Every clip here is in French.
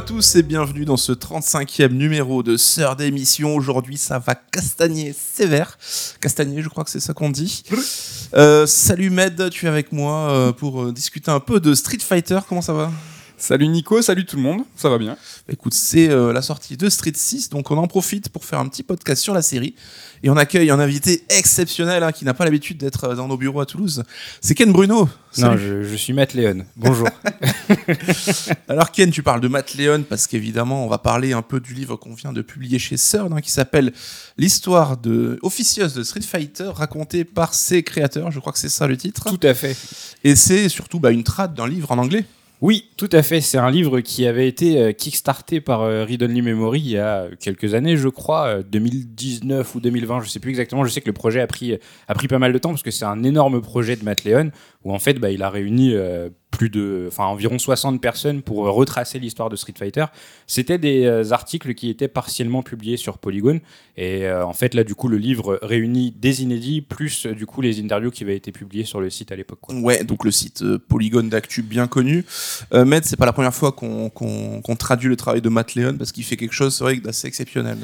À tous et bienvenue dans ce 35e numéro de Sœur d'émission. Aujourd'hui, ça va castagner sévère. Castagner, je crois que c'est ça qu'on dit. Euh, salut Med, tu es avec moi euh, pour euh, discuter un peu de Street Fighter. Comment ça va? Salut Nico, salut tout le monde, ça va bien Écoute, c'est euh, la sortie de Street 6, donc on en profite pour faire un petit podcast sur la série. Et on accueille un invité exceptionnel hein, qui n'a pas l'habitude d'être euh, dans nos bureaux à Toulouse. C'est Ken Bruno. Non, je suis Matt Léon. Bonjour. Alors Ken, tu parles de Matt Léon parce qu'évidemment, on va parler un peu du livre qu'on vient de publier chez CERN, hein, qui s'appelle L'histoire de officieuse de Street Fighter, racontée par ses créateurs. Je crois que c'est ça le titre. tout à fait. Et c'est surtout bah, une trad d'un livre en anglais. Oui, tout à fait. C'est un livre qui avait été euh, kickstarté par euh, Read Only Memory il y a quelques années, je crois, euh, 2019 ou 2020, je sais plus exactement. Je sais que le projet a pris, pas mal de temps parce que c'est un énorme projet de Matt Léon où en fait bah, il a réuni euh, plus de, enfin environ 60 personnes pour retracer l'histoire de Street Fighter. C'était des euh, articles qui étaient partiellement publiés sur Polygon et euh, en fait là du coup le livre réunit des inédits plus du coup les interviews qui avaient été publiées sur le site à l'époque. Ouais, donc le site euh, Polygone d'actu bien connu. Euh, Med, c'est pas la première fois qu'on traduit le travail de Matt Léon parce qu'il fait quelque chose, c'est vrai, d'assez exceptionnel.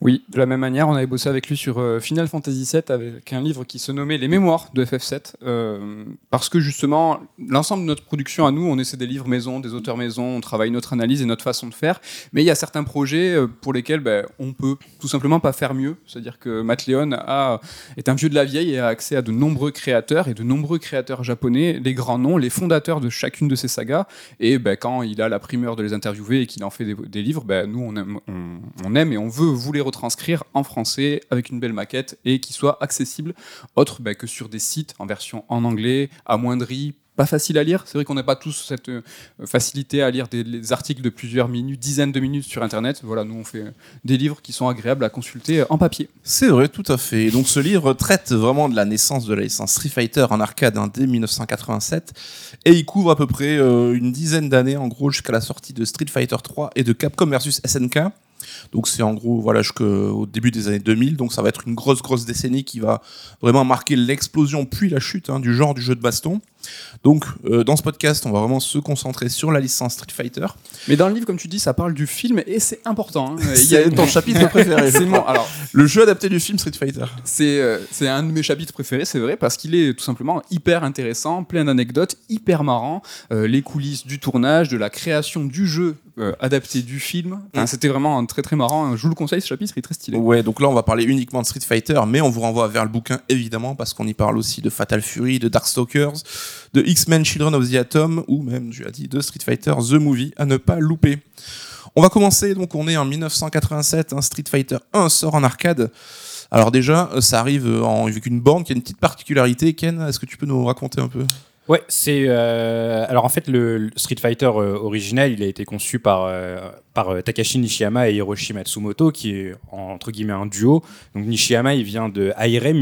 Oui, de la même manière, on avait bossé avec lui sur euh, Final Fantasy VII avec un livre qui se nommait Les Mémoires de FF7, euh, parce que justement, l'ensemble de notre production à nous, on essaie des livres maison, des auteurs maison, on travaille notre analyse et notre façon de faire, mais il y a certains projets euh, pour lesquels ben, on peut tout simplement pas faire mieux, c'est-à-dire que Matt Léon a, est un vieux de la vieille et a accès à de nombreux créateurs, et de nombreux créateurs japonais, les grands noms, les fondateurs de chacune de ces sagas, et ben, quand il a la primeur de les interviewer et qu'il en fait des, livres, ben, nous on aime, on aime et on veut vous les retranscrire en français avec une belle maquette et qui soit accessible autre ben, que sur des sites en version en anglais, amoindri, pas facile à lire. C'est vrai qu'on n'a pas tous cette euh, facilité à lire des, articles de plusieurs minutes, dizaines de minutes sur Internet. Voilà, nous on fait des livres qui sont agréables à consulter en papier. C'est vrai, tout à fait. Donc ce livre traite vraiment de la naissance de la licence Street Fighter en arcade hein, dès 1987 et il couvre à peu près euh, une dizaine d'années en gros jusqu'à la sortie de Street Fighter 3 et de Capcom versus SNK. Donc c'est en gros voilà jusqu'au début des années 2000. Donc ça va être une grosse grosse décennie qui va vraiment marquer l'explosion puis la chute hein, du genre du jeu de baston. Donc euh, dans ce podcast, on va vraiment se concentrer sur la licence Street Fighter. Mais dans le livre, comme tu dis, ça parle du film et c'est important. hein. Il y a ton chapitre préféré. C'est mon- alors, Le jeu adapté du film Street Fighter. C'est euh, c'est un de mes chapitres préférés, c'est vrai, parce qu'il est tout simplement hyper intéressant, plein d'anecdotes, hyper marrant. Euh, les coulisses du tournage, de la création du jeu adapté du film. Enfin, Mm. C'était vraiment un très très marrant. Je vous le conseille, ce chapitre il est très stylé. Ouais, donc là on va parler uniquement de Street Fighter, mais on vous renvoie vers le bouquin évidemment parce qu'on y parle aussi de Fatal Fury, de Darkstalkers, de X-Men Children of the Atom ou même, tu l'as dit, de Street Fighter The Movie à ne pas louper. On va commencer, donc on est en 1987, un Street Fighter 1 sort en arcade. Alors déjà, euh, ça arrive euh, en, avec une borne qui a une petite particularité. Ken, est-ce que tu peux nous raconter un peu? Ouais, c'est euh, alors en fait le, Street Fighter euh, original, il a été conçu par par Takashi Nishiyama et Hiroshi Matsumoto, qui est entre guillemets un duo. Donc Nishiyama, il vient de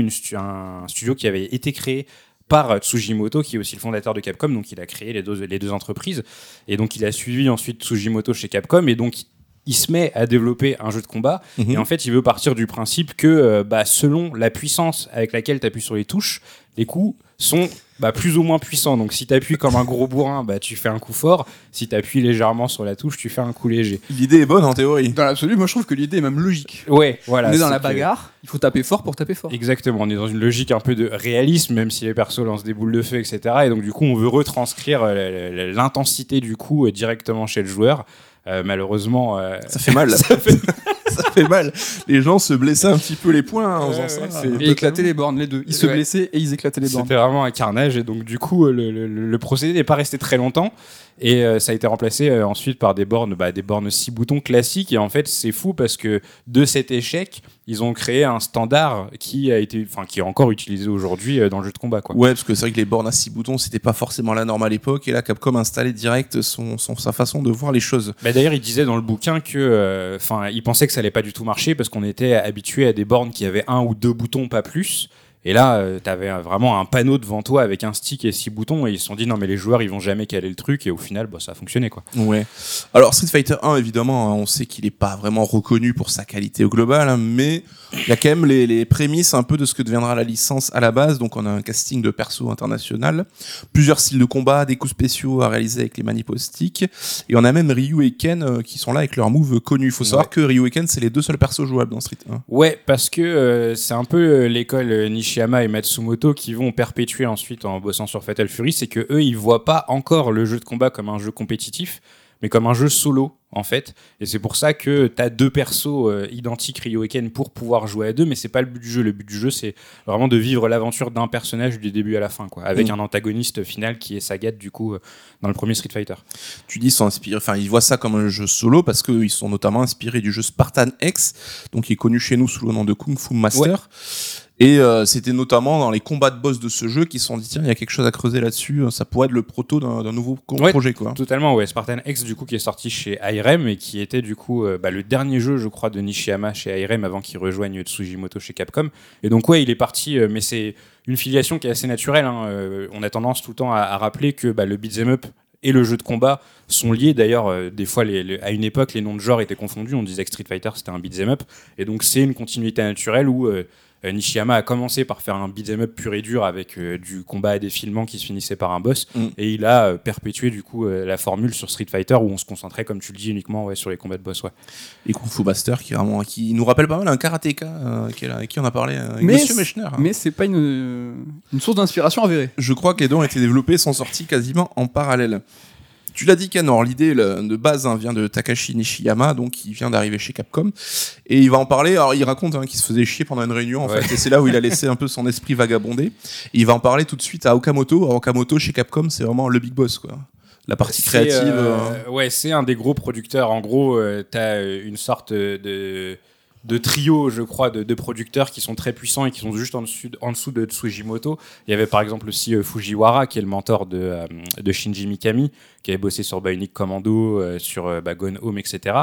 stu- un studio qui avait été créé par euh, Tsujimoto, qui est aussi le fondateur de Capcom. Donc il a créé les deux les deux entreprises et donc il a suivi ensuite Tsujimoto chez Capcom et donc il se met à développer un jeu de combat Mhm. et en fait il veut partir du principe que euh, bah, selon la puissance avec laquelle tu appuies sur les touches, les coups sont bah, plus ou moins puissants. Donc si tu appuies comme un gros bourrin, bah, tu fais un coup fort. Si tu appuies légèrement sur la touche, tu fais un coup léger. L'idée est bonne en théorie. Dans l'absolu, moi je trouve que l'idée est même logique. Ouais, voilà. on est dans la que- bagarre, il faut taper fort pour taper fort. Exactement, on est dans une logique un peu de réalisme, même si les persos lancent des boules de feu, etc. Et donc du coup, on veut retranscrire euh, l'intensité du coup euh, directement chez le joueur. Euh, malheureusement, euh, Ça fait mal. ça fait- ça fait mal. Les gens se blessaient un petit peu les poings en faisant ça. Et éclater les bornes, les deux. Ils se blessaient et ils éclataient les bornes. C'était vraiment un carnage et donc du coup le, le- le procédé n'est pas resté très longtemps et euh, ça a été remplacé euh, ensuite par des bornes bah, des bornes 6 boutons classiques et en fait c'est fou parce que de cet échec ils ont créé un standard qui a été enfin qui est encore utilisé aujourd'hui euh, dans le jeu de combat quoi. Ouais, parce que c'est vrai que les bornes à 6 boutons, c'était pas forcément la norme à l'époque, et là, Capcom a installé direct son, son- sa façon de voir les choses. Bah, d'ailleurs il disait dans le bouquin que enfin il pensait que ça allait pas du tout marcher parce qu'on était habitué à des bornes qui avaient un ou deux boutons pas plus Et là, euh, t'avais vraiment un panneau devant toi avec un stick et six boutons, et ils se sont dit non mais les joueurs ils vont jamais caler le truc, et au final, bah, ça a fonctionné quoi. Ouais. Alors Street Fighter 1, évidemment, hein, on sait qu'il est pas vraiment reconnu pour sa qualité au global, hein, mais il y a quand même les, les prémices un peu de ce que deviendra la licence à la base. Donc on a un casting de perso international, plusieurs styles de combat, des coups spéciaux à réaliser avec les manipos stick, et on a même Ryu et Ken euh, qui sont là avec leurs moves connus. Il faut savoir que Ryu et Ken c'est les deux seuls persos jouables dans Street 1. Ouais, parce que euh, c'est un peu euh, l'école euh, Nishiyama et Matsumoto qui vont perpétuer ensuite en bossant sur Fatal Fury, c'est que eux ils voient pas encore le jeu de combat comme un jeu compétitif, mais comme un jeu solo en fait. Et c'est pour ça que tu as deux persos euh, identiques Ryo et Ken pour pouvoir jouer à deux, mais c'est pas le but du jeu. Le but du jeu c'est vraiment de vivre l'aventure d'un personnage du début à la fin, quoi, avec Mm. un antagoniste final qui est Sagat du coup euh, dans le premier Street Fighter. Tu dis sont inspirés, enfin ils voient ça comme un jeu solo parce qu'ils sont notamment inspirés du jeu Spartan X, donc qui est connu chez nous sous le nom de Kung Fu Master. Et euh, c'était notamment dans les combats de boss de ce jeu qu'ils se sont dit tiens il y a quelque chose à creuser là-dessus, ça pourrait être le proto d'un nouveau Ouais. projet quoi. Totalement, ouais. Spartan X, du coup, qui est sorti chez IREM et qui était, du coup, euh, bah, le dernier jeu, je crois, de Nishiyama chez IREM avant qu'il rejoigne Tsujimoto chez Capcom. Et donc, ouais, il est parti, euh, mais c'est une filiation qui est assez naturelle. hein. Euh, on a tendance tout le temps à, à rappeler que bah, le beat'em up et le jeu de combat sont liés. D'ailleurs, euh, des fois, les- les- à une époque, les noms de genre étaient confondus. On disait que Street Fighter, c'était un beat'em up. Et donc, c'est une continuité naturelle où euh, euh, Nishiyama a commencé par faire un beat'em up pur et dur avec euh, du combat à défilement qui se finissait par un boss. Mm. Et il a euh, perpétué du coup euh, la formule sur Street Fighter où on se concentrait, comme tu le dis, uniquement ouais, sur les combats de boss. Ouais. Et Kung Fu Master qui, vraiment, qui nous rappelle pas mal un karatéka euh, qui est là- qui on a parlé, euh, avec Mais Monsieur Mechner. hein. Mais c'est pas une, une source d'inspiration avérée. Je crois que les deux ont été développés, sont sortis quasiment en parallèle. Tu l'as dit, Ken, alors l'idée de base hein, vient de Takashi Nishiyama, donc qui vient d'arriver chez Capcom, et il va en parler. Alors il raconte hein, qu'il se faisait chier pendant une réunion, en Ouais. fait, et c'est là où il a laissé un peu son esprit vagabonder. Et il va en parler tout de suite à Okamoto. Alors, Okamoto chez Capcom, c'est vraiment le big boss, quoi. La partie créative. euh, euh, ouais, c'est un des gros producteurs. En gros, euh, t'as euh, une sorte de, de trio, je crois, de, de producteurs qui sont très puissants et qui sont juste en dessous, en dessous de Tsujimoto. Il y avait par exemple aussi euh, Fujiwara, qui est le mentor de, euh, de Shinji Mikami, qui avait bossé sur Bionic Commando, euh, sur euh, bah, Gone Home, etc.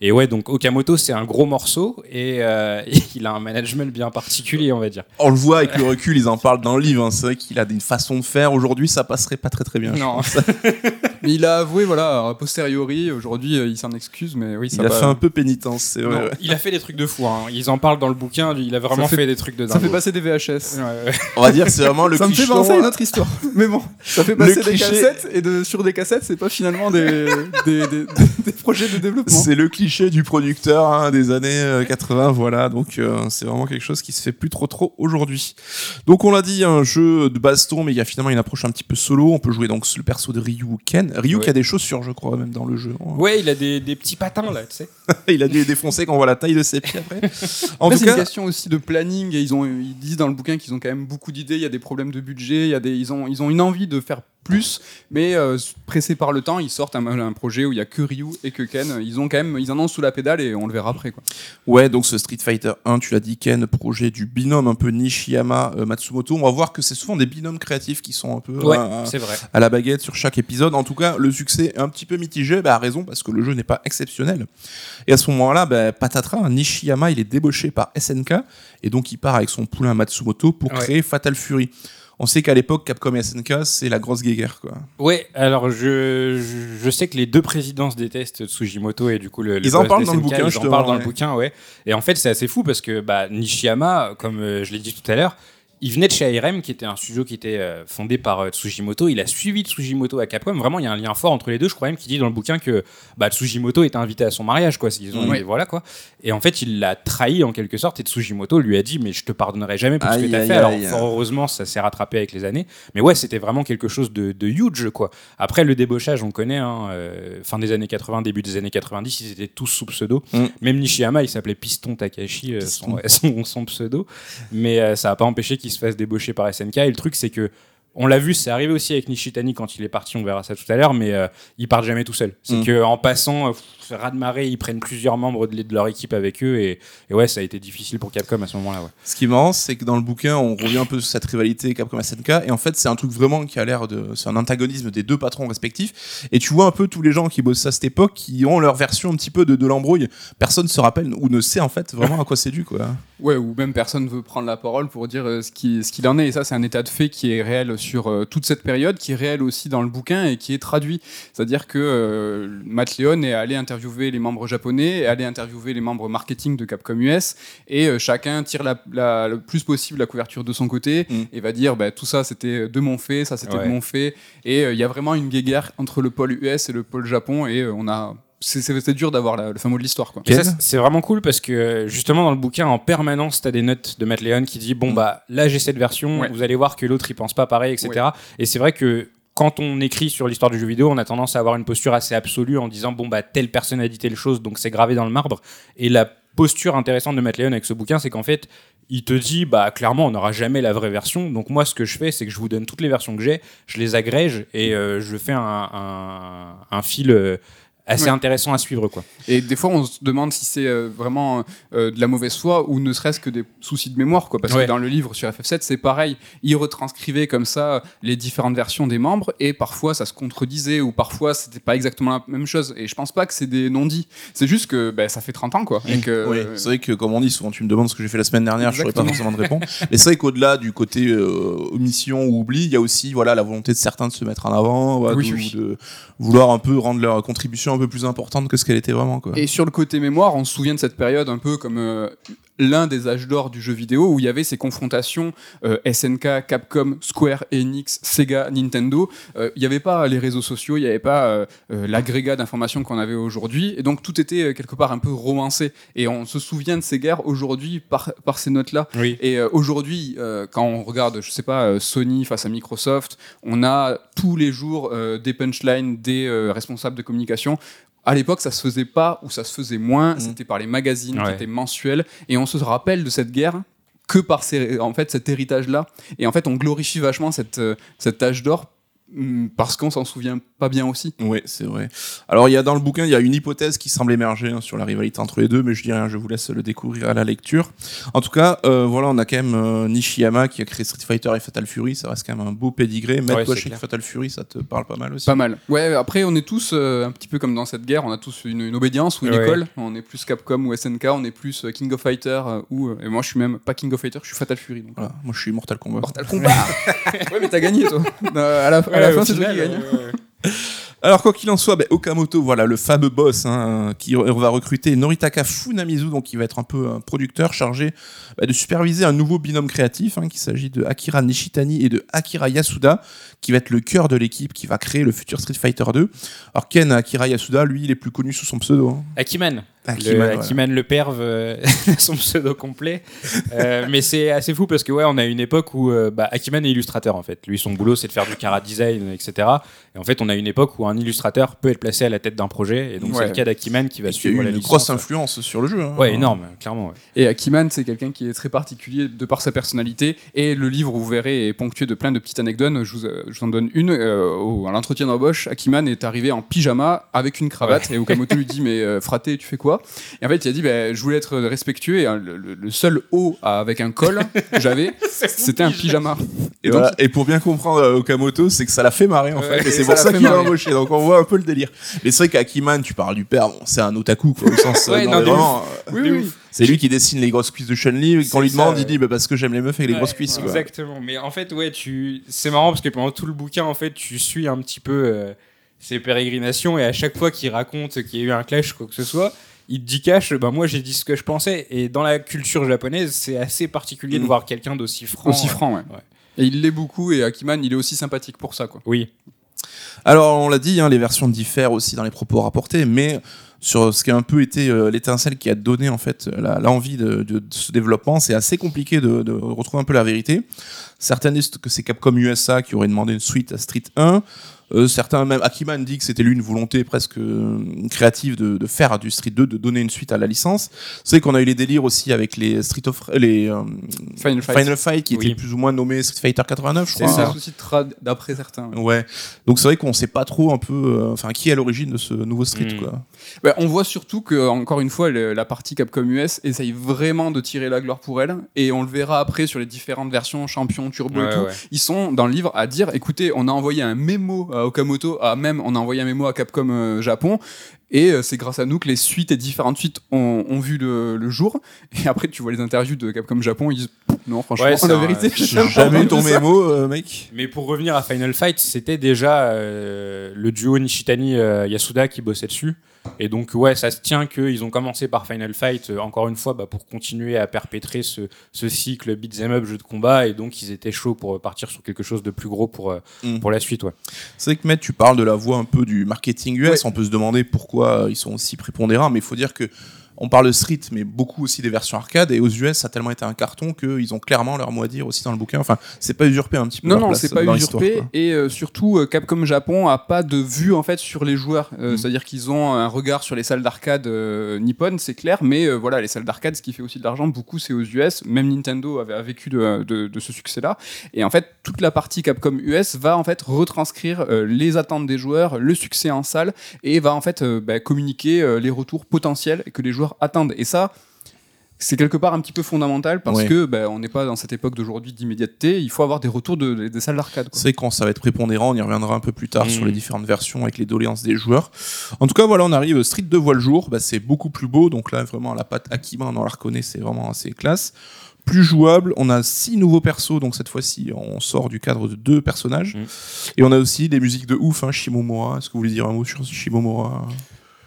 Et ouais, donc Okamoto, c'est un gros morceau et euh, il a un management bien particulier, on va dire. On le voit avec le recul, ils en parlent dans le livre. hein. C'est vrai qu'il a une façon de faire. Aujourd'hui, ça passerait pas très très bien. je Non. pense. Mais il a avoué, voilà, a posteriori, aujourd'hui, il s'en excuse, mais oui, ça Il a va- fait un peu pénitence, c'est vrai. Non, ouais. Il a fait des trucs de fou. hein. Ils en parlent dans le bouquin. Il a vraiment Ça fait- fait, des trucs de Ça dingue. fait passer des VHS. Ouais, ouais. On va dire, c'est vraiment le ça me fait cliché. penser à une autre histoire. Mais bon, ça fait passer des cliché- cassettes et de, sur des cassettes, c'est pas finalement des, des, des- des projets de développement. C'est le cliché du producteur hein, des années euh, 80, voilà. Donc euh, c'est vraiment quelque chose qui se fait plus trop trop aujourd'hui. Donc on l'a dit, un jeu de baston, mais il y a finalement une approche un petit peu solo. On peut jouer donc le perso de Ryu Ken. Ryu Ouais. qui a des chaussures, je crois, même dans le jeu. Ouais, il a des, des petits patins là, tu sais. il a dû les défoncer quand on voit la taille de ses pieds après. En tout c'est une question aussi de planning. Et ils, ont, ils disent dans le bouquin qu'ils ont quand même beaucoup d'idées. Il y a des problèmes de budget. Il y a des, ils, ont, ils ont une envie de faire plus, mais euh, pressés par le temps, ils sortent un, un projet où il y a que Ryu et que Ken. Ils ont quand même, ils en ont sous la pédale et on le verra après. Quoi. ouais, donc ce Street Fighter 1, tu l'as dit, Ken, projet du binôme un peu Nishiyama euh, Matsumoto. On va voir que c'est souvent des binômes créatifs qui sont un peu Ouais, euh, c'est vrai. à la baguette sur chaque épisode. En tout cas, le succès est un petit peu mitigé, bah, à raison, parce que le jeu n'est pas exceptionnel. Et à ce moment-là, bah, patatras, Nishiyama, il est débauché par SNK, et donc il part avec son poulain Matsumoto pour Ouais. créer Fatal Fury. On sait qu'à l'époque, Capcom et SNK, c'est la grosse guéguerre, quoi. Ouais, alors je, je, sais que les deux présidents se détestent, Tsujimoto et du coup le. le Ils en parlent dans le bouquin, Ils en parlent dans ouais. le bouquin, ouais. Et en fait, c'est assez fou parce que bah, Nishiyama, comme euh, je l'ai dit tout à l'heure, il venait de chez ARM, qui était un studio qui était euh, fondé par euh, Tsujimoto. Il a suivi Tsujimoto à Capcom. Vraiment, il y a un lien fort entre les deux. Je crois même qu'il dit dans le bouquin que bah, Tsujimoto était invité à son mariage, quoi. Ils ont, et voilà, quoi. Et en fait, il l'a trahi en quelque sorte. Et Tsujimoto lui a dit, mais je te pardonnerai jamais pour ce que tu as aïe, fait. Alors, aïe. fort heureusement, ça s'est rattrapé avec les années. Mais ouais, c'était vraiment quelque chose de, de huge, quoi. Après, le débauchage, on connaît, hein, euh, fin des années 80, début des années 90, ils étaient tous sous pseudo. Mm. Même Nishiyama, il s'appelait Piston Takashi, Piston. son, son, son pseudo. Mais ça n'a pas empêché qu'il se fasse débaucher par SNK. Et le truc, c'est que. On l'a vu, c'est arrivé aussi avec Nishitani quand il est parti, on verra ça tout à l'heure, mais euh, ils partent jamais tout seuls. C'est Mm. que en passant, euh, raz de marée, ils prennent plusieurs membres de, de leur équipe avec eux, et, et ouais, ça a été difficile pour Capcom à ce moment-là. Ouais. Ce qui est marrant, c'est que dans le bouquin, on revient un peu sur cette rivalité Capcom SNK, et en fait, c'est un truc vraiment qui a l'air de, c'est un antagonisme des deux patrons respectifs, et tu vois un peu tous les gens qui bossent à cette époque, qui ont leur version un petit peu de, de l'embrouille. Personne se rappelle ou ne sait en fait vraiment à quoi c'est dû, quoi. Ouais, ou même personne veut prendre la parole pour dire euh, ce qui- ce qu'il en est. Et ça, c'est un état de fait qui est réel sur euh, toute cette période, qui est réel aussi dans le bouquin et qui est traduit. C'est-à-dire que euh, Matt Leon est allé interviewer les membres japonais, est allé interviewer les membres marketing de Capcom US, et euh, chacun tire la, la- le plus possible la couverture de son côté Mm. et va dire bah, tout ça c'était de mon fait, ça c'était Ouais. de mon fait. Et il y a vraiment une guéguerre entre le pôle US et le pôle Japon, et on a. C'est dur d'avoir le fin mot de l'histoire, quoi. C'est- vraiment cool parce que justement dans le bouquin en permanence t'as des notes de Matt Leon qui dit bon Mm. bah là j'ai cette version, Ouais. vous allez voir que l'autre il pense pas pareil, etc. Et c'est vrai que quand on écrit sur l'histoire du jeu vidéo, on a tendance à avoir une posture assez absolue en disant bon bah telle personne a dit telle chose donc c'est gravé dans le marbre. Et la posture intéressante de Matt Leon avec ce bouquin, c'est qu'en fait il te dit bah clairement on n'aura jamais la vraie version. Donc moi ce que je fais c'est que je vous donne toutes les versions que j'ai, je les agrège et euh, je fais un, un, un fil euh, assez Ouais. intéressant à suivre quoi. Et des fois, on se demande si c'est euh, vraiment euh, de la mauvaise foi ou ne serait-ce que des soucis de mémoire, quoi. Parce Ouais. que dans le livre sur FF7, c'est pareil. Il retranscrivait comme ça les différentes versions des membres et parfois ça se contredisait ou parfois c'était pas exactement la même chose. Et je pense pas que c'est des non-dits. C'est juste que ben, ça fait 30 ans, quoi. Oui, c'est vrai que comme on dit, souvent tu me demandes ce que j'ai fait la semaine dernière, je saurais pas Exactement. forcément te répondre. Mais c'est vrai qu'au-delà du côté euh, omission ou oubli, il y a aussi voilà la volonté de certains de se mettre en avant, voilà, Oui, de, oui. de vouloir un peu rendre leur contribution un peu plus importante que ce qu'elle était vraiment. Et sur le côté mémoire, on se souvient de cette période un peu comme euh, l'un des âges d'or du jeu vidéo où il y avait ces confrontations euh, SNK, Capcom, Square, Enix, Sega, Nintendo. Euh, Il n'y avait pas les réseaux sociaux, il n'y avait pas euh, l'agrégat d'informations qu'on avait aujourd'hui. Et donc tout était quelque part un peu romancé. Et on se souvient de ces guerres aujourd'hui par, par ces notes-là. Oui. Et aujourd'hui, quand on regarde, je sais pas, Sony face à Microsoft, on a tous les jours des punchlines des responsables de communication. À l'époque, ça se faisait pas ou ça se faisait moins. Mhm. C'était par les magazines qui Ouais. étaient mensuels. Et on se rappelle de cette guerre que par ces, en fait, cet héritage-là. Et en fait, on glorifie vachement cette, euh, cet âge d'or parce qu'on s'en souvient pas bien aussi. Oui, c'est vrai. Alors, il y a dans le bouquin, il y a une hypothèse qui semble émerger hein, sur la rivalité entre les deux, mais je dis rien, je vous laisse le découvrir à la lecture. En tout cas, euh, voilà, on a quand même euh, Nishiyama qui a créé Street Fighter et Fatal Fury, ça reste quand même un beau pédigré. Mettre Ouais, toi chez clair. Fatal Fury, ça te parle pas mal aussi. Pas mal. Ouais, après, on est tous euh, un petit peu comme dans cette guerre. On a tous une, une obédience ou une Ouais. école. On est plus Capcom ou SNK. On est plus King of Fighter euh, ou. euh, et moi, je suis même pas King of Fighter. Je suis Fatal Fury. Donc. Voilà, moi je suis Mortal Kombat. Mortal Kombat. ouais, mais t'as gagné, toi. Euh, à la, à la fin, c'est toi qui gagne. Alors quoi qu'il en soit, ben, Okamoto, voilà le fameux boss hein, qui re- va recruter Noritaka Funamizu, donc qui va être un peu un producteur chargé bah, de superviser un nouveau binôme créatif, hein, qu'il s'agit de Akira Nishitani et de Akira Yasuda, qui va être le cœur de l'équipe qui va créer le futur Street Fighter 2. Alors Ken Akira Yasuda, lui, il est plus connu sous son pseudo. hein. Akiman. Akiman, le, voilà. Akiman le perve, euh, son pseudo complet. Euh, mais c'est assez fou parce que ouais, on a une époque où euh, bah, Akiman est illustrateur en fait. Lui, son boulot, c'est de faire du cara design, etc. Et en fait, on a une époque où un illustrateur peut être placé à la tête d'un projet. Et donc, Ouais. c'est le cas d'Akiman qui va a suivre eu la une licence. grosse influence sur le jeu. hein. Ouais, énorme, clairement. ouais. Et Akiman, c'est quelqu'un qui est très particulier de par sa personnalité. Et le livre, vous verrez, est ponctué de plein de petites anecdotes. Je vous, euh, je vous en donne une. Euh, au- à l'entretien d'embauche, Akiman est arrivé en pyjama avec une cravate. Et Okamoto lui dit Mais euh, fraté, tu fais quoi? Et en fait, il a dit bah, Je voulais être respectueux. Et hein, le, seul haut avec un col que j'avais, c'était un pyjama. Et, Et donc, voilà. Et pour bien comprendre euh, Okamoto, c'est que ça l'a fait marrer en Ouais, fait, et c'est ça pour l'a ça fait qu'il a marrer. embauché. Donc on voit un peu le délire. Mais c'est vrai qu'Akiman, tu parles du père, bon, c'est un otaku quoi, au sens. euh, Ouais, non, non, mais de vraiment, euh, oui, oui. c'est lui qui dessine les grosses cuisses de Chun-Li. et Quand on lui C'est demande, ça, il dit bah, parce que j'aime les meufs avec les grosses Ouais, cuisses. Quoi. Exactement. Mais en fait, ouais, tu. C'est marrant parce que pendant tout le bouquin, en fait, tu suis un petit peu euh, ses pérégrinations et à chaque fois qu'il raconte qu'il y a eu un clash, quoi que ce soit. Il dit cash, ben moi j'ai dit ce que je pensais. Et dans la culture japonaise, c'est assez particulier de Mm. voir quelqu'un d'aussi franc. Aussi franc, ouais. ouais. Et il l'est beaucoup. Et Akiman, il est aussi sympathique pour ça, quoi. Oui. Alors on l'a dit, hein, les versions diffèrent aussi dans les propos rapportés, mais sur ce qui a un peu été euh, l'étincelle qui a donné en fait l'envie de, de- de ce développement, c'est assez compliqué de, de retrouver un peu la vérité. Certains disent que c'est Capcom USA qui aurait demandé une suite à Street 1. Euh, certains, même Akiman dit que c'était lui une volonté presque euh, créative de, de faire du Street 2, de donner une suite à la licence. C'est qu'on a eu les délires aussi avec les Street of les euh, Final Fight. Final Fight qui Oui. étaient plus ou moins nommés Street Fighter 89, je C'est crois. un souci de trad d'après certains. ouais. Ouais. Donc c'est vrai qu'on sait pas trop un peu, euh, enfin, qui est à l'origine de ce nouveau Street, Mm. quoi. Ouais, Bah, on voit surtout que, encore une fois, le- la partie Capcom US essaye vraiment de tirer la gloire pour elle. Et on le verra après sur les différentes versions, champion, turbo et tout. ouais. Ils sont dans le livre à dire écoutez, on a envoyé un mémo à Okamoto, à même on a envoyé un mémo à Capcom euh, Japon. Et euh, c'est grâce à nous que les suites et différentes suites ont, ont vu le, le jour. Et après, tu vois les interviews de Capcom Japon, ils disent non, franchement, Ouais, c'est la un- vérité, j'ai Jamais eu ton mémo, euh, mec. Mais pour revenir à Final Fight, c'était déjà euh, le duo Nishitani-Yasuda qui bossait dessus. Et donc, ouais, ça se tient qu'ils ont commencé par Final Fight, euh, encore une fois, bah, pour continuer à perpétrer ce, ce cycle beat'em up, jeu de combat. Et donc, ils étaient chauds pour partir sur quelque chose de plus gros pour, euh, Mm. pour la suite. Ouais. C'est vrai que, Matt, tu parles de la voix un peu du marketing US. Ouais. On peut se demander pourquoi ils sont aussi prépondérants, mais il faut dire que on parle de Street, mais beaucoup aussi des versions arcade. Et aux US, ça a tellement été un carton qu'ils ont clairement leur mot à dire aussi dans le bouquin. Enfin, c'est pas usurpé un petit peu. Non, non, c'est pas usurpé. Et euh, surtout, euh, Capcom Japon a pas de vue en fait sur les joueurs. Euh, Mm. C'est-à-dire qu'ils ont un regard sur les salles d'arcade nippones, c'est clair. Mais voilà, les salles d'arcade, ce qui fait aussi de l'argent, beaucoup c'est aux US. Même Nintendo avait a vécu de, de- de ce succès-là. Et en fait, toute la partie Capcom US va en fait retranscrire les attentes des joueurs, le succès en salle, et va en fait bah, communiquer les retours potentiels que les joueurs attendent. Et ça. C'est quelque part un petit peu fondamental parce Ouais. que bah, on n'est pas dans cette époque d'aujourd'hui d'immédiateté. Il faut avoir des retours de- des salles d'arcade. C'est quand ça va être prépondérant, on y reviendra un peu plus tard Mm. sur les différentes versions avec les doléances des joueurs. En tout cas, voilà, on arrive, Street 2 voit le jour, bah, c'est beaucoup plus beau, donc là, vraiment, la patte Akima, on la reconnaît, c'est vraiment assez classe. Plus jouable, on a six nouveaux persos, donc cette fois-ci, on sort du cadre de deux personnages. Mm. Et on a aussi des musiques de ouf, hein, Shimomura. Est-ce que vous voulez dire un mot sur Shimomura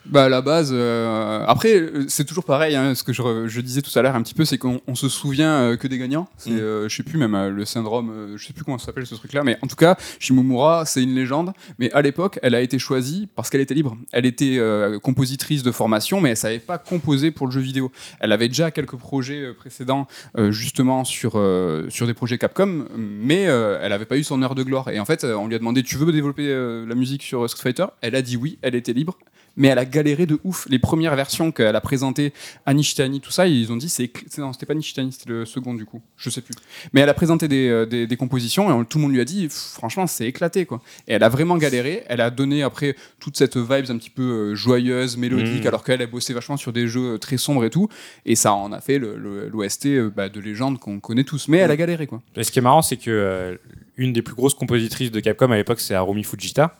Bah à la base, euh, après euh, c'est toujours pareil. Hein, ce que je, disais tout à l'heure un petit peu, c'est qu'on on se souvient euh, que des gagnants. C'est, Mm. euh, je sais plus même euh, le syndrome, je sais plus comment ça s'appelle ce truc-là, mais en tout cas, Shimomura, c'est une légende. Mais à l'époque, elle a été choisie parce qu'elle était libre. Elle était compositrice de formation, mais elle savait pas composer pour le jeu vidéo. Elle avait déjà quelques projets précédents, justement sur euh, sur des projets Capcom, mais elle avait pas eu son heure de gloire. Et en fait, on lui a demandé, tu veux développer la musique sur Street Fighter? Elle a dit oui, elle était libre mais elle a galéré de ouf. Les premières versions qu'elle a présentées à Nishitani, tout ça, ils ont dit c'est non, c'était pas Nishitani, c'était le second du coup, je sais plus. Mais elle a présenté des, euh, des, des compositions et on- tout le monde lui a dit franchement c'est éclaté quoi. Et elle a vraiment galéré. Elle a donné après toute cette vibes un petit peu euh, joyeuse, mélodique, Mhm. alors qu'elle a bossé vachement sur des jeux euh, très sombres et tout. Et ça en a fait le- le- l'OST euh, bah, de légende qu'on connaît tous. Mais elle a galéré quoi. Et ce qui est marrant, c'est que euh, une des plus grosses compositrices de Capcom à l'époque, c'est Harumi Fujita.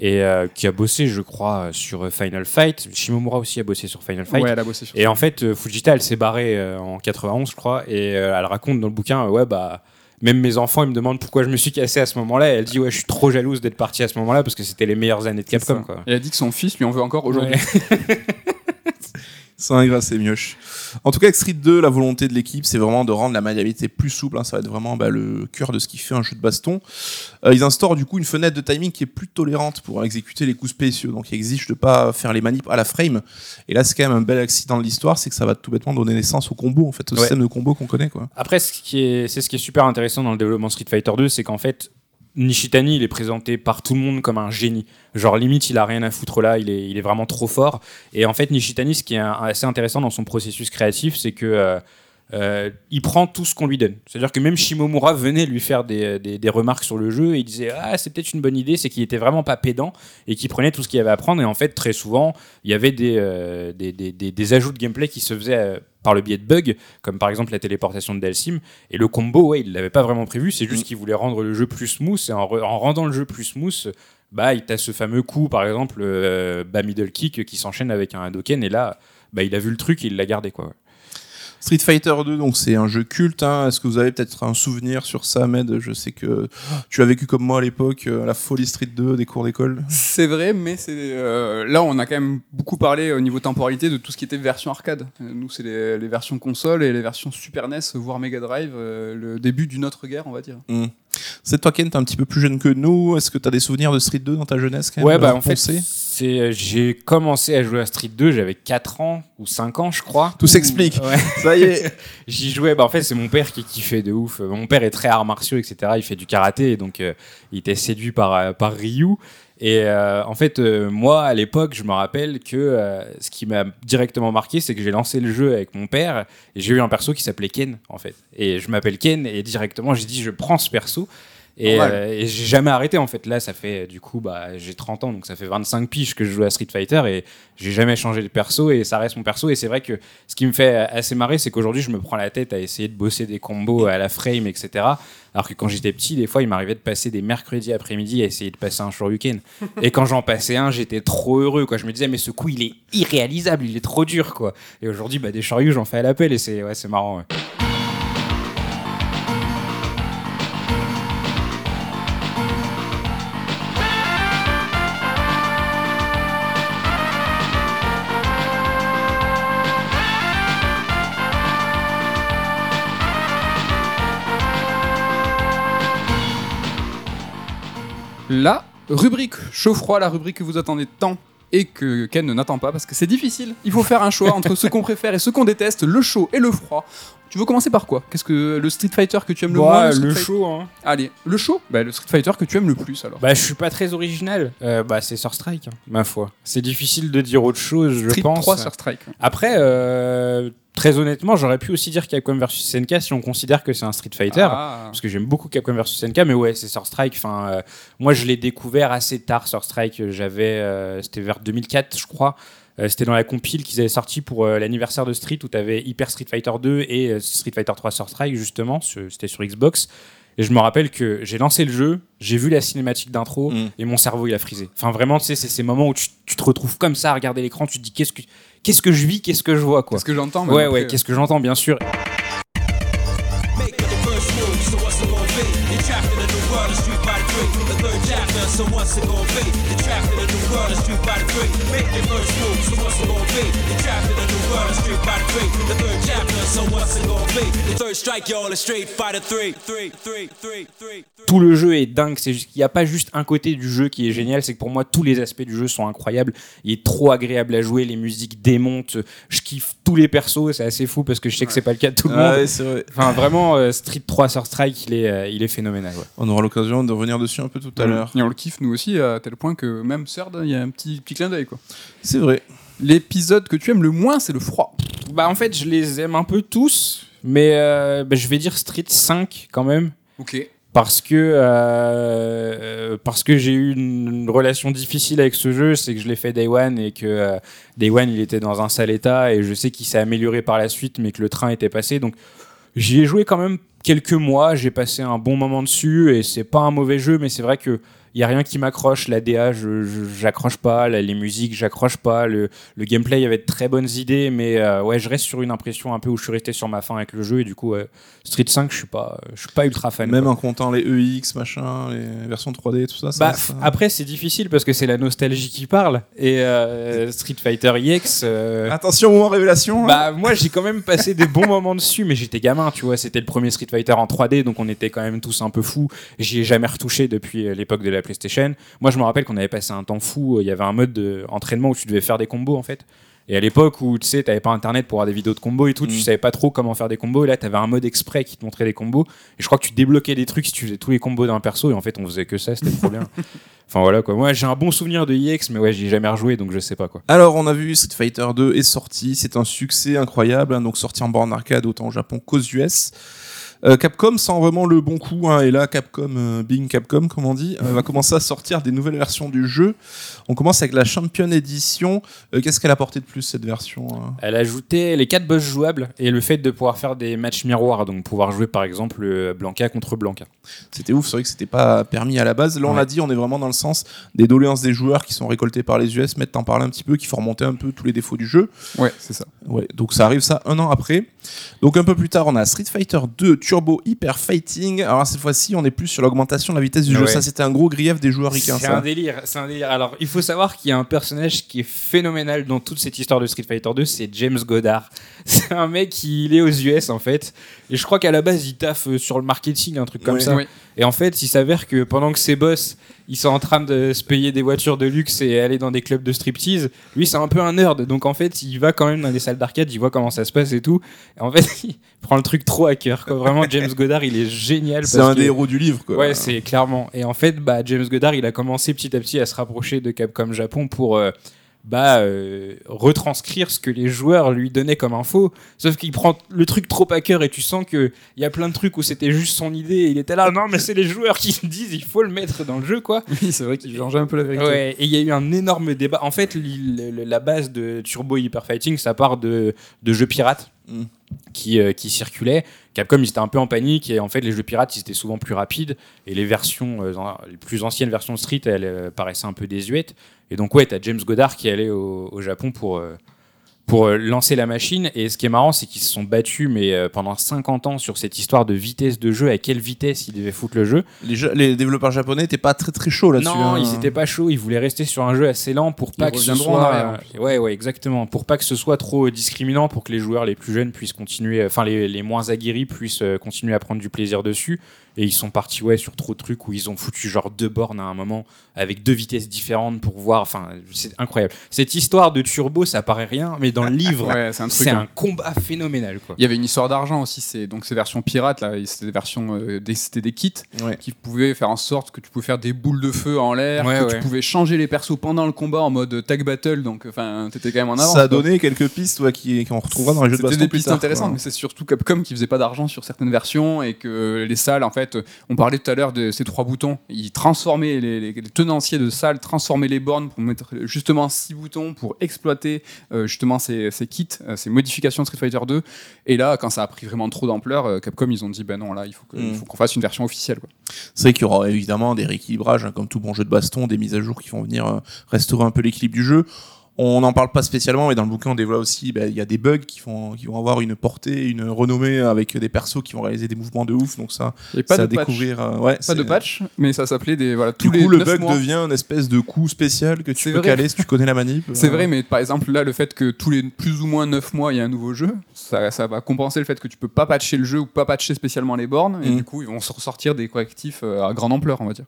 Et euh, qui a bossé, je crois, euh, sur Final Fight. Shimomura aussi a bossé sur Final Fight. Ouais, elle a bossé sur Et en fait, euh, Fujita, elle s'est barrée euh, en 91, je crois, et euh, elle raconte dans le bouquin, euh, ouais, bah, même mes enfants, ils me demandent pourquoi je me suis cassé à ce moment-là. Et elle dit, ouais, je suis trop jalouse d'être partie à ce moment-là parce que c'était les meilleures années de Capcom, quoi. Elle a dit que son fils lui en veut encore aujourd'hui. Ouais. C'est ingrat, c'est mioche. En tout cas, avec Street 2, la volonté de l'équipe, c'est vraiment de rendre la maniabilité plus souple. hein. Ça va être vraiment bah, le cœur de ce qui fait un jeu de baston. Euh, ils instaurent du coup une fenêtre de timing qui est plus tolérante pour exécuter les coups spéciaux. Donc, il exige de pas faire les manips à la frame. Et là, c'est quand même un bel accident de l'histoire, c'est que ça va tout bêtement donner naissance au combo, en fait, au Ouais. système de combo qu'on connaît, quoi. Après, ce qui est, c'est ce qui est super intéressant dans le développement Street Fighter 2, c'est qu'en fait, Nishitani, il est présenté par tout le monde comme un génie. Genre, limite, il a rien à foutre là, il est, il est vraiment trop fort. Et en fait, Nishitani, ce qui est assez intéressant dans son processus créatif, c'est que. euh, euh, il prend tout ce qu'on lui donne. C'est-à-dire que même Shimomura venait lui faire des, des- remarques sur le jeu et il disait Ah, c'est peut-être une bonne idée, c'est qu'il était vraiment pas pédant et qu'il prenait tout ce qu'il y avait à prendre. Et en fait, très souvent, il y avait des, euh, des, des- ajouts de gameplay qui se faisaient par le biais de bugs, comme par exemple la téléportation de Dalsim. Et le combo, ouais, il l'avait pas vraiment prévu, c'est juste qu'il voulait rendre le jeu plus smooth. Et en, re- en rendant le jeu plus smooth, bah, il t'a ce fameux coup, par exemple, euh, bas middle kick qui s'enchaîne avec un Hadoken. Et là, bah, il a vu le truc et il l'a gardé, quoi. Street Fighter 2, donc c'est un jeu culte. hein. Est-ce que vous avez peut-être un souvenir sur ça, Med Je sais que tu as vécu comme moi à l'époque euh, la folie Street 2 des cours d'école. C'est vrai, mais c'est euh, là on a quand même beaucoup parlé au niveau temporalité de tout ce qui était version arcade. Nous c'est les, les versions console et les versions Super NES voire Mega Drive, euh, le début d'une autre guerre on va dire. C'est toi, Ken, t'es un petit peu plus jeune que nous. Est-ce que t'as des souvenirs de Street 2 dans ta jeunesse quand même, Ouais, bah en fait, c'est, euh, j'ai commencé à jouer à Street 2, j'avais 4 ans ou 5 ans, je crois. Tout s'explique. Ouais. Ça y est. J'y jouais, bah en fait c'est mon père qui kiffait de ouf. Mon père est très arts martiaux, etc. Il fait du karaté, et donc euh, il était séduit par, euh, par Ryu. Et euh, en fait, moi à l'époque, je me rappelle que ce qui m'a directement marqué, c'est que j'ai lancé le jeu avec mon père et j'ai eu un perso qui s'appelait Ken en fait. Et je m'appelle Ken et directement j'ai dit je prends ce perso. Et, euh, et j'ai jamais arrêté en fait. Là, ça fait du coup, bah, j'ai 30 ans, donc ça fait 25 piges que je joue à Street Fighter et j'ai jamais changé de perso et ça reste mon perso. Et c'est vrai que ce qui me fait assez marrer, c'est qu'aujourd'hui, je me prends la tête à essayer de bosser des combos à la frame, etc. Alors que quand j'étais petit, des fois, il m'arrivait de passer des mercredis après-midi à essayer de passer un Shoryuken. et quand j'en passais un, j'étais trop heureux. Quoi. Je me disais, mais ce coup, il est irréalisable, il est trop dur. quoi. Et aujourd'hui, bah, des Shoryu, j'en fais à l'appel et c'est ouais, marrant. ouais. La rubrique chaud-froid, la rubrique que vous attendez tant et que Ken ne n'attend pas parce que c'est difficile. Il faut faire un choix entre ce qu'on préfère et ce qu'on déteste, le chaud et le froid. Tu veux commencer par quoi? Qu'est-ce que le Street Fighter que tu aimes le moins Ouais, Street le show, hein. Allez, le chaud? Bah, Le Street Fighter que tu aimes le plus alors. Bah, je suis pas très original. Euh, bah, c'est Sur Strike, hein, ma foi. C'est difficile de dire autre chose, je Street pense. 3 sur Strike. Après, euh, très honnêtement, j'aurais pu aussi dire Capcom vs SNK si on considère que c'est un Street Fighter. Ah. Parce que j'aime beaucoup Capcom vs SNK, mais ouais, c'est Sur Strike. Enfin, euh, moi, je l'ai découvert assez tard, Sur Strike. J'avais, euh, c'était vers 2004, je crois. Euh, c'était dans la compile qu'ils avaient sorti pour euh, l'anniversaire de Street où tu avais Hyper Street Fighter 2 et euh, Street Fighter 3 Sur Strike, justement. C'était sur Xbox. Et je me rappelle que j'ai lancé le jeu, j'ai vu la cinématique d'intro Mm. et mon cerveau il a frisé. Enfin, vraiment, tu sais, c'est ces moments où tu, tu te retrouves comme ça à regarder l'écran, tu te dis qu'est-ce que, qu'est-ce que je vis, qu'est-ce que je vois, quoi. Qu'est-ce que j'entends Ouais, après, ouais, qu'est-ce que j'entends, bien sûr. Tout le jeu est dingue. C'est juste qu'il n'y a pas juste un côté du jeu qui est génial, c'est que pour moi tous les aspects du jeu sont incroyables. Il est trop agréable à jouer, les musiques démontent. Je kiffe tous les persos, c'est assez fou parce que je sais que c'est pas le cas de tout le Ah monde. ouais, c'est vrai. Enfin vraiment euh, Street 3 sur Strike, il est, euh, il est phénoménal. ouais. On aura l'occasion de revenir dessus un peu tout à l'heure. Et on le kiffe nous aussi à tel point que même Serd, il y a un petit, petit clin d'œil quoi. C'est vrai. L'épisode que tu aimes le moins, c'est le froid. Bah en fait je les aime un peu tous, mais euh, bah, je vais dire Street 5 quand même. Ok. parce que euh, parce que j'ai eu une, une relation difficile avec ce jeu, c'est que je l'ai fait Day One et que euh, Day One il était dans un sale état et je sais qu'il s'est amélioré par la suite, mais que le train était passé. Donc j'y ai joué quand même quelques mois, j'ai passé un bon moment dessus et c'est pas un mauvais jeu, mais c'est vrai que il y a rien qui m'accroche. La DA, je j'accroche pas. La- les musiques, j'accroche pas. Le, le gameplay, il y avait de très bonnes idées, mais euh, ouais, je reste sur une impression un peu où je suis resté sur ma fin avec le jeu et du coup ouais, Street 5, je suis pas, je suis pas ultra fan. Même quoi. en comptant les EX, machin, les versions 3D, tout ça. Bah, ça- après, c'est difficile parce que c'est la nostalgie qui parle. Et euh, Street Fighter EX. euh, Attention, moment révélation. hein. bah, moi, j'ai quand même passé des bons moments dessus, mais j'étais gamin, tu vois. C'était le premier Street Fighter en 3D, donc on était quand même tous un peu fous. J'y ai jamais retouché depuis euh, l'époque de la PlayStation. Moi, je me rappelle qu'on avait passé un temps fou. Il y avait un mode d'entraînement où tu devais faire des combos, en fait. Et à l'époque où tu sais, t'avais pas internet pour voir des vidéos de combos et tout, tu Mm. savais pas trop comment faire des combos. Et là, t'avais un mode exprès qui te montrait des combos. Et je crois que tu débloquais des trucs si tu faisais tous les combos d'un perso. Et en fait, on faisait que ça, c'était trop bien. Enfin voilà quoi. Moi, j'ai un bon souvenir de EX, mais ouais, j'y ai jamais rejoué, donc je sais pas quoi. Alors, on a vu Street Fighter 2 est sorti, c'est un succès incroyable, hein, donc sorti en borne arcade autant au Japon qu'aux US. Euh, Capcom sent vraiment le bon coup, hein, et là Capcom, euh, Bing Capcom comme on dit, euh, va commencer à sortir des nouvelles versions du jeu. On commence avec la Champion Edition. Euh, Qu'est-ce qu'elle a apporté de plus cette version hein? Elle ajoutait les quatre boss jouables et le fait de pouvoir faire des matchs miroirs, donc pouvoir jouer par exemple Blanca contre Blanca. C'était ouf, c'est vrai que c'était pas permis à la base. Là, on Ouais. l'a dit, on est vraiment dans le sens des doléances des joueurs qui sont récoltées par les US, mettre t'en parler un petit peu, qui font remonter un peu tous les défauts du jeu. Ouais, c'est ça. Ouais, donc ça arrive ça un an après. Donc un peu plus tard, on a Street Fighter 2 Turbo Hyper Fighting. Alors cette fois-ci, on est plus sur l'augmentation de la vitesse du jeu. Ouais. Ça, c'était un gros grief des joueurs ricains. C'est un délire, c'est un délire. Alors, il faut savoir qu'il y a un personnage qui est phénoménal dans toute cette histoire de Street Fighter 2, c'est James Goddard. C'est un mec qui il est aux US en fait, et je crois qu'à la base il taffe euh, sur le marketing, un truc comme Ouais. ça. Ouais. Et en fait, il s'avère que pendant que ses boss ils sont en train de se payer des voitures de luxe et aller dans des clubs de striptease, lui c'est un peu un nerd, donc en fait il va quand même dans des salles d'arcade, il voit comment ça se passe et tout. Et en fait, il prend le truc trop à cœur. Quoi. Vraiment, James Goddard il est génial. C'est un que- des héros du livre. Quoi. Ouais, c'est clairement. Et en fait, bah, James Goddard, il a commencé petit à petit à se rapprocher de Capcom Japon pour euh, bah euh, retranscrire ce que les joueurs lui donnaient comme info. Sauf qu'il prend le truc trop à cœur et tu sens que il y a plein de trucs où c'était juste son idée. Et il était là, non mais c'est les joueurs qui se disent il faut le mettre dans le jeu quoi. Oui, c'est vrai qu'il changeait un peu la vérité. Ouais, et il y a eu un énorme débat. En fait, la base de Turbo Hyper Fighting, ça part de, de jeux pirates Mm. Qui, euh, qui circulaient. Capcom, ils étaient un peu en panique et en fait, les jeux pirates, ils étaient souvent plus rapides et les versions, euh, les plus anciennes versions Street, elles euh, paraissaient un peu désuètes. Et donc, ouais, t'as James Goddard qui allé au, au Japon pour. Euh, pour euh, lancer la machine et ce qui est marrant c'est qu'ils se sont battus mais euh, pendant 50 ans sur cette histoire de vitesse de jeu à quelle vitesse ils devaient foutre le jeu Les, jeux- les développeurs japonais n'étaient pas très très chauds là-dessus. non, hein. ils étaient pas chauds. Ils voulaient rester sur un jeu assez lent pour pas Ils que ce soit. arrière. ouais, ouais, exactement. Pour pas que ce soit trop discriminant, pour que les joueurs les plus jeunes puissent continuer, enfin les, les moins aguerris puissent euh, continuer à prendre du plaisir dessus. Et ils sont partis ouais sur trop de trucs où ils ont foutu genre deux bornes à un moment avec deux vitesses différentes pour voir. Enfin, c'est incroyable. Cette histoire de turbo, ça paraît rien, mais dans le livre, Ouais, c'est un truc. c'est hein. un combat phénoménal quoi. Il y avait une histoire d'argent aussi, c'est donc ces versions pirates là, c'était des versions, euh, des, c'était des kits Ouais. qui pouvaient faire en sorte que tu pouvais faire des boules de feu en l'air, Ouais, que ouais. tu pouvais changer les persos pendant le combat en mode tag battle, donc enfin t'étais quand même en avance. Ça a quoi. donné quelques pistes ouais, qui- qu'on retrouvera dans les jeux de C'était baston des plus pistes tard, intéressantes, quoi. mais c'est surtout Capcom qui faisait pas d'argent sur certaines versions et que les salles, en fait, on parlait tout à l'heure de ces trois boutons, ils transformaient les, les- les tenanciers de salles, transformaient les bornes pour mettre justement six boutons pour exploiter euh, justement ces, ces kits, euh, ces modifications de Street Fighter 2. Et là, quand ça a pris vraiment trop d'ampleur, euh, Capcom ils ont dit ben non là il faut Mm. qu'on fasse une version officielle. C'est vrai qu'il y aura évidemment des rééquilibrages, hein, comme tout bon jeu de baston, des mises à jour qui vont venir euh, restaurer un peu l'équilibre du jeu. On n'en parle pas spécialement, mais dans le bouquin, on dévoile aussi, bah, il y a des bugs qui vont, qui vont avoir une portée, une renommée avec des persos qui vont réaliser des mouvements de ouf. Donc ça, avait pas ça de à patch. découvrir. euh, ouais, Pas de patch, mais ça s'appelait des voilà Du tous les coup, le bug mois. devient une espèce de coup spécial que tu peux vrai. caler si tu connais la manip. C'est vrai, mais par exemple, là, le fait que tous les plus ou moins 9 mois, il y a un nouveau jeu, ça, ça va compenser le fait que tu peux pas patcher le jeu ou pas patcher spécialement les bornes, et Mm. du coup, ils vont se ressortir des correctifs euh, à grande ampleur, on va dire.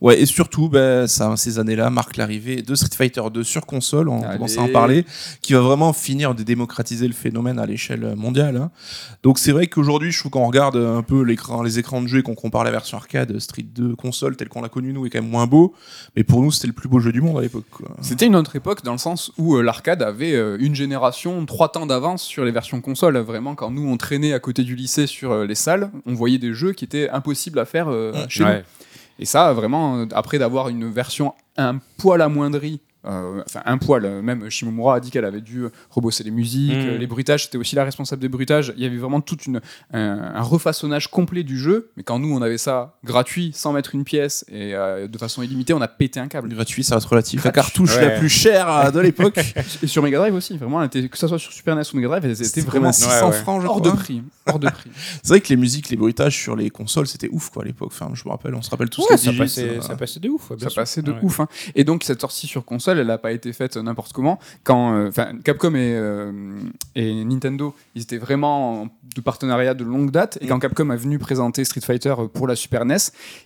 Ouais, et surtout, bah, ça, ces années-là marquent l'arrivée de Street Fighter 2 sur console, on Allez. commence à en parler, qui va vraiment finir de démocratiser le phénomène à l'échelle mondiale. hein. Donc c'est vrai qu'aujourd'hui, je trouve qu'on regarde un peu l'écran, les écrans de jeu et qu'on compare la version arcade Street 2 console telle qu'on l'a connue nous est quand même moins beau, mais pour nous c'était le plus beau jeu du monde à l'époque. C'était une autre époque dans le sens où euh, l'arcade avait euh, une génération, trois temps d'avance sur les versions consoles. Vraiment, quand nous on traînait à côté du lycée sur euh, les salles, on voyait des jeux qui étaient impossibles à faire chez nous. Et ça, vraiment, après d'avoir une version un poil amoindrie, euh, enfin un poil, même Shimomura a dit qu'elle avait dû rebosser les musiques, Mm. les bruitages, c'était aussi la responsable des bruitages. Il y avait vraiment tout une, un, un refaçonnage complet du jeu, mais quand nous on avait ça gratuit, sans mettre une pièce et euh, de façon illimitée, on a pété un câble. Gratuit, ça reste relatif. La cartouche Ouais. la plus chère euh, de l'époque. Et sur Mega Drive aussi, vraiment, elle était- que ça soit sur Super NES ou Mega Drive, elles étaient C'était vraiment vraiment 600 Ouais, ouais. francs, je hors de prix. Hors de prix. C'est vrai que les musiques, les bruitages sur les consoles, c'était ouf quoi à l'époque. Enfin, je me rappelle, on se rappelle tous Ouais, les ça, digits, passait, ça passait de ouf. ça sûr. passait de Ouais. ouf. hein. Et donc cette sortie sur console, elle n'a pas été faite n'importe comment. Quand, euh, Capcom et, euh, et Nintendo, ils étaient vraiment en- de partenariat de longue date. Et quand Capcom est venu présenter Street Fighter euh, pour la Super NES,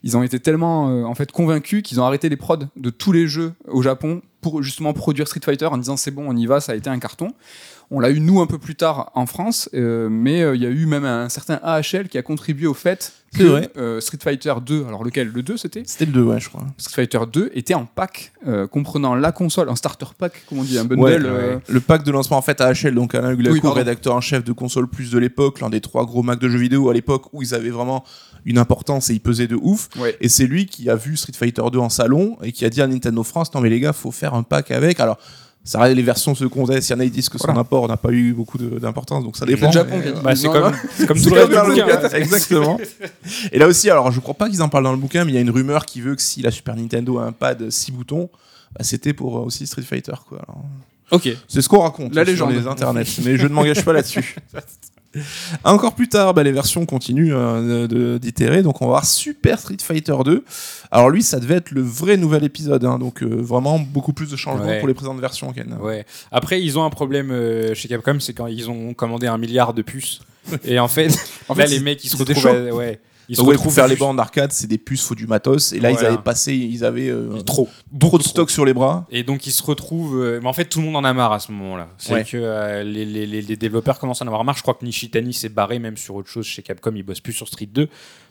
ils ont été tellement en fait convaincus qu'ils ont arrêté les prods de tous les jeux au Japon pour justement produire Street Fighter en disant c'est bon, on y va, ça a été un carton. On l'a eu nous un peu plus tard en France, euh, mais euh, il y a eu même un certain AHL qui a contribué au fait vrai. que euh, Street Fighter 2, alors lequel? Le 2 c'était? C'était le 2, ouais, je crois. Street Fighter 2 était en pack euh, comprenant la console, un starter pack, comme on dit, un bundle. Ouais, euh, Le pack de lancement en fait AHL, donc Alain Huglacourt, Oui, rédacteur en chef de console plus de l'époque, l'un des trois gros Mac de jeux vidéo à l'époque où ils avaient vraiment une importance et ils pesaient de ouf. Ouais. Et c'est lui qui a vu Street Fighter 2 en salon et qui a dit à Nintendo France non mais les gars faut faire un pack avec. Alors ça reste les versions secondaires, s'il y en a ils disent que son apport n'a pas eu beaucoup d'importance donc ça C'est dépend. le Japon euh, Bah, c'est comme, comme c'est tout le comme reste dans du le bouquin. bouquin, exactement. Et là aussi, alors je crois pas qu'ils en parlent dans le bouquin, mais il y a une rumeur qui veut que si la Super Nintendo a un pad 6 boutons, bah, c'était pour euh, aussi Street Fighter. Quoi. Alors, Ok. c'est ce qu'on raconte La sur légende. les internets, mais je ne m'engage pas là-dessus. Encore plus tard, bah, les versions continuent euh, d'itérer, donc on va voir Super Street Fighter 2. Alors lui, ça devait être le vrai nouvel épisode, hein, donc euh, vraiment beaucoup plus de changements Ouais. pour les présentes versions. Ken. Ouais. Après, ils ont un problème euh, chez Capcom, c'est quand ils ont commandé un milliard de puces. Et en fait, En là, fait, les mecs, ils se retrouvent. à- ouais. Ils se retrouvent faire les bandes d'arcade, c'est des puces, faut du matos. Et là, ils avaient passé, ils avaient euh, trop. trop de stock sur les bras. Et donc ils se retrouvent. euh, mais en fait, tout le monde en a marre à ce moment-là. C'est Ouais. que euh, les, les- les- les développeurs commencent à en avoir marre. Je crois que Nishitani s'est barré même sur autre chose chez Capcom. Il bosse plus sur Street 2.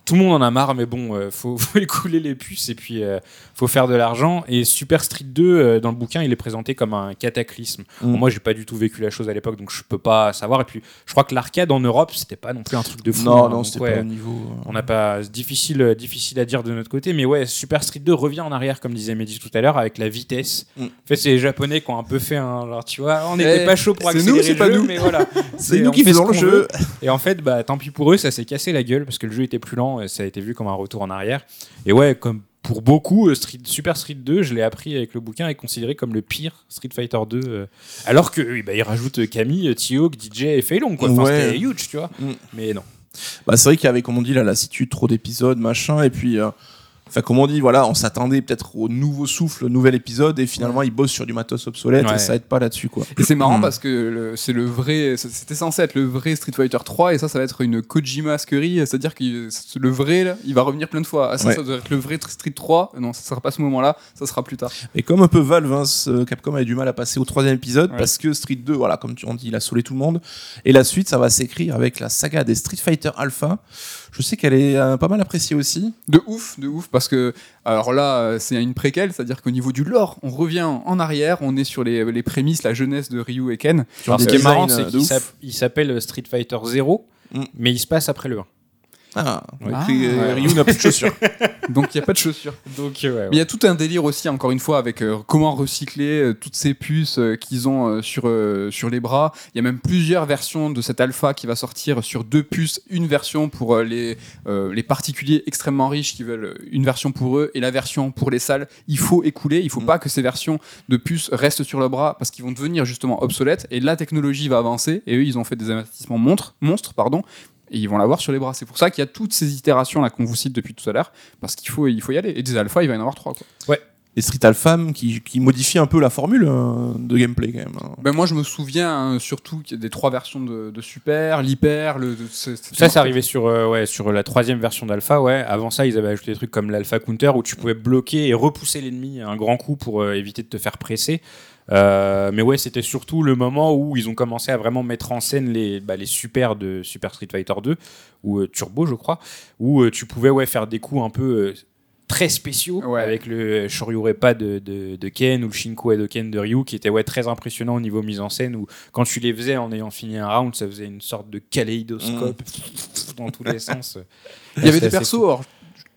Tout le monde en a marre, mais bon, euh, faut, faut écouler les puces et puis euh, faut faire de l'argent. Et Super Street 2, euh, dans le bouquin, il est présenté comme un cataclysme. Mm. Bon, moi, j'ai pas du tout vécu la chose à l'époque, donc je peux pas savoir. Et puis, je crois que l'arcade en Europe, c'était pas non plus un truc de fou. Non, hein, non, c'était ouais, pas au niveau. euh, On n'a pas c'est difficile, euh, difficile à dire de notre côté, mais ouais, Super Street 2 revient en arrière, comme disait Mehdi tout à l'heure, avec la vitesse. Mm. En fait, c'est les Japonais qui ont un peu fait un. Tu vois, on Eh, n'était pas chaud pour accélérer nous, c'est le pas jeu, nous. mais voilà. C'est nous qui faisons le jeu. veut. Et en fait, bah, tant pis pour eux, ça s'est cassé la gueule parce que le jeu était plus lent et ça a été vu comme un retour en arrière. Et ouais, comme pour beaucoup, euh, Street- Super Street 2, je l'ai appris avec le bouquin, est considéré comme le pire Street Fighter 2. euh, alors que bah, il rajoute Camille, T-Hawk, DJ et Feilong, quoi. Enfin, Ouais. C'était huge, tu vois. Mm. Mais non. Bah, c'est vrai qu'il y avait, comme on dit, la lassitude, trop d'épisodes, machin, et puis. euh, Enfin, comme on dit, voilà, on s'attendait peut-être au nouveau souffle, au nouvel épisode, et finalement, ils bossent sur du matos obsolète, Ouais. et ça aide pas là-dessus, quoi. Et c'est marrant Hmm. parce que c'est le vrai, c'était censé être le vrai Street Fighter 3 et ça, ça va être une Kojima-skerie, c'est-à-dire que le vrai, là, il va revenir plein de fois. Ah, ça, Ouais. ça doit être le vrai Street 3. Non, ça sera pas ce moment-là, ça sera plus tard. Et comme un peu Valve, hein, ce- Capcom avait du mal à passer au troisième épisode Ouais. parce que Street 2, voilà, comme tu en dis, il a saoulé tout le monde. Et la suite, ça va s'écrire avec la saga des Street Fighter Alpha. Je sais qu'elle est euh, pas mal appréciée aussi. De ouf, de ouf, parce que, alors là, euh, c'est une préquelle, c'est-à-dire qu'au niveau du lore, on revient en arrière, on est sur les, les prémices, la jeunesse de Ryu et Ken. Alors, ce qui est marrant, euh, c'est de qu'il ouf. s'app- il s'appelle Street Fighter 0, Mm. mais il se passe après le 1. Ah, Ouais. donc, euh, Ah. Ryu n'a plus de chaussures. Donc il n'y a pas de chaussures. Donc, ouais, Mais il y a tout un délire aussi, encore une fois, avec euh, comment recycler euh, toutes ces puces euh, qu'ils ont euh, sur, euh, sur les bras. Il y a même plusieurs versions de cette alpha qui va sortir sur deux puces. Une version pour euh, les, euh, les particuliers extrêmement riches qui veulent euh, une version pour eux et la version pour les salles. Il faut écouler, il faut Mm. pas que ces versions de puces restent sur le bras parce qu'ils vont devenir justement obsolètes et la technologie va avancer et eux ils ont fait des investissements monstres, monstres pardon, et ils vont l'avoir sur les bras. C'est pour ça qu'il y a toutes ces itérations là qu'on vous cite depuis tout à l'heure parce qu'il faut, il faut y aller. Et des alphas, il va y en avoir trois. Quoi. Et Street Alpha qui, qui modifie un peu la formule euh, de gameplay quand même. hein. Ben moi, je me souviens hein, surtout qu'il y a des trois versions de, de Super, l'Hyper, le. de- Ça, c'est arrivé sur, euh, ouais, sur la troisième version d'Alpha. Ouais. Avant ça, ils avaient ajouté des trucs comme l'Alpha Counter où tu pouvais bloquer et repousser l'ennemi à un grand coup pour euh, éviter de te faire presser. Euh, mais ouais, c'était surtout le moment où ils ont commencé à vraiment mettre en scène les, bah, les super de Super Street Fighter 2 ou euh, Turbo, je crois, où euh, tu pouvais ouais, faire des coups un peu très spéciaux Ouais. avec le Shoryurepa de, de, de Ken ou le Shinku Edoken de Ryu qui était ouais, très impressionnant au niveau mise en scène où quand tu les faisais en ayant fini un round, ça faisait une sorte de kaléidoscope dans tous les sens. Il y avait des persos. cool. alors,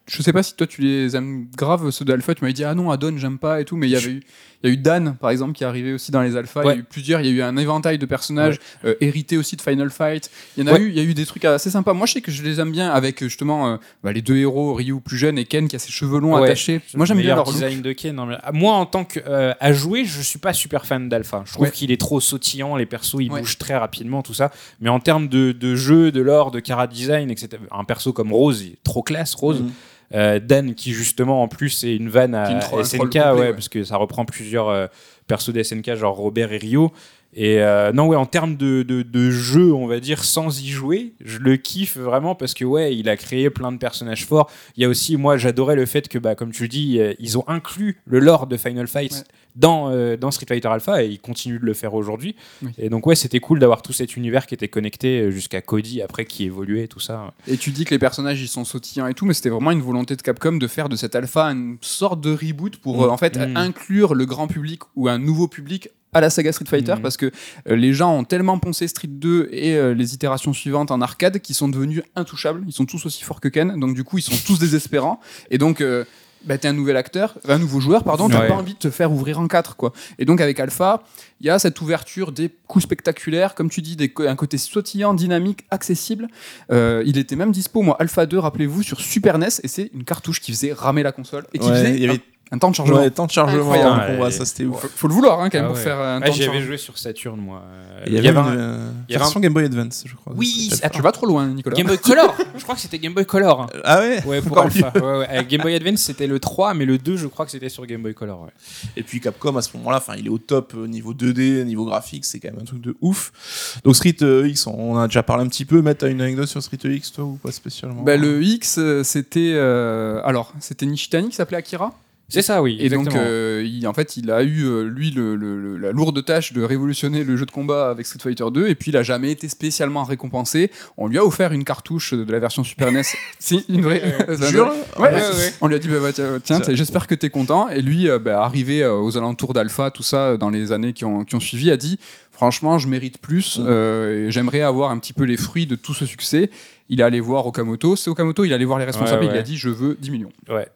je sais pas si toi tu les aimes grave ceux d'Alpha. Tu m'avais dit ah non Adon j'aime pas et tout, mais il y avait eu il y a eu Dan par exemple qui est arrivé aussi dans les alphas. Il y a eu plusieurs. Il y a eu un éventail de personnages euh, hérités aussi de Final Fight. Il y en a Ouais. eu. Il y a eu des trucs assez sympas. Moi je sais que je les aime bien avec euh, justement euh, bah, les deux héros Ryu plus jeune et Ken qui a ses cheveux longs Ouais. attachés. Moi j'aime bien leur look. design de Ken. non, mais, ah, moi, en tant que euh, à jouer, je suis pas super fan d'Alpha. Je trouve Ouais. qu'il est trop sautillant. Les persos, ils Ouais. bougent très rapidement, tout ça. Mais en termes de, de jeu, de lore, de cara design, etc. Un perso comme Rose, il est trop classe, Rose. Mhm. Euh, Dan, qui justement en plus est une vanne à une SNK, ouais, ouais. parce que ça reprend plusieurs euh, persos de SNK, genre Robert et Rio. Et euh, non, ouais, en termes de, de, de jeu, on va dire, sans y jouer, je le kiffe vraiment parce que, ouais, il a créé plein de personnages forts. Il y a aussi, moi, j'adorais le fait que, bah, comme tu le dis, euh, ils ont inclus le lore de Final Fight Ouais. dans, euh, dans Street Fighter Alpha et ils continuent de le faire aujourd'hui. Oui. Et donc, ouais, c'était cool d'avoir tout cet univers qui était connecté jusqu'à Cody après qui évoluait, tout ça. Et tu dis que les personnages ils sont sautillants et tout, mais c'était vraiment une volonté de Capcom de faire de cette alpha une sorte de reboot pour Mm. euh, en fait Mm. inclure le grand public ou un nouveau public à la saga Street Fighter Mm. parce que euh, les gens ont tellement poncé Street 2 et euh, les itérations suivantes en arcade qu'ils sont devenus intouchables. Ils sont tous aussi forts que Ken, donc du coup ils sont tous désespérants. Et donc euh, bah, t'es un nouvel acteur, un nouveau joueur, pardon, t'as Ouais. pas envie de te faire ouvrir en quatre, quoi. Et donc avec Alpha, il y a cette ouverture des coups spectaculaires, comme tu dis, des, un côté sautillant, dynamique, accessible. Euh, il était même dispo, moi, Alpha 2, rappelez-vous, sur Super NES, et c'est une cartouche qui faisait ramer la console et qui Ouais, faisait il y avait un, un temps de chargement. ouais, temps de chargement combat, Ouais, ça c'était ouf. Faut, faut le vouloir hein, quand même Ah pour ouais. faire un Ah, temps de J'y avais chargement. joué sur Saturn, moi. Euh, Il y avait, une un- euh, il y avait version Game Boy Advance, je crois. Oui, Ah, tu vas trop loin, Nicolas. Game Boy Color Je crois que c'était Game Boy Color. Ah ouais Ouais, pour Alpha. Ouais, ouais. Avec Game Boy Advance, c'était le 3, mais le 2, je crois que c'était sur Game Boy Color. ouais. Et puis Capcom à ce moment-là, enfin, il est au top au niveau 2D, niveau graphique, c'est quand même un truc de ouf. Donc Street euh, X, on en a déjà parlé un petit peu. Mais t'as une anecdote sur Street X, toi, ou pas spécialement Bah, le X, euh, c'était. euh, alors, c'était Nishitani qui s'appelait Akira? C'est ça, oui. Et donc, euh, il, en fait, il a eu, euh, lui, le- le- le- la lourde tâche de révolutionner le jeu de combat avec Street Fighter 2, et puis il a jamais été spécialement récompensé. On lui a offert une cartouche de la version Super NES. si, une vraie. Ça Jure doit- ouais, Ouais, ouais. On lui a dit, bah, bah, tiens, j'espère que t'es content. Et lui, euh, bah, arrivé euh, aux alentours d'Alpha, tout ça, euh, dans les années qui ont, qui ont suivi, a dit, franchement, je mérite plus, euh, j'aimerais avoir un petit peu les fruits de tout ce succès. Il est allé voir Okamoto. C'est Okamoto, il est allé voir les responsables, il a dit, je veux 10 millions. Ouais.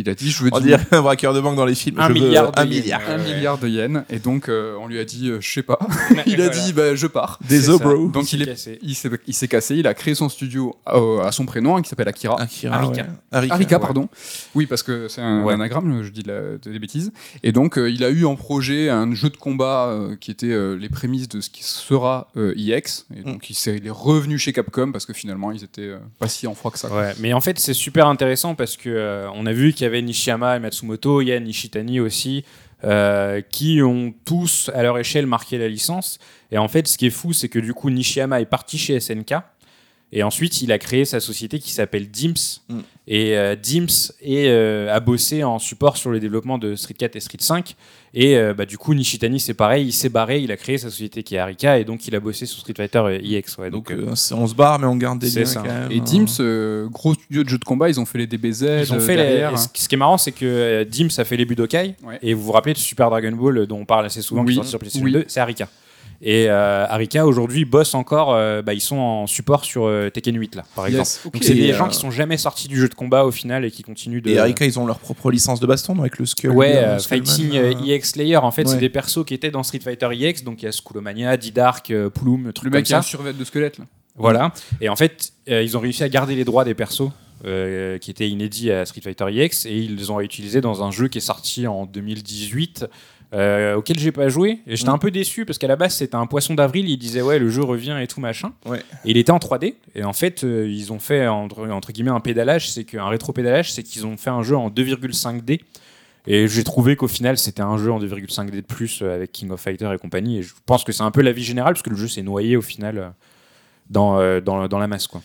Il a dit, je veux 10 On dirait un braqueur de banque dans les films. Un Je veux milliard de un yens. milliard. un Ouais. milliard de yens et donc euh, on lui a dit euh, je sais pas il a Voilà. dit bah, je pars Désolé, ça. bro. donc il s'est il s'est cassé il a créé son studio euh, à son prénom hein, qui s'appelle Akira Akira, Arika. ouais. Arika. Arika ouais. pardon oui parce que c'est un Ouais. anagramme je dis de la- des bêtises et donc euh, il a eu en projet un jeu de combat euh, qui était euh, les prémices de ce qui sera euh, EX et donc il, s'est- il est revenu chez Capcom parce que finalement ils étaient euh, pas si en froid que ça Ouais, mais en fait c'est super intéressant parce que euh, on a vu qu'il y avait Nishiyama et Matsumoto, il y a Nishitani aussi, euh, qui ont tous à leur échelle marqué la licence. Et en fait, ce qui est fou, c'est que du coup Nishiyama est parti chez SNK. Et ensuite, il a créé sa société qui s'appelle Dims. Mm. Et euh, Dims est, euh, a bossé en support sur le développement de Street 4 et Street 5. Et euh, bah, du coup, Nishitani, c'est pareil, il s'est barré, il a créé sa société qui est Arika. Et donc, il a bossé sur Street Fighter et EX. Ouais, Donc on se barre, mais on garde des c'est liens ça. quand même. et Dims euh, gros studio de jeux de combat ils ont fait les DBZ Ils ont fait les- derrière. ce qui est marrant, c'est que Dims a fait les Budokai. Ouais. Et vous vous rappelez de Super Dragon Ball, dont on parle assez souvent, qui Oui, est sorti sur PlayStation oui. 2, c'est Arika. Et euh, Arika, aujourd'hui, bosse encore, euh, bah, ils sont en support sur euh, Tekken 8, là, par exemple. Yes. Donc c'est des euh, gens qui sont jamais sortis du jeu de combat au final et qui continuent de. Et Arika, ils ont leur propre licence de baston avec le Skull. Ouais, euh, Fighting EX Slayer, en fait, Ouais. c'est des persos qui étaient dans Street Fighter EX, donc il y a Skullomania, Didark, euh, Plume, trucs le mec qui a un survêt de squelette là Voilà. Et en fait, euh, ils ont réussi à garder les droits des persos euh, qui étaient inédits à Street Fighter EX et ils les ont réutilisés dans un jeu qui est sorti en 2018. Euh, auquel j'ai pas joué. Et j'étais Mm. un peu déçu parce qu'à la base c'était un poisson d'avril. Il disait ouais le jeu revient et tout machin. Ouais. et il était en 3D et en fait euh, ils ont fait entre, entre guillemets un pédalage. C'est qu'un rétro pédalage c'est qu'ils ont fait un jeu en 2,5D et j'ai trouvé qu'au final c'était un jeu en 2,5D de plus euh, avec King of Fighter et compagnie. Et je pense que c'est un peu l'avis général parce que le jeu s'est noyé au final euh, dans, dans, dans la masse quoi.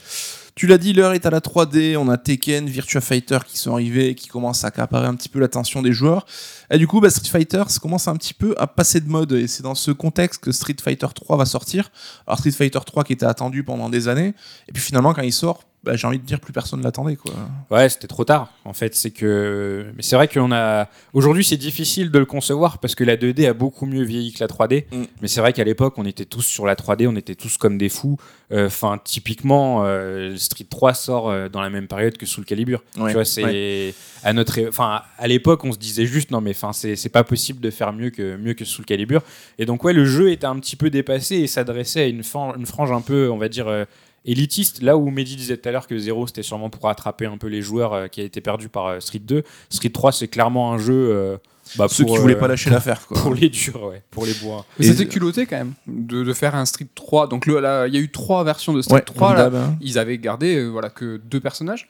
Tu l'as dit, l'heure est à la 3D. On a Tekken, Virtua Fighter qui sont arrivés et qui commencent à accaparer un petit peu l'attention des joueurs. Et du coup, bah, Street Fighter ça commence un petit peu à passer de mode. Et c'est dans ce contexte que Street Fighter 3 va sortir. Alors, Street Fighter 3 qui était attendu pendant des années. Et puis finalement, quand il sort, bah, j'ai envie de dire plus personne ne l'attendait. Quoi. Ouais, c'était trop tard. En fait, c'est que. Mais c'est vrai qu'on a. Aujourd'hui, c'est difficile de le concevoir parce que la 2D a beaucoup mieux vieilli que la 3D. Mm. Mais c'est vrai qu'à l'époque, on était tous sur la 3D, on était tous comme des fous. Enfin, typiquement, euh, Street 3 sort euh, dans la même période que Soul Calibur. Ouais, Tu vois, c'est à notre. Enfin, à l'époque, on se disait juste non, mais enfin, c'est pas possible de faire mieux que mieux que Soul Calibur. Et donc, ouais, le jeu était un petit peu dépassé et s'adressait à une frange un peu, on va dire. Élitiste, là où Mehdi disait tout à l'heure que 0 c'était sûrement pour attraper un peu les joueurs euh, qui a été perdus par euh, Street 2. Street 3 c'est clairement un jeu euh, bah, Ceux pour, qui voulaient euh, pas lâcher l'affaire. quoi. pour les durs, ouais, pour les bois. Mais c'était culotté quand même de, de faire un Street 3. Donc il y a eu trois versions de Street Ouais, 3. comme là. hein. Ils avaient gardé euh, voilà que deux personnages.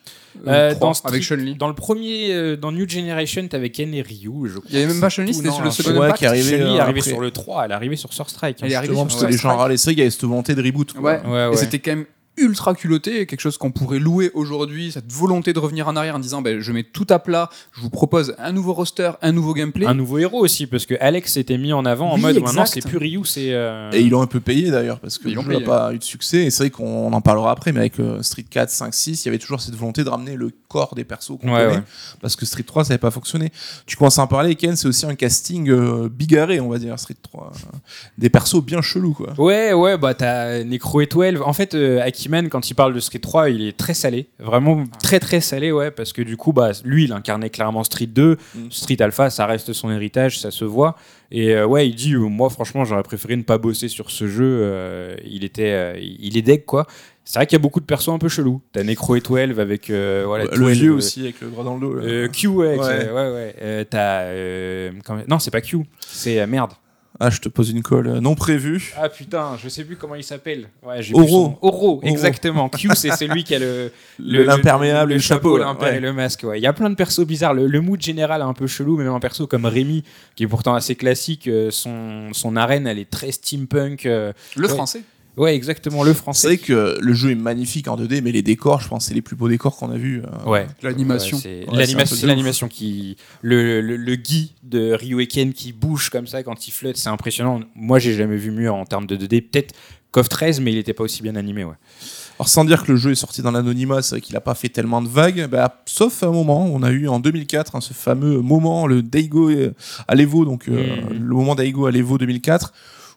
Euh, Euh, trois, dans Street- avec Chun-Li. Dans le premier, euh, dans New Generation, t'avais Ken et Ryu. Je crois. Il y avait même pas Chun-Li, c'était sur le un second Ouais, qui arrivait, Chun-Li après. sur le 3, elle est arrivée sur Sur Strike. hein. Elle est arrivée Justement, sur- parce que les gens râlaient. C'est vrai qu'il y avait cette volonté de reboot. Ouais. Ouais, Et ouais. c'était quand même ultra culotté, quelque chose qu'on pourrait louer aujourd'hui, cette volonté de revenir en arrière en disant ben, je mets tout à plat, je vous propose un nouveau roster, un nouveau gameplay. Un nouveau héros aussi, parce que Alex s'était mis en avant en Oui, mode maintenant c'est plus Ryu, c'est. euh, Et ils l'ont un peu payé d'ailleurs, parce que Ils le l'ont jeu n'a pas eu de succès. Et c'est vrai qu'on en parlera après, mais avec euh, Street 4, 5, 6, il y avait toujours cette volonté de ramener le corps des persos qu'on Ouais, connaît. Parce que Street 3, ça n'avait pas fonctionné. Tu commences à en parler, Ken, c'est aussi un casting euh, bigarré, on va dire, Street 3. Euh, Des persos bien chelous, quoi. Ouais, ouais, bah t'as Necro et 12. En fait, euh, Akiman, quand il parle de Street 3, il est très salé. Vraiment très, très salé, ouais, parce que du coup, bah, lui, il incarnait clairement Street 2. Mm. Street Alpha, ça reste son héritage, ça se voit. Et euh, ouais, il dit, euh, moi, franchement, j'aurais préféré ne pas bosser sur ce jeu. il était, il est deg, quoi. C'est vrai qu'il y a beaucoup de persos un peu chelous. T'as Necro et 12 avec, euh, voilà, le 12, vieux euh, aussi, avec le bras dans le dos. euh, Q, ouais, qui- Ouais. ouais, ouais. Euh, t'as, euh, non, c'est pas Q, c'est euh, merde. Ah, je te pose une colle non prévue. Ah putain, je sais plus comment il s'appelle. Ouais, j'ai Oro. son. Oro, exactement. Q, c'est celui qui a le Le- L'imperméable et le chapeau. là. l'imper Ouais. et le masque. Ouais. Il y a plein de persos bizarres. Le, le mood général est un peu chelou, mais même un perso comme Rémi, qui est pourtant assez classique, son, son arène, elle est très steampunk. euh, Le Ouais. français. Ouais, exactement, le C'est français. vrai que le jeu est magnifique en 2D, mais les décors, je pense, c'est les plus beaux décors qu'on a vus. euh. Ouais. L'animation. Ouais, c'est- Ouais, l'animation, c'est c'est qui. Le, le, le gui de Ryuken qui bouge comme ça quand il flotte, c'est impressionnant. Moi, j'ai jamais vu mieux en termes de 2D. Peut-être KOF 13, mais il était pas aussi bien animé, ouais. Alors sans dire que le jeu est sorti dans l'anonymat, c'est vrai qu'il a pas fait tellement de vagues, bah, sauf un moment, on a eu en 2004 hein, ce fameux moment, le Daigo euh, à l'Evo, donc euh, Mhm. le moment Daigo à l'Evo 2004,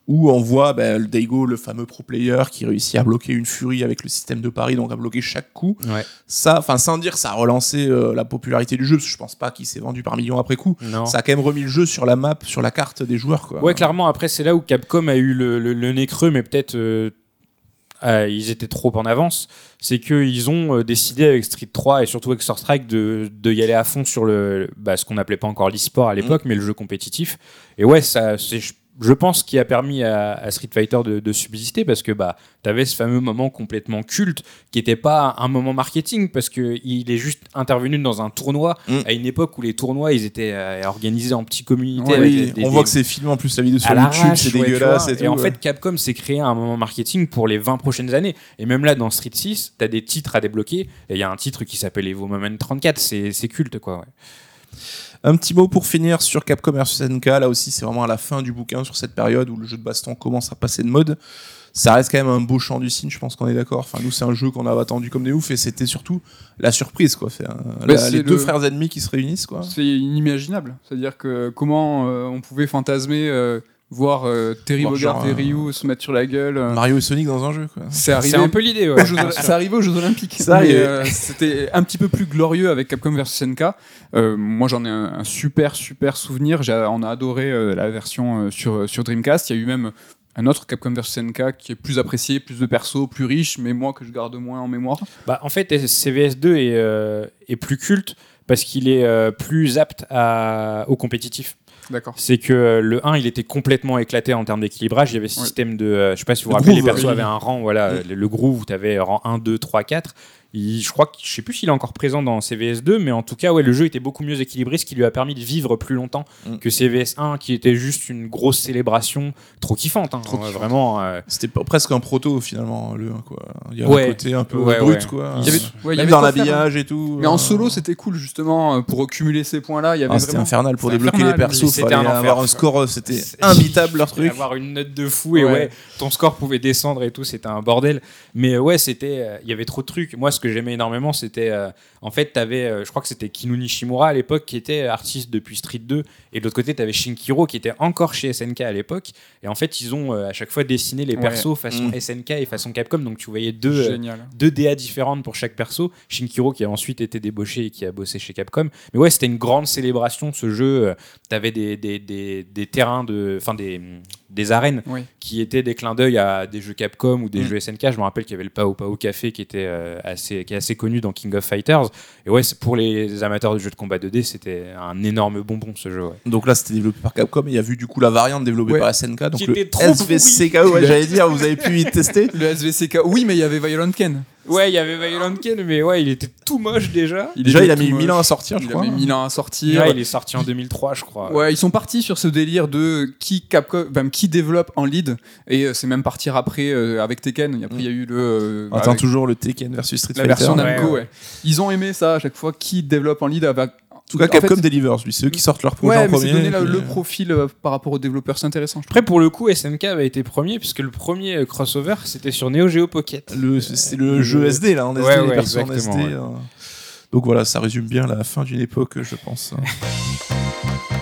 où on voit bah, le Daigo, le fameux pro player, qui réussit à bloquer une furie avec le système de Paris, donc à bloquer chaque coup. Ouais. Ça, enfin sans dire, ça a relancé euh, la popularité du jeu, parce que je pense pas qu'il s'est vendu par millions après coup. Non. Ça a quand même remis le jeu sur la map, sur la carte des joueurs. Quoi. Ouais, clairement, après, c'est là où Capcom a eu le, le- le nez creux, mais peut-être euh, ah, ils étaient trop en avance. C'est qu'ils ont euh, décidé avec Street 3 et surtout avec Star Strike de, de y aller à fond sur le, bah, ce qu'on n'appelait pas encore l'e-sport à l'époque, mais le jeu compétitif. Et ouais, ça, c'est, je- pense, qui a permis à, à Street Fighter de, de subsister parce que bah, tu avais ce fameux moment complètement culte qui n'était pas un moment marketing parce qu'il est juste intervenu dans un tournoi Mm. à une époque où les tournois ils étaient euh, organisés en petits communautés. Ouais, avec oui, des- des- on des- voit que c'est filmé en plus la vidéo sur YouTube, c'est ouais, tu dégueulasse et tout. Et en ouais. fait, Capcom s'est créé un moment marketing pour les 20 prochaines années. Et même là, dans Street 6, t'as des titres à débloquer. Et il y a un titre qui s'appelle Evo Moment 34. C'est c'est culte, quoi. Un petit mot pour finir sur Capcom vs SNK. Là aussi, c'est vraiment à la fin du bouquin sur cette période où le jeu de baston commence à passer de mode. Ça reste quand même un beau champ du signe, je pense qu'on est d'accord. Enfin, nous, c'est un jeu qu'on a attendu comme des oufs et c'était surtout la surprise, quoi. C'est un- Bah, la- c'est les deux frères ennemis qui se réunissent, quoi. C'est inimaginable. C'est-à-dire que comment euh, on pouvait fantasmer, euh, voir euh, Terry Voir Bogard genre, et euh, Ryu se mettre sur la gueule. euh, Mario et Sonic dans un jeu, quoi. c'est arrivé. C'est un peu l'idée, ouais. aux Jeux- c'est arrivé aux Jeux Olympiques. C'est arrivé. Mais, euh, C'était un petit peu plus glorieux avec Capcom vs SNK. Euh, moi, j'en ai un, un super, super souvenir. J'ai- on a adoré euh, la version euh, sur, sur Dreamcast. Il y a eu même un autre Capcom vs SNK qui est plus apprécié, plus de persos, plus riche, mais moi que je garde moins en mémoire. Bah, en fait, CVS2 est, euh, est plus culte parce qu'il est euh, plus apte à, au compétitif. D'accord. C'est que euh, le 1, il était complètement éclaté en termes d'équilibrage. Il y avait ce système de. euh, je sais pas si vous vous Le rappelez, les persos oui. avaient un rang, voilà, Mm. le, le groove où tu avais rang 1, 2, 3, 4. Il- je crois que je sais plus s'il est encore présent dans CVS2, mais en tout cas, ouais, le jeu était beaucoup mieux équilibré, ce qui lui a permis de vivre plus longtemps Mm. que CVS1, qui était juste une grosse célébration trop kiffante. hein. Trop Ouais, kiffante. Vraiment. euh, C'était presque un proto, finalement, le 1, quoi. Il y a Ouais. un côté un peu Ouais, brut, ouais. quoi. Il y avait, ouais, il y Même avait dans l'habillage et tout. Mais en euh, solo, c'était cool justement euh, pour cumuler ces points-là. Il y avait ah, C'était vraiment. infernal pour débloquer infernal, les persos. c'était enfer. avoir un score, c'était imbitable leur truc. Avoir une note de fou et Ouais. ouais. ton score pouvait descendre et tout, c'était un bordel. Mais ouais, c'était, il y avait trop de trucs. Moi, ce que j'aimais énormément, c'était, euh, en fait, t'avais, euh, je crois que c'était Kinu Nishimura à l'époque qui était artiste depuis Street 2, et de l'autre côté, t'avais Shinkiro qui était encore chez SNK à l'époque. Et en fait, ils ont euh, à chaque fois dessiné les Ouais. persos façon Mm. SNK et façon Capcom, donc tu voyais deux. euh, deux DA différentes pour chaque perso. Shinkiro qui a ensuite été débauché et qui a bossé chez Capcom. Mais ouais, c'était une grande célébration ce jeu. Euh, T'avais des, des, des, des terrains de, enfin des, des arènes Oui. qui étaient des clins d'œil à des jeux Capcom ou des Mm. jeux SNK. Je me rappelle qu'il y avait le Pao Pao Café qui était euh, assez, qui est assez connu dans King of Fighters. Et ouais, c'est- pour les amateurs de jeux de combat 2D, c'était un énorme bonbon ce jeu. ouais. Donc là, c'était développé par Capcom et il y a vu du coup la variante développée Ouais. par SNK. Donc Qui le SVCKO, ouais, j'allais dire, vous avez pu y tester. Le SVCK, oui, mais il y avait Violent Ken. Ouais, il y avait Violent Ken, mais ouais, il était tout moche déjà. Déjà, il a mis moche. 1000 ans à sortir, je Il crois. a mis 1000 ans à sortir. Ouais, il est sorti en 2003, je crois. Ouais, ils sont partis sur ce délire de qui Capcom, enfin, qui développe en lead, et euh, c'est même partir après euh, avec Tekken. Et après, il y a eu le euh, On attend avec toujours le Tekken versus Street la Fighter. version En Ouais, Namco. ouais. Ouais, Ils ont aimé ça à chaque fois qui développe en lead. Avec... En tout cas, en Capcom fait, Delivers, lui, c'est eux qui sortent leur projet Ouais, en mais c'est premier. puis, le euh, profil euh, par rapport aux développeurs, c'est intéressant. Après, pour le coup, SNK avait été premier, puisque le premier euh, crossover, c'était sur Neo Geo Pocket. le- C'est le jeu SD, là, en SD, Ouais, les ouais, en SD. ouais. Donc voilà, ça résume bien la fin d'une époque, je pense.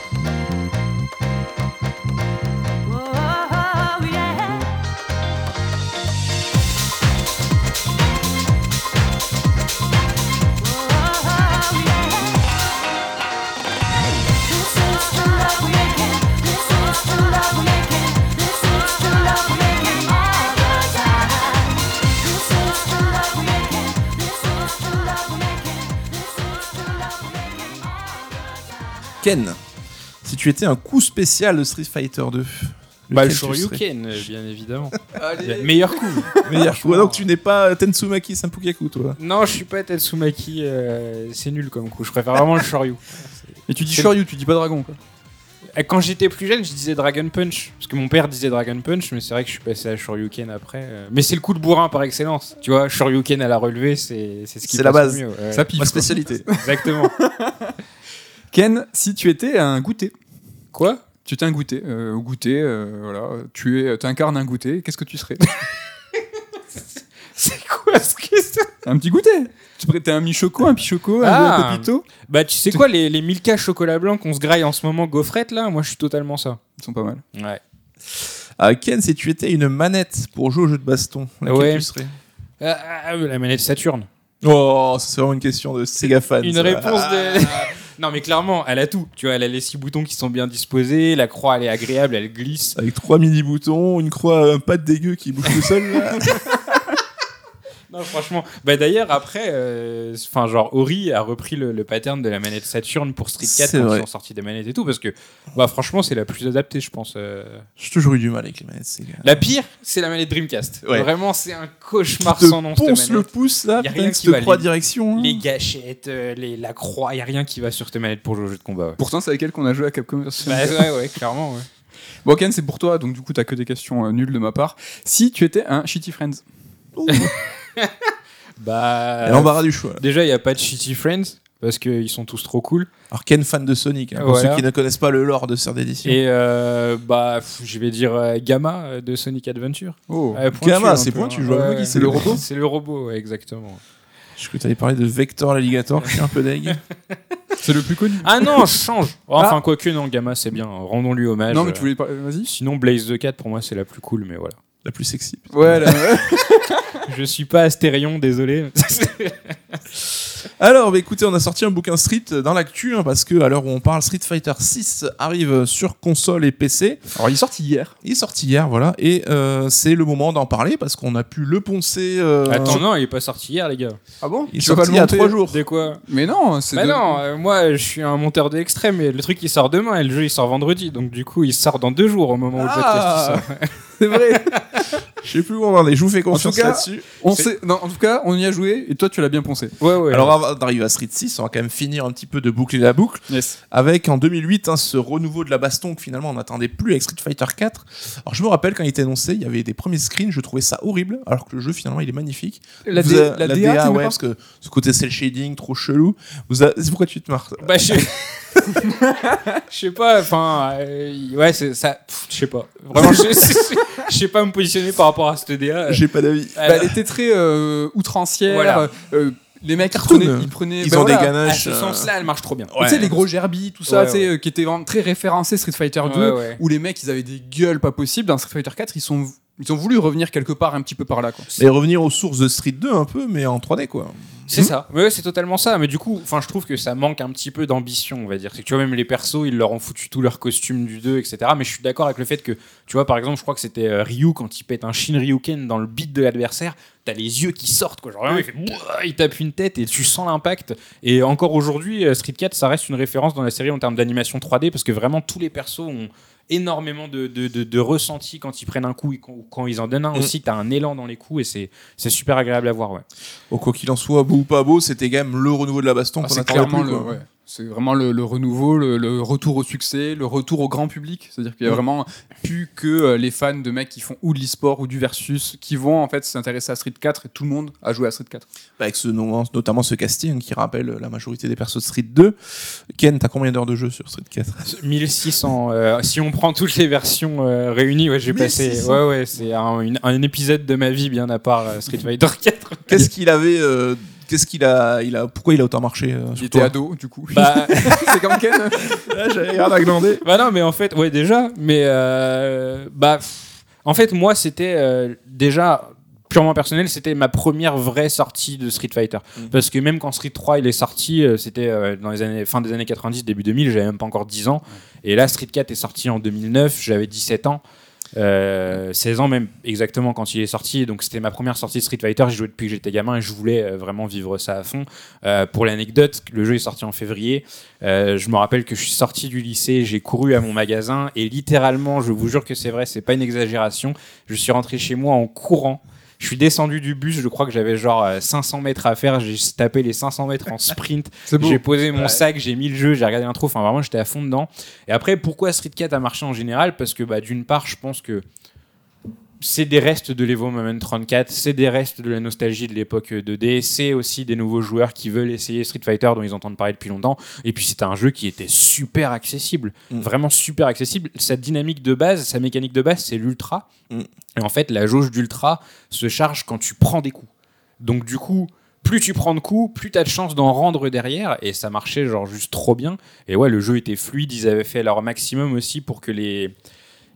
time. Ken, si tu étais un coup spécial de Street Fighter 2, Bah, le Shoryuken, euh, bien évidemment. Allez. Meilleur coup. Meilleur coup. Donc tu n'es pas Tensumaki Sampukaku, toi. Non, je suis pas Tetsumaki, euh, c'est nul comme coup. Je préfère vraiment le Shoryu. Et tu dis Shoryu, tu dis pas Dragon. Quoi. Euh, Quand j'étais plus jeune, je disais Dragon Punch. Parce que mon père disait Dragon Punch, mais c'est vrai que je suis passé à Shoryuken après. euh. Mais c'est le coup de bourrin par excellence. Tu vois, Shoryuken à la relevée, c'est c'est ce qui C'est la base. le mieux. ouais. Ça piffe. Ma quoi. spécialité. Exactement. Ken, si tu étais un goûter, Quoi? Tu étais un goûter, euh, goûter, euh, voilà, tu es, incarnes un goûter, qu'est-ce que tu serais? C'est quoi ce que c'est Un petit goûter Tu prêtais un mi-choco, un pichoco, un Ah. copito Bah, tu sais quoi, les, les Milka chocolat blanc qu'on se graille en ce moment, gaufrette là, moi je suis totalement ça. Ils sont pas mal. Ouais. Ah, Ken, si tu étais une manette pour jouer au jeu de baston, laquelle Ouais. tu serais? Ah, ah, la manette Saturne. Oh, c'est vraiment une question de Sega fan. Une ça. réponse de. Non, mais clairement, elle a tout. Tu vois, elle a les six boutons qui sont bien disposés, la croix elle est agréable, elle glisse. Avec trois mini boutons, une croix, un pas de dégueu qui bouge tout seul. Là. Non, franchement. Bah d'ailleurs, après, euh, enfin, genre, Ori a repris le, le pattern de la manette Saturn pour Street 4 C'est quand vrai. ils ont sorti des manettes et tout, parce que, bah, franchement, c'est la plus adaptée, je pense. euh. J'ai toujours eu du mal avec les manettes Sega. La pire, c'est la manette Dreamcast. Ouais. Vraiment, c'est un cauchemar te sans nom, ponce le pouce là, Y a rien qui va, les- hein. Les gâchettes, euh, les, la croix, y a rien qui va sur tes manettes pour jouer au jeu de combat. Ouais. Pourtant, c'est avec elle qu'on a joué à Capcom versus Bah, ouais, ouais, clairement, ouais. Bon, Ken, c'est pour toi, donc du coup, t'as que des questions euh, nulles de ma part. Si tu étais un Shitty Friends, Bah. L'embarras du choix. Déjà, il n'y a pas de Shitty Friends parce qu'ils sont tous trop cool. Alors Ken, fan de Sonic, hein, pour Voilà. ceux qui ne connaissent pas le lore de cette édition. Et euh, bah, je vais dire euh, Gamma euh, de Sonic Adventure. oh, pointu, Gamma, c'est pointu, hein. Ouais, ouais. c'est, le robot C'est le robot, ouais, exactement. Je crois que tu allais parler de Vector l'alligator, je suis un peu deg. c'est le plus connu. Ah non, change Enfin, quoique, non, Gamma, c'est bien. Rendons-lui hommage. non, mais tu voulais pas. Vas-y. Sinon, Blaze the Cat, pour moi, c'est la plus cool, mais voilà. La plus sexy. Ouais, là, ouais. Je suis pas Astérion, désolé. Alors, bah, écoutez, on a sorti un bouquin Street dans l'actu, hein, parce que à l'heure où on parle, Street Fighter 6 arrive sur console et PC. Alors, il est sorti hier. Il est sorti hier, voilà, et euh, c'est le moment d'en parler parce qu'on a pu le poncer. euh, Attends, non, il est pas sorti hier, les gars. Ah bon il est sorti le il y a trois jours. De quoi Mais non, c'est. Bah de- non, euh, moi je suis un monteur de extrême et le truc il sort demain et le jeu il sort vendredi donc du coup il sort dans deux jours au moment où le podcast il Ah, sort. c'est vrai. Je sais plus où on en est, je vous fais confiance tout cas, là-dessus. On sait. Non, en tout cas, on y a joué et toi, tu l'as bien poncé. Ouais ouais. Alors, avant d'arriver à Street 6, on va quand même finir un petit peu de boucler la boucle. Yes. avec en 2008 hein, ce renouveau de la baston que finalement on n'attendait plus avec Street Fighter 4. Alors je me rappelle quand il était annoncé, il y avait des premiers screens, je trouvais ça horrible, alors que le jeu finalement il est magnifique. La, Vous D- avez- la, DA, ouais, pas parce que ce côté cel shading trop chelou. Vous avez- C'est pourquoi tu te marres Bah je je sais pas enfin euh, ouais c'est ça pff, je sais pas. Vraiment je je- je sais pas me positionner par rapport à cette DA. J'ai pas d'avis. Euh, Bah, elle était très euh, outrancière. Voilà. euh, les mecs, ils prenaient, ils prenaient. Ils bah, ont voilà. des à ganaches. ce euh, sens-là elle marche trop bien. Tu sais, les gros gerbilles, tout ça, Ouais, tu sais, ouais. euh, qui étaient vraiment très référencés Street Fighter 2, Ouais, ouais. où les mecs, ils avaient des gueules pas possibles. Dans Street Fighter 4, ils, sont, ils ont voulu revenir quelque part un petit peu par là. Quoi. Et revenir aux sources de Street 2 un peu, mais en 3D quoi. C'est ça. Ouais, c'est totalement ça. Mais du coup, enfin, je trouve que ça manque un petit peu d'ambition, on va dire. C'est que tu vois, même les persos, ils leur ont foutu tout leur costume du 2, etc. Mais je suis d'accord avec le fait que, tu vois, par exemple, je crois que c'était euh, Ryu quand il pète un Shin Ryuken dans le beat de l'adversaire. T'as les yeux qui sortent, quoi. Genre, vraiment, il fait Bouah il tape une tête et tu sens l'impact. Et encore aujourd'hui, euh, Street 4, ça reste une référence dans la série en termes d'animation 3D parce que vraiment tous les persos ont énormément de, de, de, de ressenti quand ils prennent un coup et quand, quand ils en donnent un Mm. aussi. T'as un élan dans les coups et c'est c'est super agréable à voir, ouais. Bon, quoi qu'il en soit, beau ou pas beau, c'était quand même le renouveau de la baston Ah, qu'on attendait clairement plus. le, ouais. C'est vraiment le, le renouveau, le, le retour au succès, le retour au grand public. C'est-à-dire qu'il y a Mm. vraiment plus que euh, les fans de mecs qui font ou de l'e-sport ou du versus qui vont en fait s'intéresser à Street 4 et tout le monde a joué à Street 4. Bah, Avec ce, notamment ce casting qui rappelle la majorité des persos de Street 2. Ken, t'as combien d'heures de jeu sur Street 4 1600. euh, si on prend toutes les versions euh, réunies, ouais, j'ai passé. 1600. Ouais, ouais, c'est un, épisode de ma vie bien à part euh, Street Fighter 4. Qu'est-ce qu'il avait euh, Qu'est-ce qu'il a, il a Pourquoi il a autant marché euh, Il sur était toi ado du coup. bah, c'est comme Ken. J'avais rien à glander. bah non, mais en fait, ouais, déjà. Mais euh, bah, pff, en fait, moi, c'était euh, déjà purement personnel, c'était ma première vraie sortie de Street Fighter. Mhm. Parce que même quand Street 3 il est sorti, euh, c'était euh, dans les années fin des années 90, début 2000, j'avais même pas encore 10 ans. Et là, Street 4 est sorti en 2009, j'avais 17 ans. Euh, 16 ans même exactement quand il est sorti. Donc c'était ma première sortie de Street Fighter. J'ai joué depuis que j'étais gamin et je voulais euh, vraiment vivre ça à fond. Euh, pour l'anecdote le jeu est sorti en février. Euh, je me rappelle que je suis sorti du lycée j'ai couru à mon magasin et littéralement je vous jure que c'est vrai c'est pas une exagération je suis rentré chez moi en courant Je suis descendu du bus, je crois que j'avais genre euh, 500 mètres à faire. J'ai tapé les 500 mètres en sprint. J'ai posé mon Ouais. sac, j'ai mis le jeu, j'ai regardé l'intro. Enfin, vraiment, j'étais à fond dedans. Et après, pourquoi Street 4 a marché en général? Parce que, bah, d'une part, je pense que c'est des restes de l'Evo Moment 34, c'est des restes de la nostalgie de l'époque 2D, c'est aussi des nouveaux joueurs qui veulent essayer Street Fighter dont ils entendent parler depuis longtemps. Et puis c'était un jeu qui était super accessible, Mm. vraiment super accessible. Sa dynamique de base, sa mécanique de base, c'est l'ultra. Mm. Et en fait, la jauge d'ultra se charge quand tu prends des coups. Donc du coup, plus tu prends de coups, plus tu as de chances d'en rendre derrière. Et ça marchait genre juste trop bien. Et ouais, le jeu était fluide. Ils avaient fait leur maximum aussi pour que les,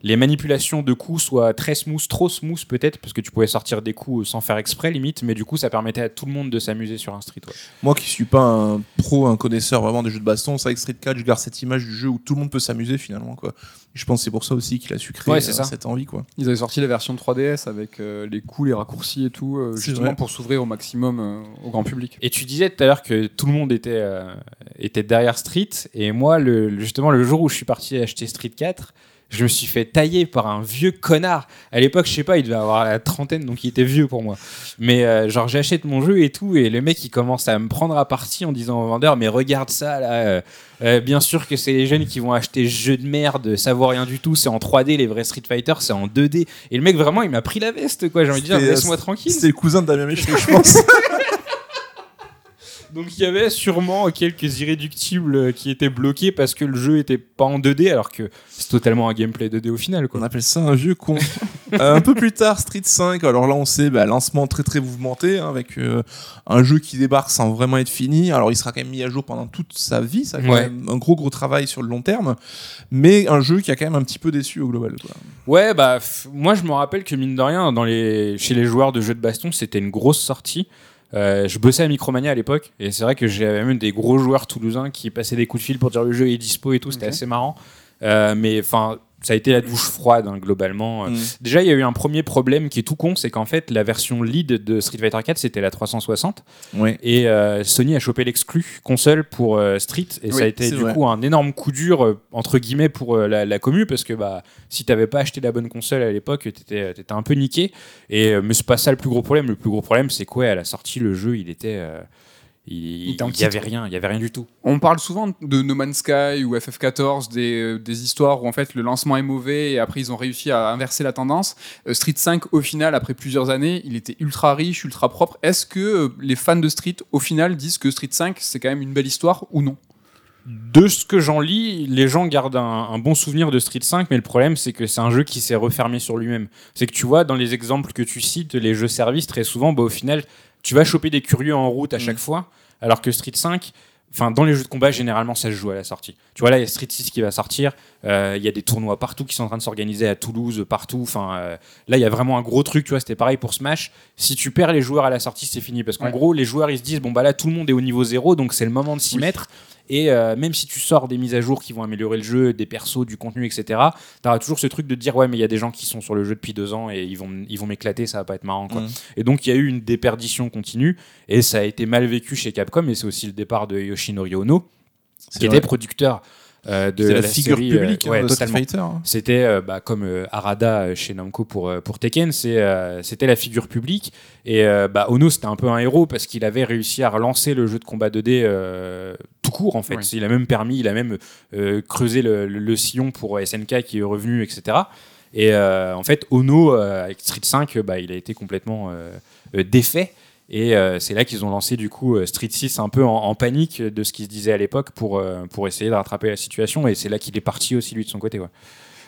les manipulations de coups soient très smooth, trop smooth peut-être, parce que tu pouvais sortir des coups sans faire exprès limite. Mais du coup, ça permettait à tout le monde de s'amuser sur un street. ouais. Moi qui suis pas un pro, un connaisseur vraiment des jeux de baston, c'est avec Street 4, je garde cette image du jeu où tout le monde peut s'amuser finalement. Quoi. Je pense que c'est pour ça aussi qu'il a su créer Ouais, euh, ça. cette envie. Quoi. Ils avaient sorti la version 3DS avec euh, les coups, les raccourcis et tout, euh, justement vrai. pour s'ouvrir au maximum euh, au grand public. Et tu disais tout à l'heure que tout le monde était, euh, était derrière Street. Et moi, le- justement, le jour où je suis parti acheter Street 4, je me suis fait tailler par un vieux connard. À l'époque, je sais pas, il devait avoir la trentaine, donc il était vieux pour moi. Mais euh, genre, j'achète mon jeu et tout, et le mec, il commence à me prendre à partie en disant au vendeur, mais regarde ça, là. euh, euh, bien sûr que c'est les jeunes qui vont acheter ce jeu de merde, ça vaut rien du tout, c'est en 3D, les vrais Street Fighter, c'est en 2D. Et le mec, vraiment, il m'a pris la veste, quoi. J'ai envie de dire, C'était- laisse-moi tranquille. C'était le cousin de Damien je pense. Donc il y avait sûrement quelques irréductibles euh, qui étaient bloqués parce que le jeu était pas en 2D alors que c'est totalement un gameplay 2D au final On appelle ça un vieux con. Euh, un peu plus tard, Street 5. Alors là, on sait, bah, lancement très très mouvementé, hein, avec euh, un jeu qui débarque sans vraiment être fini. Alors il sera quand même mis à jour pendant toute sa vie, ça a quand Ouais. même un gros gros travail sur le long terme. Mais un jeu qui a quand même un petit peu déçu au global. Quoi. Ouais bah moi je me rappelle que mine de rien dans les chez les joueurs de jeux de baston c'était une grosse sortie. Euh, je bossais à Micromania à l'époque et c'est vrai que j'avais même des gros joueurs toulousains qui passaient des coups de fil pour dire le jeu est dispo et tout, c'était assez marrant. Euh, mais enfin ça a été la douche froide hein, globalement. Euh, Mm. Déjà, il y a eu un premier problème qui est tout con, c'est qu'en fait, la version lead de Street Fighter 4, c'était la 360. Ouais. Et euh, Sony a chopé l'exclu console pour euh, Street et ça a été du vrai. coup un énorme coup dur euh, entre guillemets pour la, la commu parce que bah si t'avais pas acheté la bonne console à l'époque t'étais étais un peu niqué et mais c'est pas ça le plus gros problème le plus gros problème c'est quoi? À la sortie le jeu il était il, était en il y avait rien il y avait rien du tout On parle souvent de No Man's Sky ou FF14, des, euh, des histoires où en fait le lancement est mauvais et après ils ont réussi à inverser la tendance. Euh, Street 5, au final, après plusieurs années, il était ultra riche, ultra propre. Est-ce que euh, les fans de Street, au final, disent que Street 5 c'est quand même une belle histoire ou non? De ce que j'en lis, les gens gardent un, un bon souvenir de Street 5, mais le problème c'est que c'est un jeu qui s'est refermé sur lui-même. C'est que tu vois, dans les exemples que tu cites, les jeux services, très souvent, bah, au final, tu vas choper des curieux en route à chaque fois, alors que Street 5, enfin dans les jeux de combat, généralement ça se joue à la sortie. Tu vois, là, il y a Street 6 qui va sortir, euh, il y a des tournois partout qui sont en train de s'organiser à Toulouse, partout. Enfin, euh, là, il y a vraiment un gros truc, tu vois, c'était pareil pour Smash. Si tu perds les joueurs à la sortie, c'est fini. Parce qu'en Ouais. gros, les joueurs, ils se disent, bon, bah là, tout le monde est au niveau zéro, donc c'est le moment de s'y mettre. Et euh, même si tu sors des mises à jour qui vont améliorer le jeu, des persos, du contenu, etc., tu auras toujours ce truc de dire ouais, mais il y a des gens qui sont sur le jeu depuis deux ans et ils vont, ils vont m'éclater, ça va pas être marrant. Quoi. Mhm. Et donc il y a eu une déperdition continue et ça a été mal vécu chez Capcom et c'est aussi le départ de Yoshinori Ono, qui vrai. était producteur euh, de la, la figure série, publique ouais, totalement. Fighter. C'était bah, comme Arada chez Namco pour, euh, pour Tekken, euh, c'était la figure publique. Et bah, Ono, c'était un peu un héros parce qu'il avait réussi à relancer le jeu de combat 2D euh, tout court, en fait. Il a même permis, il a même creusé le, le- le sillon pour SNK qui est revenu, etc. Et euh, en fait, Ono, euh, avec Street 5, euh, bah, il a été complètement euh, défait. Et euh, c'est là qu'ils ont lancé du coup euh, Street 6 un peu en, panique de ce qui se disait à l'époque pour, euh, pour essayer de rattraper la situation. Et c'est là qu'il est parti aussi lui de son côté. Ouais.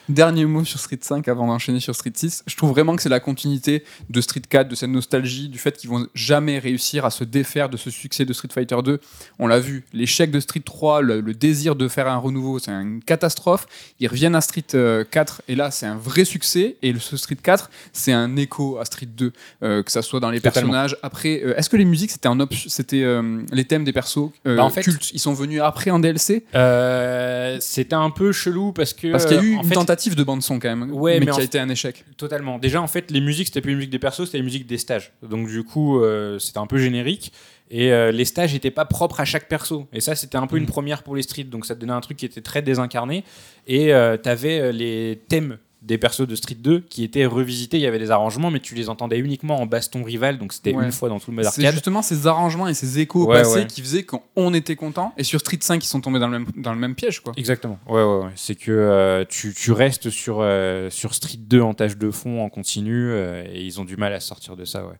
Dernier mot sur Street 5 avant d'enchaîner sur Street 6. Je trouve vraiment que c'est la continuité de Street 4, de cette nostalgie, du fait qu'ils vont jamais réussir à se défaire de ce succès de Street Fighter 2. On l'a vu, l'échec de Street 3, le, le désir de faire un renouveau, c'est une catastrophe. Ils reviennent à Street euh, 4 et là c'est un vrai succès. Et ce Street 4, c'est un écho à Street 2, euh, que ça soit dans les Totalement. personnages. Après, euh, est-ce que les musiques c'était un c'était euh, les thèmes des persos euh, Bah, en fait- cultes Ils sont venus après en DLC Euh, c'était un peu chelou parce que. parce qu'il y a eu euh, en une fait, tentative de bande son quand même, Ouais, mais, mais qui a été un échec. Totalement. Déjà, en fait, les musiques, c'était plus les musiques des persos, c'était les musiques des stages. Donc, du coup, euh, c'était un peu générique. Et euh, les stages n'étaient pas propres à chaque perso. Et ça, c'était un peu une première pour les streets. Donc, ça te donnait un truc qui était très désincarné. Et tu avais les thèmes des persos de Street 2 qui étaient revisités. Il y avait des arrangements, mais tu les entendais uniquement en baston rival, donc c'était Ouais. une fois dans tout le mode C'est arcade. justement ces arrangements et ces échos Ouais, passés ouais. qui faisaient qu'on était content. Et sur Street 5, ils sont tombés dans le même, dans le même piège, quoi. Exactement. Ouais, ouais, ouais. C'est que euh, tu, tu restes sur, euh, sur Street 2 en tâche de fond, en continu, euh, et ils ont du mal à sortir de ça, ouais.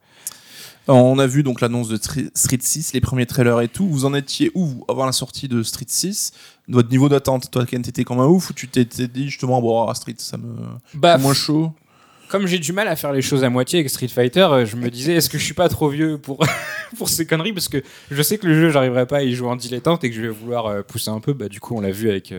On a vu donc l'annonce de Street 6, les premiers trailers et tout. Vous en étiez où vous, avant la sortie de Street 6 Votre niveau d'attente, toi, Ken, t'étais comme un ouf ou tu t'étais dit justement, bon, ah, Street, ça me. Bah, moins chaud? comme j'ai du mal à faire les choses à moitié avec Street Fighter, euh, je me disais est-ce que je suis pas trop vieux pour pour ces conneries? Parce que je sais que le jeu j'arriverai pas à y jouer en dilettante et que je vais vouloir euh, pousser un peu. Bah du coup on l'a vu avec euh,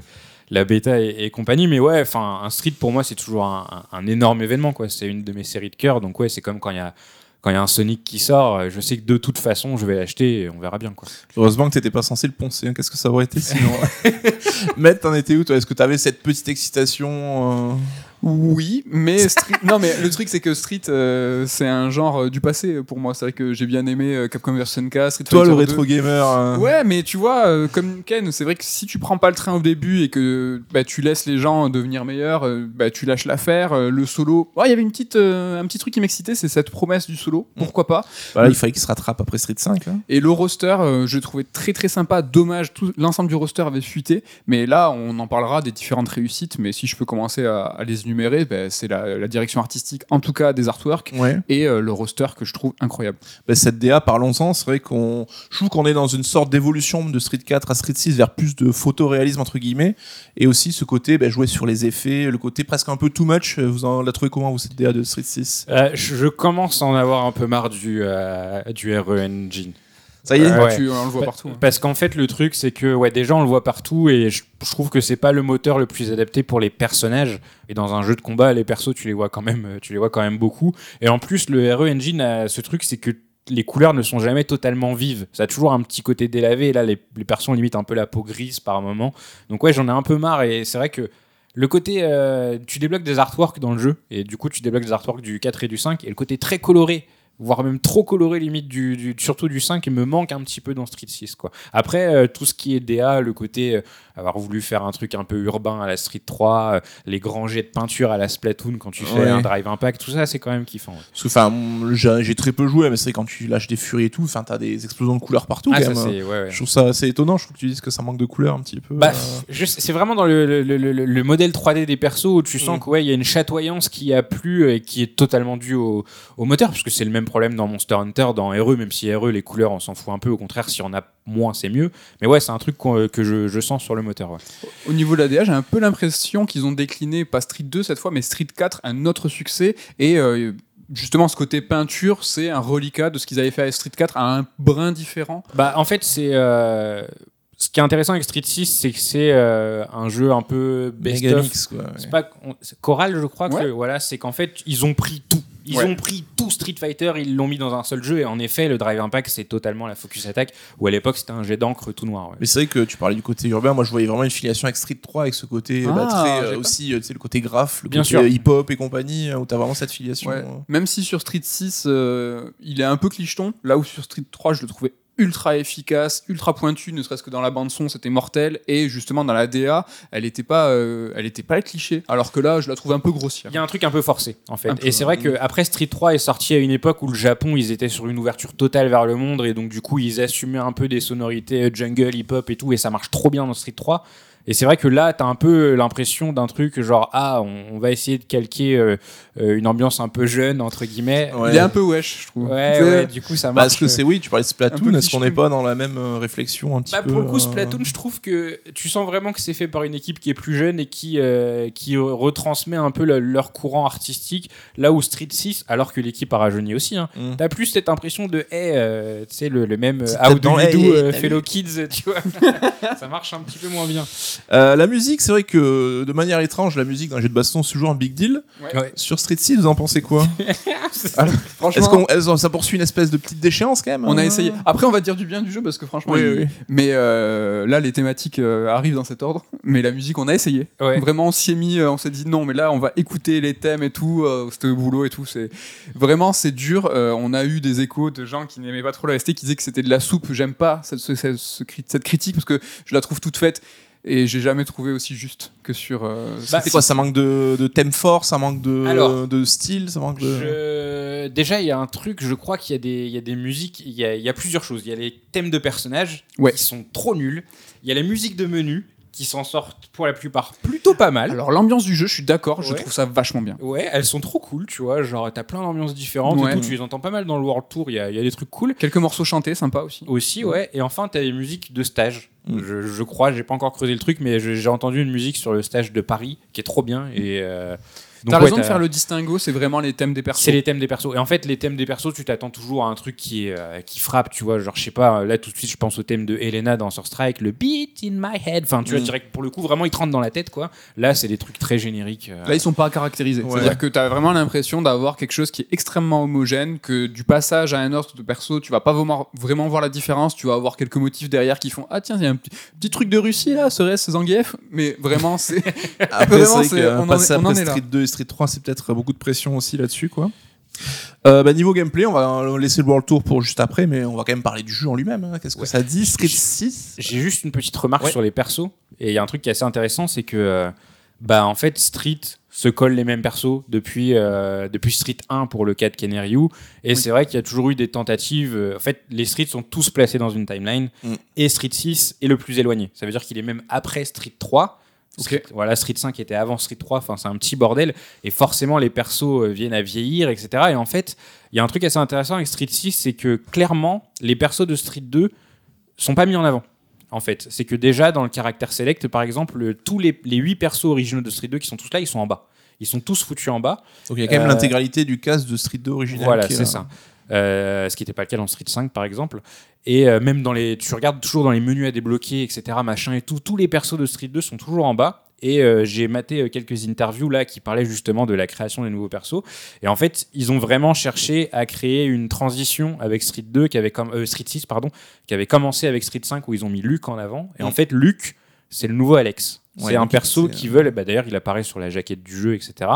la bêta et, et compagnie, mais ouais, enfin un Street pour moi c'est toujours un, un- un énorme événement quoi. C'est une de mes séries de cœur, donc ouais c'est comme quand il y a quand il y a un Sonic qui sort, euh, je sais que de toute façon je vais l'acheter et on verra bien quoi. Heureusement que t'étais pas censé le poncer. hein. Qu'est-ce que ça aurait été sinon Matt, t'en étais où toi? Est-ce que t'avais cette petite excitation euh, Oui, mais Street- non, mais le truc c'est que Street, euh, c'est un genre euh, du passé pour moi. C'est vrai que j'ai bien aimé euh, Capcom vs SNK, Street Toi, le Fighter 2. rétro gamer. euh, Ouais, mais tu vois, euh, comme Ken, c'est vrai que si tu prends pas le train au début et que bah, tu laisses les gens devenir meilleurs, bah, tu lâches l'affaire. le solo, Ouais, il y avait une petite, un petit truc qui m'excitait, c'est cette promesse du solo. Pourquoi pas? Il fallait qu'il se rattrape après Street 5. hein. Et le roster, je le trouvais très très sympa. Dommage, tout l'ensemble du roster avait fuité. Mais là, on en parlera des différentes réussites. Mais si je peux commencer à, à les énumérer, bah, c'est la, la direction artistique, en tout cas des artworks, Ouais. et euh, le roster que je trouve incroyable. Bah, cette DA, parlons-en, c'est vrai qu'on. Je trouve qu'on est dans une sorte d'évolution de Street 4 à Street 6 vers plus de photoréalisme, entre guillemets. Et aussi ce côté bah, jouer sur les effets, le côté presque un peu too much. Vous en la trouvez comment, vous, cette DA de Street 6 Euh, je je commence à en avoir un peu marre du euh, du RE Engine. Ça y est Ouais. Tu, on le voit Pa- partout. hein. Parce qu'en fait, le truc, c'est que ouais, déjà, on le voit partout et je, je trouve que c'est pas le moteur le plus adapté pour les personnages. Et dans un jeu de combat, les persos, tu les vois quand même, euh, tu les vois quand même beaucoup. Et en plus, le RE Engine a ce truc, c'est que les couleurs ne sont jamais totalement vives. Ça a toujours un petit côté délavé. Et là, les, les persos ont limite un peu la peau grise par moment. Donc ouais, j'en ai un peu marre. Et c'est vrai que le côté, euh, tu débloques des artworks dans le jeu. Et du coup, tu débloques des artworks du 4 et du 5. Et le côté très coloré voire même trop coloré limite du, du- surtout du 5 il me manque un petit peu dans Street 6 quoi. Après euh, tout ce qui est DA, le côté euh, avoir voulu faire un truc un peu urbain à la Street 3, euh, les grands jets de peinture à la Splatoon quand tu fais Ouais. un drive impact, tout ça c'est quand même kiffant. ouais. Enfin, j'ai très peu joué, mais c'est quand tu lâches des furies et tout, enfin, t'as des explosions de couleurs partout. Ah, quand ça, même. hein. ouais. Je trouve ça assez étonnant. Je trouve que tu dises que ça manque de couleurs un petit peu. Bah, c'est vraiment dans le, le- le- le- le modèle 3D des persos où tu sens Mm. que ouais, il y a une chatoyance qui a plu et qui est totalement due au, au moteur, parce que c'est le même problème dans Monster Hunter, dans RE, même si RE les couleurs on s'en fout un peu, au contraire si on a moins c'est mieux. Mais ouais, c'est un truc qu'on- que je, je sens sur le moteur. ouais. Au niveau de la DA, j'ai un peu l'impression qu'ils ont décliné, pas Street 2 cette fois, mais Street 4, un autre succès. Et euh, justement, ce côté peinture, c'est un reliquat de ce qu'ils avaient fait avec Street 4 à un brin différent. Bah, en fait, c'est. euh, Ce qui est intéressant avec Street 6, c'est que c'est euh, un jeu un peu best of. Megamix, quoi. ouais. C'est pas Choral, je crois que voilà, c'est qu'en fait ils ont pris tout. Ils Ouais. ont pris tout Street Fighter, ils l'ont mis dans un seul jeu et en effet le Drive Impact c'est totalement la Focus Attack où à l'époque c'était un jet d'encre tout noir. ouais. Mais c'est vrai que tu parlais du côté urbain. Moi, je voyais vraiment une filiation avec Street 3, avec ce côté bah, Ah, très, euh, aussi, euh, tu sais, le côté graphe, le Bien côté euh, hip-hop et compagnie, où t'as vraiment cette filiation. Ouais. euh. Même si sur Street 6, euh, il est un peu clicheton, là où sur Street 3, je le trouvais ultra efficace, ultra pointu, ne serait-ce que dans la bande son, c'était mortel, et justement dans la DA, elle était pas, euh, elle était pas cliché, alors que là, je la trouve un peu grossière. Il y a un truc un peu forcé en fait. Un et c'est vrai que après Street 3 est sorti à une époque où le Japon ils étaient sur une ouverture totale vers le monde et donc du coup ils assumaient un peu des sonorités euh, jungle, hip-hop et tout et ça marche trop bien dans Street 3. Et c'est vrai que là, t'as un peu l'impression d'un truc genre ah, on, on va essayer de calquer euh, euh, une ambiance un peu jeune entre guillemets. Ouais. Il est un peu wesh, je trouve. Ouais, du coup ça marche. Parce que c'est oui, tu parlais de Splatoon, est-ce qu'on n'est pas dans la même euh, réflexion un petit Bah, peu pour le coup, euh, Splatoon, je trouve que tu sens vraiment que c'est fait par une équipe qui est plus jeune et qui, euh, qui retransmet un peu le- leur courant artistique. Là où Street 6, alors que l'équipe a rajeuni aussi, hein, Mm. t'as plus cette impression de, hey, euh, tu sais, le, le même euh, How do you euh, fellow kids, tu vois. ça marche un petit peu moins bien. Euh, la musique, c'est vrai que de manière étrange, la musique dans un jeu de baston, c'est toujours un big deal. Ouais. Sur Street 6, vous en pensez quoi Alors, Franchement, Est-ce qu'on est-ce- ça poursuit une espèce de petite déchéance quand même on a hein essayé. Après, on va dire du bien du jeu parce que franchement, Oui, il- oui. mais euh, là, les thématiques euh, arrivent dans cet ordre. Mais la musique, on a essayé. Ouais. Vraiment, on s'y est mis. on s'est dit non, mais là, on va écouter les thèmes et tout. Euh, C'était au boulot et tout. C'est vraiment, c'est dur. Euh, on a eu des échos de gens qui n'aimaient pas trop la ST, qui disaient que c'était de la soupe. J'aime pas cette critique parce que je la trouve toute faite. Et j'ai jamais trouvé aussi juste que sur. euh, Bah, C'est quoi Ça manque de, de thème fort, ça manque de, Alors, de style, ça manque de. Je- Déjà, il y a un truc, je crois qu'il y, a des- il y a des musiques, il y a, il y a plusieurs choses. Il y a les thèmes de personnages Ouais. qui sont trop nuls. Il y a les musiques de menu qui s'en sortent pour la plupart plutôt pas mal. Alors l'ambiance du jeu, je suis d'accord, je trouve ça vachement bien. Ouais, elles sont trop cool, tu vois. Genre, t'as plein d'ambiances différentes Ouais. et tout. Tu les entends pas mal dans le World Tour. Il y a, il y a des trucs cool. Quelques morceaux chantés, sympa aussi. Aussi, ouais. Et enfin, t'as les musiques de stage. Mm. Je, je crois, j'ai pas encore creusé le truc, mais j'ai entendu une musique sur le stage de Paris qui est trop bien. Et euh, T'as ouais, raison de t'as- faire le distinguo, c'est vraiment les thèmes des persos. C'est les thèmes des persos. Et en fait, les thèmes des persos, tu t'attends toujours à un truc qui, est, euh, qui frappe, tu vois. Genre, je sais pas, là tout de suite, je pense au thème de Elena dans Sur Strike, le beat in my head. Enfin, tu vois, Mm. direct, pour le coup, vraiment, il te rentre dans la tête, quoi. Là, c'est des trucs très génériques. euh. Là, ils sont pas caractérisés. Ouais. C'est-à-dire que tu as vraiment l'impression d'avoir quelque chose qui est extrêmement homogène, que du passage à un autre de perso, tu vas pas vraiment, voir la différence. Tu vas avoir quelques motifs derrière qui font Ah, tiens, il y a un petit, petit truc de Russie là, serait-ce Zangief Mais vraiment, c'est. Après, Vraiment, c'est on en on en est là. Street 2 et Street 3, c'est peut-être beaucoup de pression aussi là-dessus, quoi. Euh, bah, niveau gameplay, on va laisser le World Tour pour juste après, mais on va quand même parler du jeu en lui-même. hein. Qu'est-ce que Ouais. ça dit Street 6 J'ai juste une petite remarque Ouais. sur les persos. Et il y a un truc qui est assez intéressant, c'est que, euh, bah, en fait, Street se colle les mêmes persos depuis, euh, depuis Street 1 pour le cas de Ken et Ryu. Et c'est vrai qu'il y a toujours eu des tentatives. euh, en fait, les Streets sont tous placés dans une timeline. Mm. Et Street 6 est le plus éloigné. Ça veut dire qu'il est même après Street 3. Street- voilà, Street 5 était avant Street 3, enfin c'est un petit bordel, et forcément les persos euh, viennent à vieillir, etc. Et en fait, il y a un truc assez intéressant avec Street 6, c'est que clairement, les persos de Street 2 sont pas mis en avant. En fait, c'est que déjà dans le caractère select, par exemple, le- tous les, les 8 persos originaux de Street 2 qui sont tous là, ils sont en bas. Ils sont tous foutus en bas. Donc il y a quand même Euh, l'intégralité du cast de Street 2 original. Voilà, c'est ça. Euh, ce qui n'était pas le cas dans Street 5 par exemple. Et euh, même dans les, tu regardes toujours dans les menus à débloquer, etc. Machin et tout, tous les persos de Street 2 sont toujours en bas. Et euh, j'ai maté quelques interviews là qui parlaient justement de la création des nouveaux persos. Et en fait, ils ont vraiment cherché à créer une transition avec Street 2 qui avait comme Street 6 pardon, qui avait commencé avec Street 5 où ils ont mis Luke en avant. Et en Mm. fait, Luke, c'est le nouveau Alex. Ouais, c'est un perso c'est- qui veulent, bah, d'ailleurs, il apparaît sur la jaquette du jeu, etc.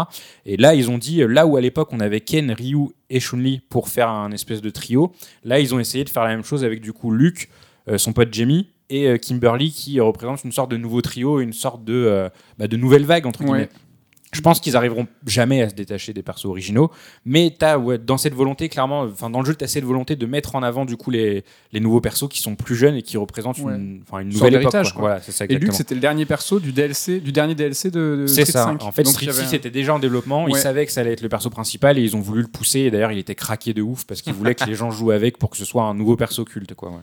Et là, ils ont dit, euh, là où à l'époque on avait Ken, Ryu et Chun-Li pour faire un espèce de trio, là ils ont essayé de faire la même chose avec du coup Luke, euh, son pote Jamie et euh, Kimberly qui représente une sorte de nouveau trio, une sorte de, euh, bah, de nouvelle vague entre Ouais. Je pense qu'ils arriveront jamais à se détacher des persos originaux, mais ouais, dans cette volonté clairement, enfin dans le jeu t'as cette volonté de mettre en avant du coup les, les nouveaux persos qui sont plus jeunes et qui représentent Ouais. une, nouvelle époque. d'héritage, quoi. quoi. Voilà, ça Et Luke, c'était le dernier perso du DLC, du dernier DLC de, de C'est Street ça. 5. En fait, Donc, Street il y avait 6 un- était déjà en développement. Ils savaient que ça allait être le perso principal et ils ont voulu le pousser. Et d'ailleurs, il était craqué de ouf parce qu'ils voulaient que les gens jouent avec pour que ce soit un nouveau perso culte. Quoi,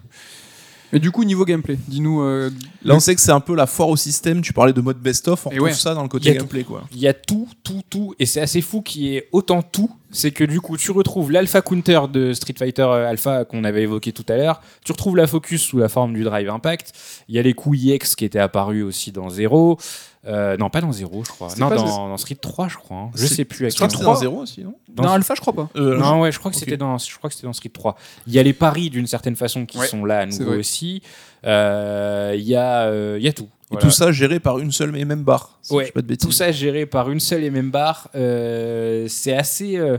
Mais du coup, niveau gameplay, dis-nous. euh, Là, on sait que c'est un peu la foire au système. Tu parlais de mode best-of, on Et retrouve ouais. ça dans le côté gameplay, quoi. Il y a tout, tout, tout. Et c'est assez fou qu'il y ait autant tout. C'est que du coup, tu retrouves l'Alpha Counter de Street Fighter euh, Alpha qu'on avait évoqué tout à l'heure. Tu retrouves la Focus sous la forme du Drive Impact. Il y a les coups EX qui étaient apparus aussi dans Zero. Euh, non, pas dans Zero, je crois. Non, dans, dans Street 3, je crois. hein. Je sais plus. c'était moment. dans 0 aussi, non Dans- Non, Alpha, je crois pas. Euh, Non, ouais, je crois que c'était dans, je crois que c'était dans Street 3. Il y a les paris d'une certaine façon qui Ouais, sont là à nouveau aussi. Euh, Il y a, euh, il y a tout. Et Voilà. tout ça géré par une seule et même barre. si Ouais, je dis pas de bêtises. Tout ça géré par une seule et même barre. Euh, c'est assez. euh,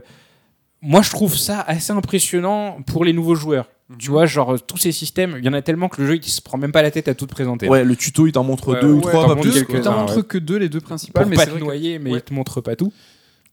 moi, je trouve ça assez impressionnant pour les nouveaux joueurs. Tu vois, genre tous ces systèmes, il y en a tellement que le jeu il se prend même pas la tête à tout te présenter. Ouais, le tuto, il t'en montre Ouais, deux ou ouais, trois, pas montre plus. quelques-uns, quoi. T'en montres ouais. que deux, les deux principales, Pour mais pas te noyer, mais il te montre pas tout.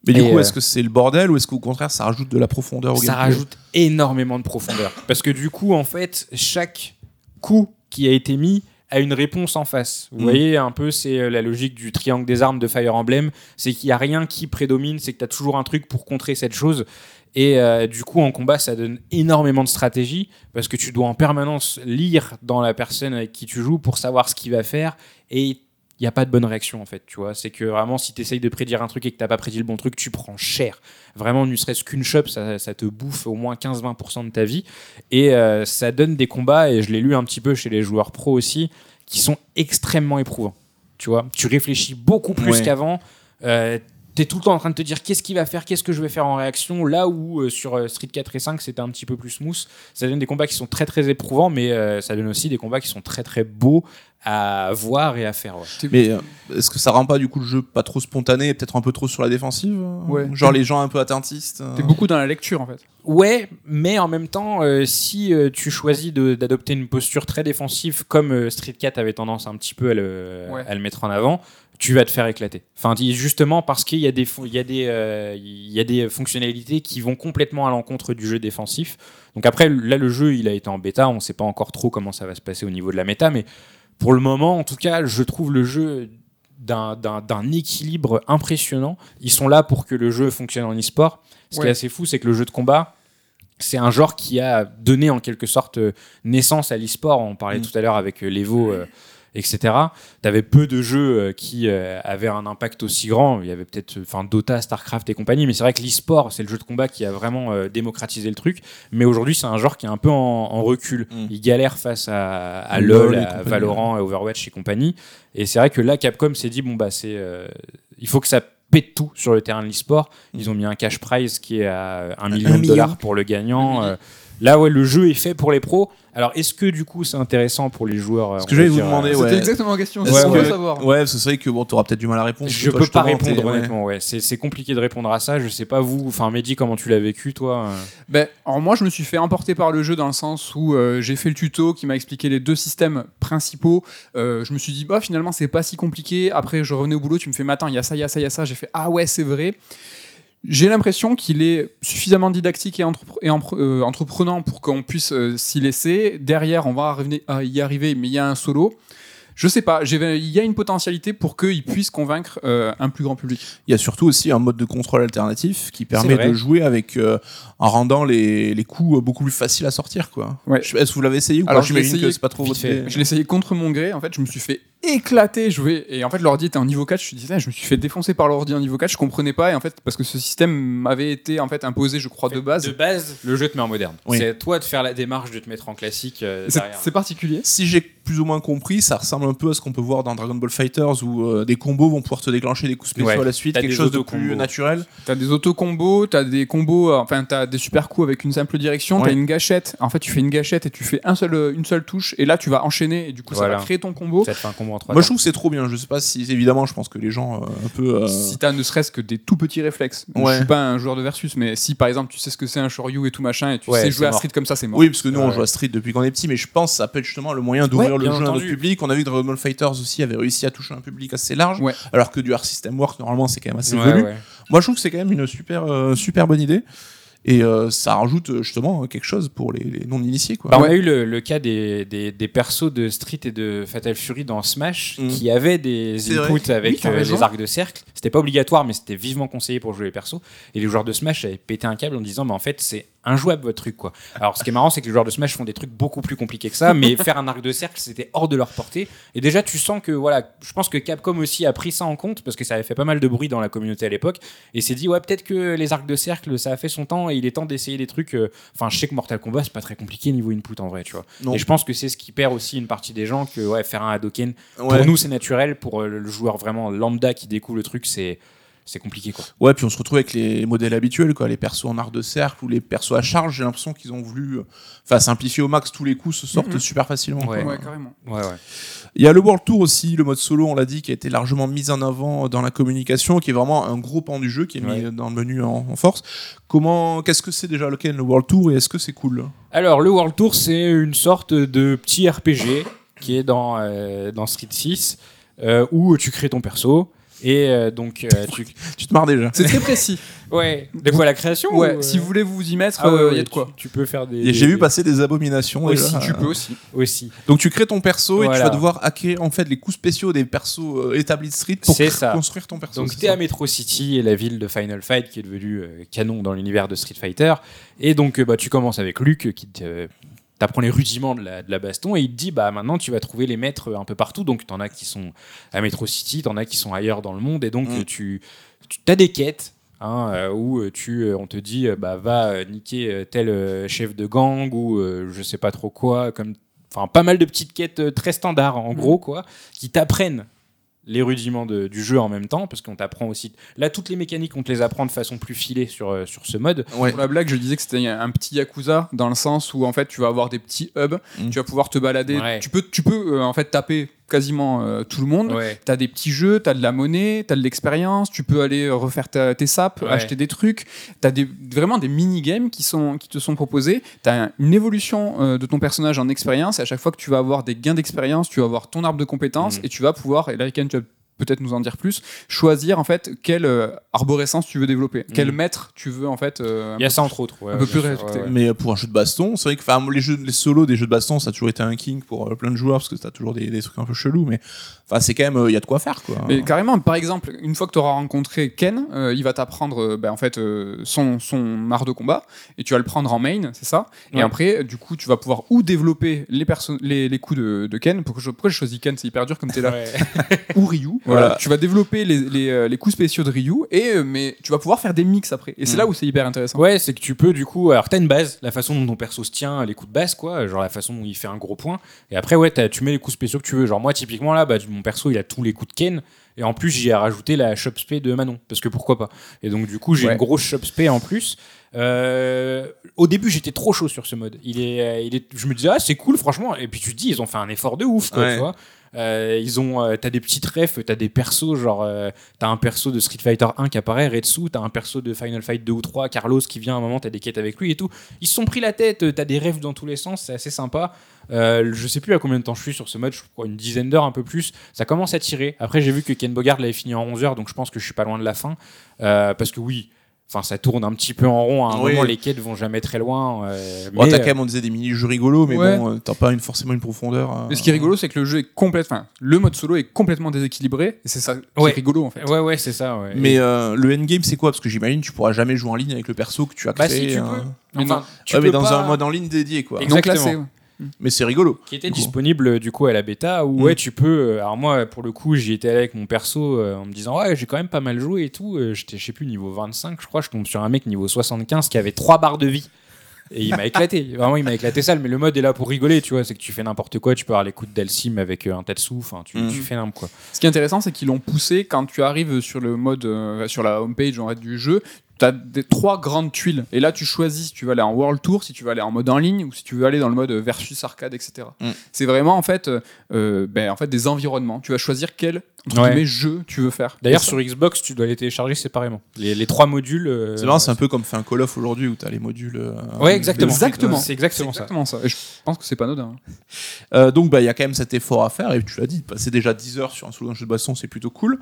Mais du Et, coup, euh, est-ce que c'est le bordel ou est-ce qu'au contraire, ça rajoute de la profondeur au ça gameplay rajoute énormément de profondeur. Parce que du coup, en fait, chaque coup qui a été mis a une réponse en face. Vous Mm. voyez, un peu, c'est euh, la logique du triangle des armes de Fire Emblem. C'est qu'il n'y a rien qui prédomine, c'est que tu as toujours un truc pour contrer cette chose. Et euh, du coup, en combat, ça donne énormément de stratégie parce que tu dois en permanence lire dans la personne avec qui tu joues pour savoir ce qu'il va faire. Et il n'y a pas de bonne réaction en fait, tu vois. C'est que vraiment, si tu essayes de prédire un truc et que tu pas prédit le bon truc, tu prends cher. Vraiment, ne serait-ce qu'une shop, ça, ça te bouffe au moins 15-20% de ta vie. Et euh, ça donne des combats, et je l'ai lu un petit peu chez les joueurs pros aussi, qui sont extrêmement éprouvants. Tu vois, tu réfléchis beaucoup plus Ouais. qu'avant. Euh, T'es tout le temps en train de te dire qu'est-ce qu'il va faire, qu'est-ce que je vais faire en réaction. Là où euh, sur euh, Street 4 et 5 c'était un petit peu plus smooth, ça donne des combats qui sont très très éprouvants, mais euh, ça donne aussi des combats qui sont très très beaux, à voir et à faire. ouais. Mais euh, est-ce que ça rend pas du coup le jeu pas trop spontané et peut-être un peu trop sur la défensive Ouais. Genre les gens un peu attentistes euh T'es beaucoup dans la lecture en fait. Ouais, mais en même temps, euh, si euh, tu choisis de- d'adopter une posture très défensive, comme euh, Street Cat avait tendance un petit peu à le, Ouais. à le mettre en avant, tu vas te faire éclater. Enfin, justement parce qu'il y a des, fon- il y a des, euh, il y a des fonctionnalités qui vont complètement à l'encontre du jeu défensif. Donc après, là, le jeu, il a été en bêta, on ne sait pas encore trop comment ça va se passer au niveau de la méta, mais pour le moment, en tout cas, je trouve le jeu d'un- équilibre impressionnant. Ils sont là pour que le jeu fonctionne en e-sport. Ce qui est assez fou, c'est que le jeu de combat, c'est un genre qui a donné en quelque sorte euh, naissance à l'e-sport. On parlait Mm. tout à l'heure avec euh, l'Evo, euh, etc. T'avais peu de jeux euh, qui euh, avaient un impact aussi grand. Il y avait peut-être enfin Dota, Starcraft et compagnie, mais c'est vrai que l'e-sport, c'est le jeu de combat qui a vraiment euh, démocratisé le truc. Mais aujourd'hui, c'est un genre qui est un peu en, en recul. Mm. Il galère face à, à LoL à Valorant, à Overwatch et compagnie. Et c'est vrai que là, Capcom s'est dit bon bah c'est, euh, il faut que ça pète tout sur le terrain de l'e-sport. Ils ont mis un cash prize qui est à un million de dollars pour le gagnant. Euh, là, ouais, le jeu est fait pour les pros. Alors, est-ce que du coup, c'est intéressant pour les joueurs Ce que j'allais vous demander, euh, ouais. C'était exactement la question. Que- veut savoir. Ouais, parce que c'est vrai que bon, t'auras peut-être du mal à répondre. Je Toi, peux pas répondre ouais. honnêtement. Ouais, c'est c'est compliqué de répondre à ça. Je sais pas vous. Enfin, Mehdi, comment tu l'as vécu, toi euh Ben, alors moi, je me suis fait emporter par le jeu dans le sens où euh, j'ai fait le tuto qui m'a expliqué les deux systèmes principaux. Euh, je me suis dit, bah finalement, c'est pas si compliqué. Après, je revenais au boulot, tu me fais, attends, il y a ça, il y a ça, il y a ça. J'ai fait, ah ouais, c'est vrai. J'ai l'impression qu'il est suffisamment didactique et, entrepre- et empre- euh, entreprenant pour qu'on puisse euh, s'y laisser. Derrière, on va revenir- à y arriver, mais il y a un solo. Je sais pas, il y a une potentialité pour qu'il puisse convaincre euh, un plus grand public. Il y a surtout aussi un mode de contrôle alternatif qui permet de jouer avec euh, en rendant les, les coups euh, beaucoup plus faciles à sortir quoi. Ouais. Je- Est-ce que vous l'avez essayé ou Alors, pas je l'ai essayé que c'est pas trop votre. Je l'ai essayé contre mon gré. En fait, je me suis fait éclater jouer. Et en fait, l'ordi était en niveau 4. Je me disais, je me suis fait défoncer par l'ordi en niveau 4. Je comprenais pas. Et en fait, parce que ce système m'avait été en fait imposé, je crois, de base. De base, le jeu te met en moderne. Oui. C'est à toi de faire la démarche de te mettre en classique euh, C'est particulier. Si j'ai plus ou moins compris, ça ressemble un peu à ce qu'on peut voir dans Dragon Ball Fighters où euh, des combos vont pouvoir te déclencher des coups spéciaux Ouais. à la suite, quelque chose de auto-combos. plus naturel. T'as des auto-combos, t'as des combos, euh, enfin, t'as des super coups avec une simple direction. Ouais. T'as une gâchette. En fait, tu fais une gâchette et tu fais un seul, une seule touche. Et là, tu vas enchaîner. Et du coup, ça va créer ton combo. Ça te fait un combo en Moi je trouve que c'est trop bien. Je sais pas si évidemment, je pense que les gens euh, un peu. euh, Si t'as ne serait-ce que des tout petits réflexes. Ouais. Je suis pas un joueur de versus, mais si par exemple tu sais ce que c'est un Shoryu et tout machin et tu Ouais, sais jouer à. Street comme ça, c'est mort. Oui, parce que nous on joue à Street depuis qu'on est petit, mais je pense que ça peut être justement le moyen d'ouvrir Ouais, le jeu à notre entendu. public. On a vu que Dragon Ball Fighters aussi avait réussi à toucher un public assez large, Ouais. alors que du Art System Work normalement c'est quand même assez Ouais, velu. ouais. Moi je trouve que c'est quand même une super, euh, super bonne idée. Et euh, ça rajoute euh, justement quelque chose pour les, les non-initiés. Quoi. Bah, On a eu le, le cas des, des, des persos de Street et de Fatal Fury dans Smash Mm. qui avaient des inputs Oui, avec t'as euh, les arcs de cercle. C'était pas obligatoire, mais c'était vivement conseillé pour jouer les persos. Et les joueurs de Smash avaient pété un câble en disant, mais en fait, c'est injouable votre truc. quoi. Alors, ce qui est marrant, c'est que les joueurs de Smash font des trucs beaucoup plus compliqués que ça, mais faire un arc de cercle, c'était hors de leur portée. Et déjà, tu sens que, voilà, je pense que Capcom aussi a pris ça en compte parce que ça avait fait pas mal de bruit dans la communauté à l'époque et s'est dit, ouais, peut-être que les arcs de cercle, ça a fait son temps et il est temps d'essayer des trucs. euh, Enfin, je sais que Mortal Kombat, c'est pas très compliqué niveau input en vrai, tu vois. Non. Et je pense que c'est ce qui perd aussi une partie des gens que ouais, faire un Hadoken, Ouais. pour nous c'est naturel, pour euh, le joueur vraiment lambda qui découvre le truc, c'est c'est compliqué quoi. Ouais, puis on se retrouve avec les modèles habituels, quoi, les persos en art de cercle ou les persos à charge. J'ai l'impression qu'ils ont voulu, euh, enfin, simplifier au max tous les coups, se sortent Mhm. super facilement. Ouais. carrément. Ouais, ouais. Il y a le World Tour aussi, le mode solo, on l'a dit, qui a été largement mis en avant dans la communication, qui est vraiment un gros pan du jeu, qui est mis dans le menu en, en force. Comment, qu'est-ce que c'est déjà lequel le World Tour et est-ce que c'est cool? Alors le World Tour c'est une sorte de petit RPG qui est dans, euh, dans Street 6 euh, où tu crées ton perso. Et euh, donc, euh, tu... Tu te marres déjà. C'est très précis. ouais, de quoi la création Ouais, ou, euh si vous voulez vous y mettre, Ah il ouais, ouais, y a de quoi. Tu, tu peux faire des. Et des- J'ai vu des- passer des abominations. Aussi, déjà. Tu peux aussi. aussi. Donc tu crées ton perso et tu Voilà. vas devoir hacker en fait les coups spéciaux des persos euh, établis de Street pour C'est cr- ça. construire ton perso. Donc c'est t'es ça à Metro City et la ville de Final Fight qui est devenue euh, canon dans l'univers de Street Fighter. Et donc euh, bah, tu commences avec Luke qui te, t'apprend les rudiments de la, de la baston et il te dit bah maintenant tu vas trouver les maîtres un peu partout. Donc t'en as qui sont à Metro City, t'en as qui sont ailleurs dans le monde et donc Mm. tu, tu as des quêtes. Hein, euh, où euh, tu, euh, on te dit bah va niquer tel chef de gang ou je sais pas trop quoi comme enfin pas mal de petites quêtes très standards en gros quoi qui t'apprennent les rudiments de- du jeu en même temps, parce qu'on t'apprend aussi. Là, toutes les mécaniques, on te les apprend de façon plus filée sur, euh, sur ce mode. Ouais. Pour la blague, je disais que c'était un petit Yakuza dans le sens où en fait tu vas avoir des petits hubs, Mm. tu vas pouvoir te balader. Ouais. Tu peux, tu peux euh, en fait taper quasiment euh, tout le monde. Ouais. T'as des petits jeux, t'as de la monnaie, t'as de l'expérience, tu peux aller euh, refaire ta- tes saps, Ouais. acheter des trucs. T'as des, vraiment des mini-games qui, sont, qui te sont proposés. T'as un- une évolution euh, de ton personnage en expérience. Et à chaque fois que tu vas avoir des gains d'expérience, tu vas avoir ton arbre de compétences Mhm. et tu vas pouvoir, et là, tu vas peut-être nous en dire plus, choisir en fait quelle euh, arborescence tu veux développer, quel Mhm. maître tu veux en fait. euh, Il y a ça plus- entre autres. ouais, un peu plus sûr, respecté. ouais, ouais. Mais euh, pour un jeu de baston, c'est vrai que enfin, les jeux, les solos des jeux de baston, ça a toujours été un king pour euh, plein de joueurs parce que t'as toujours des, des trucs un peu chelous. Mais enfin, c'est quand même, euh, il y a de quoi faire quoi. Mais carrément, par exemple, une fois que tu auras rencontré Ken, euh, il va t'apprendre euh, ben, en fait euh, son, son art de combat et tu vas le prendre en main, c'est ça? Et après, du coup, tu vas pouvoir ou développer les, les, les coups de, de Ken. Pourquoi je, pourquoi j'ai choisi Ken? C'est hyper dur comme t'es là. Ouais. ou Ryu. Voilà. Tu vas développer les, les, euh, les coups spéciaux de Ryu et euh, mais tu vas pouvoir faire des mix après. Et c'est Mm. là où c'est hyper intéressant. Ouais, c'est que tu peux du coup. Alors, t'as une base, la façon dont ton perso se tient, les coups de base, quoi. Genre la façon dont il fait un gros point. Et après, ouais, tu mets les coups spéciaux que tu veux. Genre, moi, typiquement, là, bah, mon perso, il a tous les coups de Ken. Et en plus, j'y ai rajouté la shop spé de Manon. Parce que pourquoi pas. Et donc, du coup, j'ai Ouais. une grosse shop spé en plus. Euh, au début, j'étais trop chaud sur ce mode. Il est, il est, je me disais, ah, c'est cool, franchement. Et puis tu te dis, ils ont fait un effort de ouf, quoi, Ouais. tu vois. Euh, ils ont, euh, t'as des petites refs, t'as des persos, genre, euh, t'as un perso de Street Fighter 1 qui apparaît, Retsu, t'as un perso de Final Fight 2 ou 3, Carlos qui vient à un moment, t'as des quêtes avec lui et tout. Ils se sont pris la tête, t'as des refs dans tous les sens, c'est assez sympa. Je sais plus à combien de temps je suis sur ce mode, je crois une dizaine d'heures, un peu plus. Ça commence à tirer. Après, j'ai vu que Ken Bogard l'avait fini en 11 heures, donc je pense que je suis pas loin de la fin. Parce que oui. Enfin, ça tourne un petit peu en rond. À un Oui. moment, les quêtes vont jamais très loin. euh, Bon, mais, t'as euh, quand même, on disait des mini-jeux rigolos, mais Ouais. bon, euh, t'as pas une, forcément une profondeur. euh, Et ce qui est rigolo, c'est que le jeu est complètement. Enfin, le mode solo est complètement déséquilibré. Et c'est ça qui Ouais. est rigolo en fait. Ouais, ouais, c'est ça. ouais. Mais euh, le endgame, c'est quoi? Parce que j'imagine tu pourras jamais jouer en ligne avec le perso que tu as Bah, créé. si tu euh, peux. Mais Enfin, non. tu ouais, mais peux dans pas- un mode en ligne dédié, quoi. Exact. Donc là, Exactement. Mais c'est rigolo. qui était Du coup. disponible du coup à la bêta où Mm. ouais tu peux euh, alors moi pour le coup j'y étais allé avec mon perso euh, en me disant ouais j'ai quand même pas mal joué et tout Euh, j'étais je sais plus niveau 25 je crois je tombe sur un mec niveau 75 qui avait 3 barres de vie et il m'a éclaté vraiment il m'a éclaté ça mais le mode est là pour rigoler tu vois c'est que tu fais n'importe quoi tu peux avoir les coups de Delsim avec euh, un Tetsu enfin tu, Mm. tu fais n'importe quoi Ce qui est intéressant, c'est qu'ils l'ont poussé quand tu arrives sur le mode, euh, sur la homepage en fait, du jeu. Tu as des trois grandes tuiles. Et là, tu choisis si tu veux aller en World Tour, si tu veux aller en mode en ligne ou si tu veux aller dans le mode versus arcade, etc. Mm. C'est vraiment en fait, euh, euh, ben, en fait des environnements. Tu vas choisir quel Ouais. jeu tu veux faire. d'ailleurs sur Xbox tu dois les télécharger séparément les, les trois modules euh, C'est marrant, c'est un peu comme fait un Call of aujourd'hui où t'as les modules. euh, ouais exactement Exactement. c'est exactement ça exactement ça. Et je pense que c'est pas anodin. Euh, donc bah il y a quand même cet effort à faire et tu l'as dit, passer déjà 10 heures sur un solo d'un jeu de baston, c'est plutôt cool.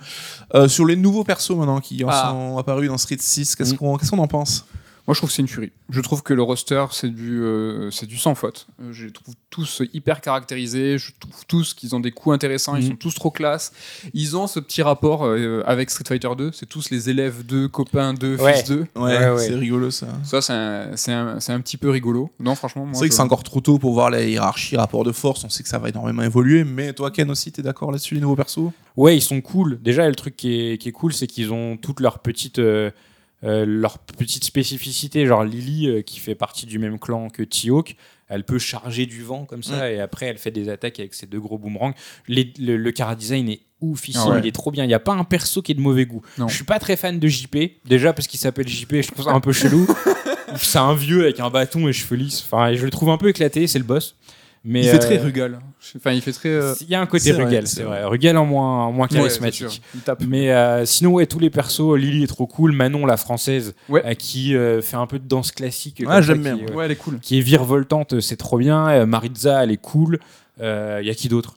Euh, sur les nouveaux persos maintenant qui en Ah. sont apparus dans Street 6, qu'est-ce Qu'on qu'est-ce qu'on en pense Moi, je trouve que c'est une tuerie. Je trouve que le roster, c'est du, euh, c'est du sans faute. Euh, je les trouve tous hyper caractérisés. Je trouve tous qu'ils ont des coups intéressants. Ils Mhm. sont tous trop classe. Ils ont ce petit rapport euh, avec Street Fighter 2. C'est tous les élèves 2, copains 2, Ouais. fils 2. Ouais, Ouais, ouais. c'est rigolo ça. Ça, c'est un, c'est un- c'est un petit peu rigolo. Non, franchement, moi. C'est vrai je- que c'est encore trop tôt pour voir la hiérarchie, rapport de force, on sait que ça va énormément évoluer, mais toi Ken aussi, t'es d'accord là-dessus, les nouveaux persos? Ouais, ils sont cool. Déjà, le truc qui est, qui est cool, c'est qu'ils ont toutes leurs petites, euh, euh, leurs petites spécificités. Genre Lily, euh, qui fait partie du même clan que T-Hawk, elle peut charger du vent comme ça, et après, elle fait des attaques avec ses deux gros boomerangs. Les- le, le cara design est Ah ouais. il est trop bien. Il n'y a pas un perso qui est de mauvais goût. Non. Je suis pas très fan de JP, déjà parce qu'il s'appelle JP, je trouve ça un peu chelou. c'est un vieux avec un bâton et cheveux lisses. Enfin, je le trouve un peu éclaté, c'est le boss. Mais, il fait très euh, rugal. Enfin, il fait très. euh, Il y a un côté rugal, c'est vrai. vrai. Rugal en moins, en moins ouais, charismatique. tape. Mais euh, sinon, ouais, tous les persos, Lily est trop cool, Manon, la française, Ouais. euh, qui euh, fait un peu de danse classique. Ouais, ça, j'aime bien. euh, Ouais, elle est cool. qui est virevoltante, c'est trop bien. Euh, Maritza, elle est cool. Il y a qui d'autre?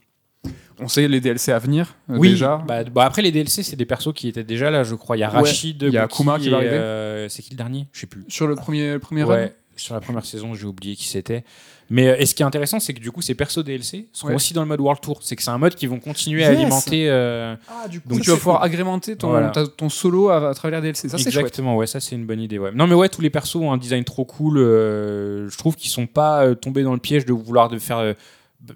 On sait les DLC à venir. euh, Oui, déjà. bah, bah, après les DLC, c'est des persos qui étaient déjà là, je crois. Il y a Ouais. Rachid, Il y a Akuma qui va arriver. euh, c'est qui le dernier? Je sais plus. Sur le premier, le premier run? Ouais, sur la première saison, j'ai oublié qui c'était. Mais euh, et ce qui est intéressant, c'est que du coup, ces persos DLC seront Ouais. aussi dans le mode World Tour. C'est que c'est un mode qui vont continuer à alimenter. euh, Ah, du coup, Donc, tu vas pouvoir cool. agrémenter ton, Voilà. ta- ton solo à, à travers DLC. Ça. Exactement, ouais, ça c'est une bonne idée. Ouais. Non, mais ouais, tous les persos ont un design trop cool. euh, je trouve qu'ils sont pas euh, tombés dans le piège de vouloir de faire.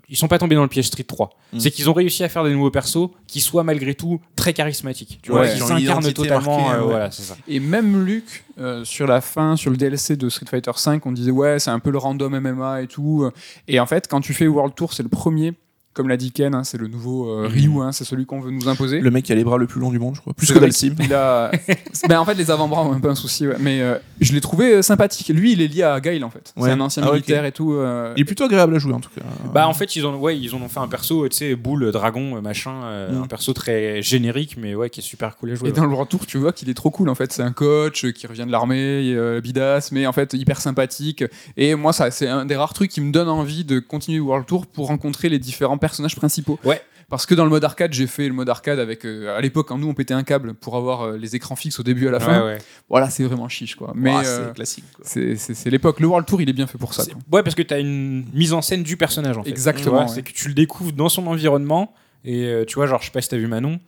Ils sont pas tombés dans le piège Street 3. Mm. C'est qu'ils ont réussi à faire des nouveaux persos qui soient malgré tout très charismatiques. Tu Ouais, vois, qui ils s'incarnent totalement. marquée, euh, ouais. Voilà, c'est ça. Et même Luc, euh, sur la fin, sur le DLC de Street Fighter V, on disait ouais, c'est un peu le random MMA et tout. Et en fait, quand tu fais World Tour, c'est le premier. Comme l'a dit Ken, hein, c'est le nouveau euh, Ryu, hein, c'est celui qu'on veut nous imposer. Le mec qui a les bras le plus long du monde, je crois. Plus que Dalsim. a- ben, en fait, les avant-bras ont un peu un souci, ouais. mais euh, je l'ai trouvé euh, sympathique. Lui, il est lié à Gail en fait. Ouais. C'est un ancien Ah, militaire et tout. euh, Il est plutôt agréable à jouer en tout cas. Bah en fait ils ont ouais ils en ont fait un perso tu sais boule dragon machin euh, Mm. un perso très générique mais ouais qui est super cool à jouer. Et ouais. dans le retour, tu vois qu'il est trop cool en fait. C'est un coach qui revient de l'armée, euh, bidasse, mais en fait hyper sympathique. Et moi, ça, c'est un des rares trucs qui me donne envie de continuer World Tour pour rencontrer les différents personnages principaux. Ouais. Parce que dans le mode arcade, j'ai fait le mode arcade avec. euh, à l'époque, quand nous on pétait un câble pour avoir euh, les écrans fixes au début et à la fin. Ouais, ouais. Voilà, c'est vraiment chiche quoi. Mais Ah, euh, c'est classique. c'est c'est- c'est l'époque. Le World Tour, il est bien fait pour ça. C'est-. Ouais parce que t'as une mise en scène du personnage en fait. Exactement, Tu. C'est que tu le découvres dans son environnement et tu vois genre je sais pas si t'as vu Manon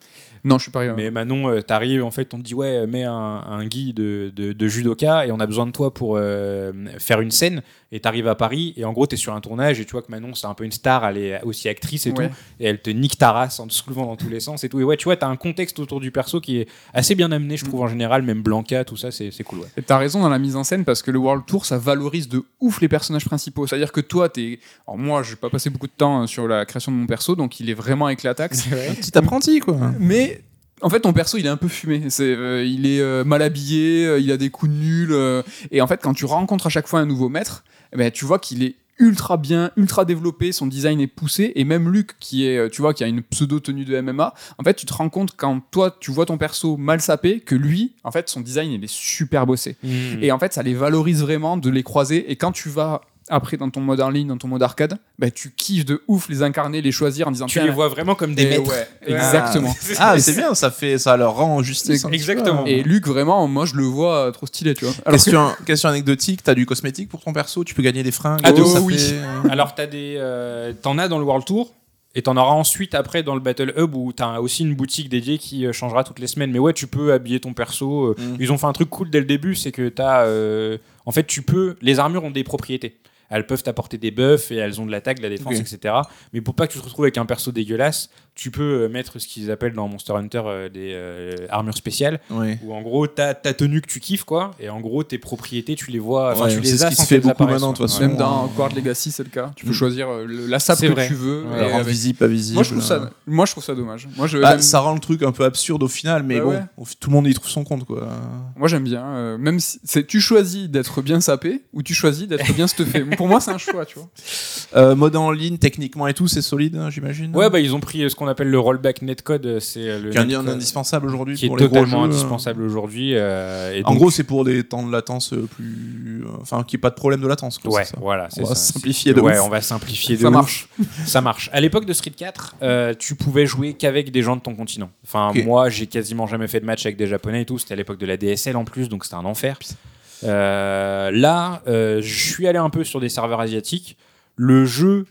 Non, je suis pas arrivé. mais Manon euh, t'arrives en fait on te dit ouais mets un, un guide de, de, de judoka et on a besoin de toi pour euh, faire une scène et t'arrives à Paris et en gros t'es sur un tournage et tu vois que Manon c'est un peu une star elle est aussi actrice et Ouais. tout et elle te nique ta race en te soulevant dans tous les sens et tout et ouais tu vois t'as un contexte autour du perso qui est assez bien amené je trouve en général même Blanca tout ça c'est c'est cool ouais. Et T'as raison dans la mise en scène parce que le World Tour ça valorise de ouf les personnages principaux. C'est-à-dire que toi, t'es. Alors moi, j'ai pas passé beaucoup de temps euh, sur la création de mon perso, donc il est vraiment éclataxe. Un petit apprenti quoi. Mais en fait, ton perso, il est un peu fumé. Euh, il est euh, mal habillé, euh, il a des coups nuls. euh, et en fait, quand tu rencontres à chaque fois un nouveau maître, eh ben, tu vois qu'il est ultra bien, ultra développé, son design est poussé. Et même Luc, qui est, tu vois, qui a une pseudo tenue de MMA, en fait, tu te rends compte quand toi, tu vois ton perso mal sapé, que lui, en fait, son design, il est super bossé. Et en fait, ça les valorise vraiment de les croiser. Et quand tu vas après dans ton mode en ligne, dans ton mode arcade, bah, tu kiffes de ouf les incarner, les choisir en disant tu les vois vraiment comme des maîtres ouais, exactement. Ah, c'est bien, ça fait, ça leur rend justice. un petit peu. Exactement. Et Luc, vraiment, moi je le vois euh, trop stylé, tu vois. Alors que- Question, question anecdotique, t'as du cosmétique pour ton perso, tu peux gagner des fringues. Ah, de ouf, oui. fait- Alors, t'as des, euh, t'en as dans le World Tour. Et t'en auras ensuite après dans le Battle Hub où t'as aussi une boutique dédiée qui euh, changera toutes les semaines. Mais ouais, tu peux habiller ton perso. euh, Mm. Ils ont fait un truc cool dès le début, c'est que t'as, euh, en fait, tu peux. Les armures ont des propriétés. Elles peuvent t'apporter des buffs et elles ont de l'attaque, de la défense, etc. Mais pour pas que tu te retrouves avec un perso dégueulasse, tu peux euh, mettre ce qu'ils appellent dans Monster Hunter euh, des euh, armures spéciales. Ouais. Où en gros, t'as ta tenue que tu kiffes, quoi. Et en gros, tes propriétés, tu les vois. Enfin, Ouais, tu c'est les ce as qui sans se fait beaucoup maintenant, de toute quoi. façon. Même dans Quart Legacy, c'est le cas. Tu peux Mm. choisir le- la sape que vrai. tu veux. Ouais, Alors, avec- visible, pas visible. Moi je, trouve euh. ça, moi, je trouve ça dommage. Moi, je, Bah, ça rend le truc un peu absurde au final, mais Bah bon, tout le monde y trouve son compte, quoi. moi, j'aime bien. euh, même si c'est, tu choisis d'être bien sapé ou tu choisis d'être bien stuffé. Pour moi, c'est un choix, tu vois. Euh, mode en ligne, techniquement et tout, c'est solide, hein, j'imagine. Ouais, bah ils ont pris ce qu'on appelle le rollback netcode, euh, c'est euh, le qui est un, indispensable aujourd'hui qui est gros totalement jeux, euh. indispensable aujourd'hui. euh, En donc- gros, c'est pour des temps de latence plus, enfin, qu'il n'y ait pas de problème de latence. Quoi, ouais, ça. voilà, On va ça. simplifier de ouais, ouf. on va simplifier de Ça ouf. marche. Ça marche. À l'époque de Street 4, euh, tu pouvais jouer qu'avec des gens de ton continent. Enfin, moi, j'ai quasiment jamais fait de match avec des Japonais et tout. C'était à l'époque de la DSL en plus, donc c'était un enfer. Euh, là, je suis allé un peu sur des serveurs asiatiques. Le jeu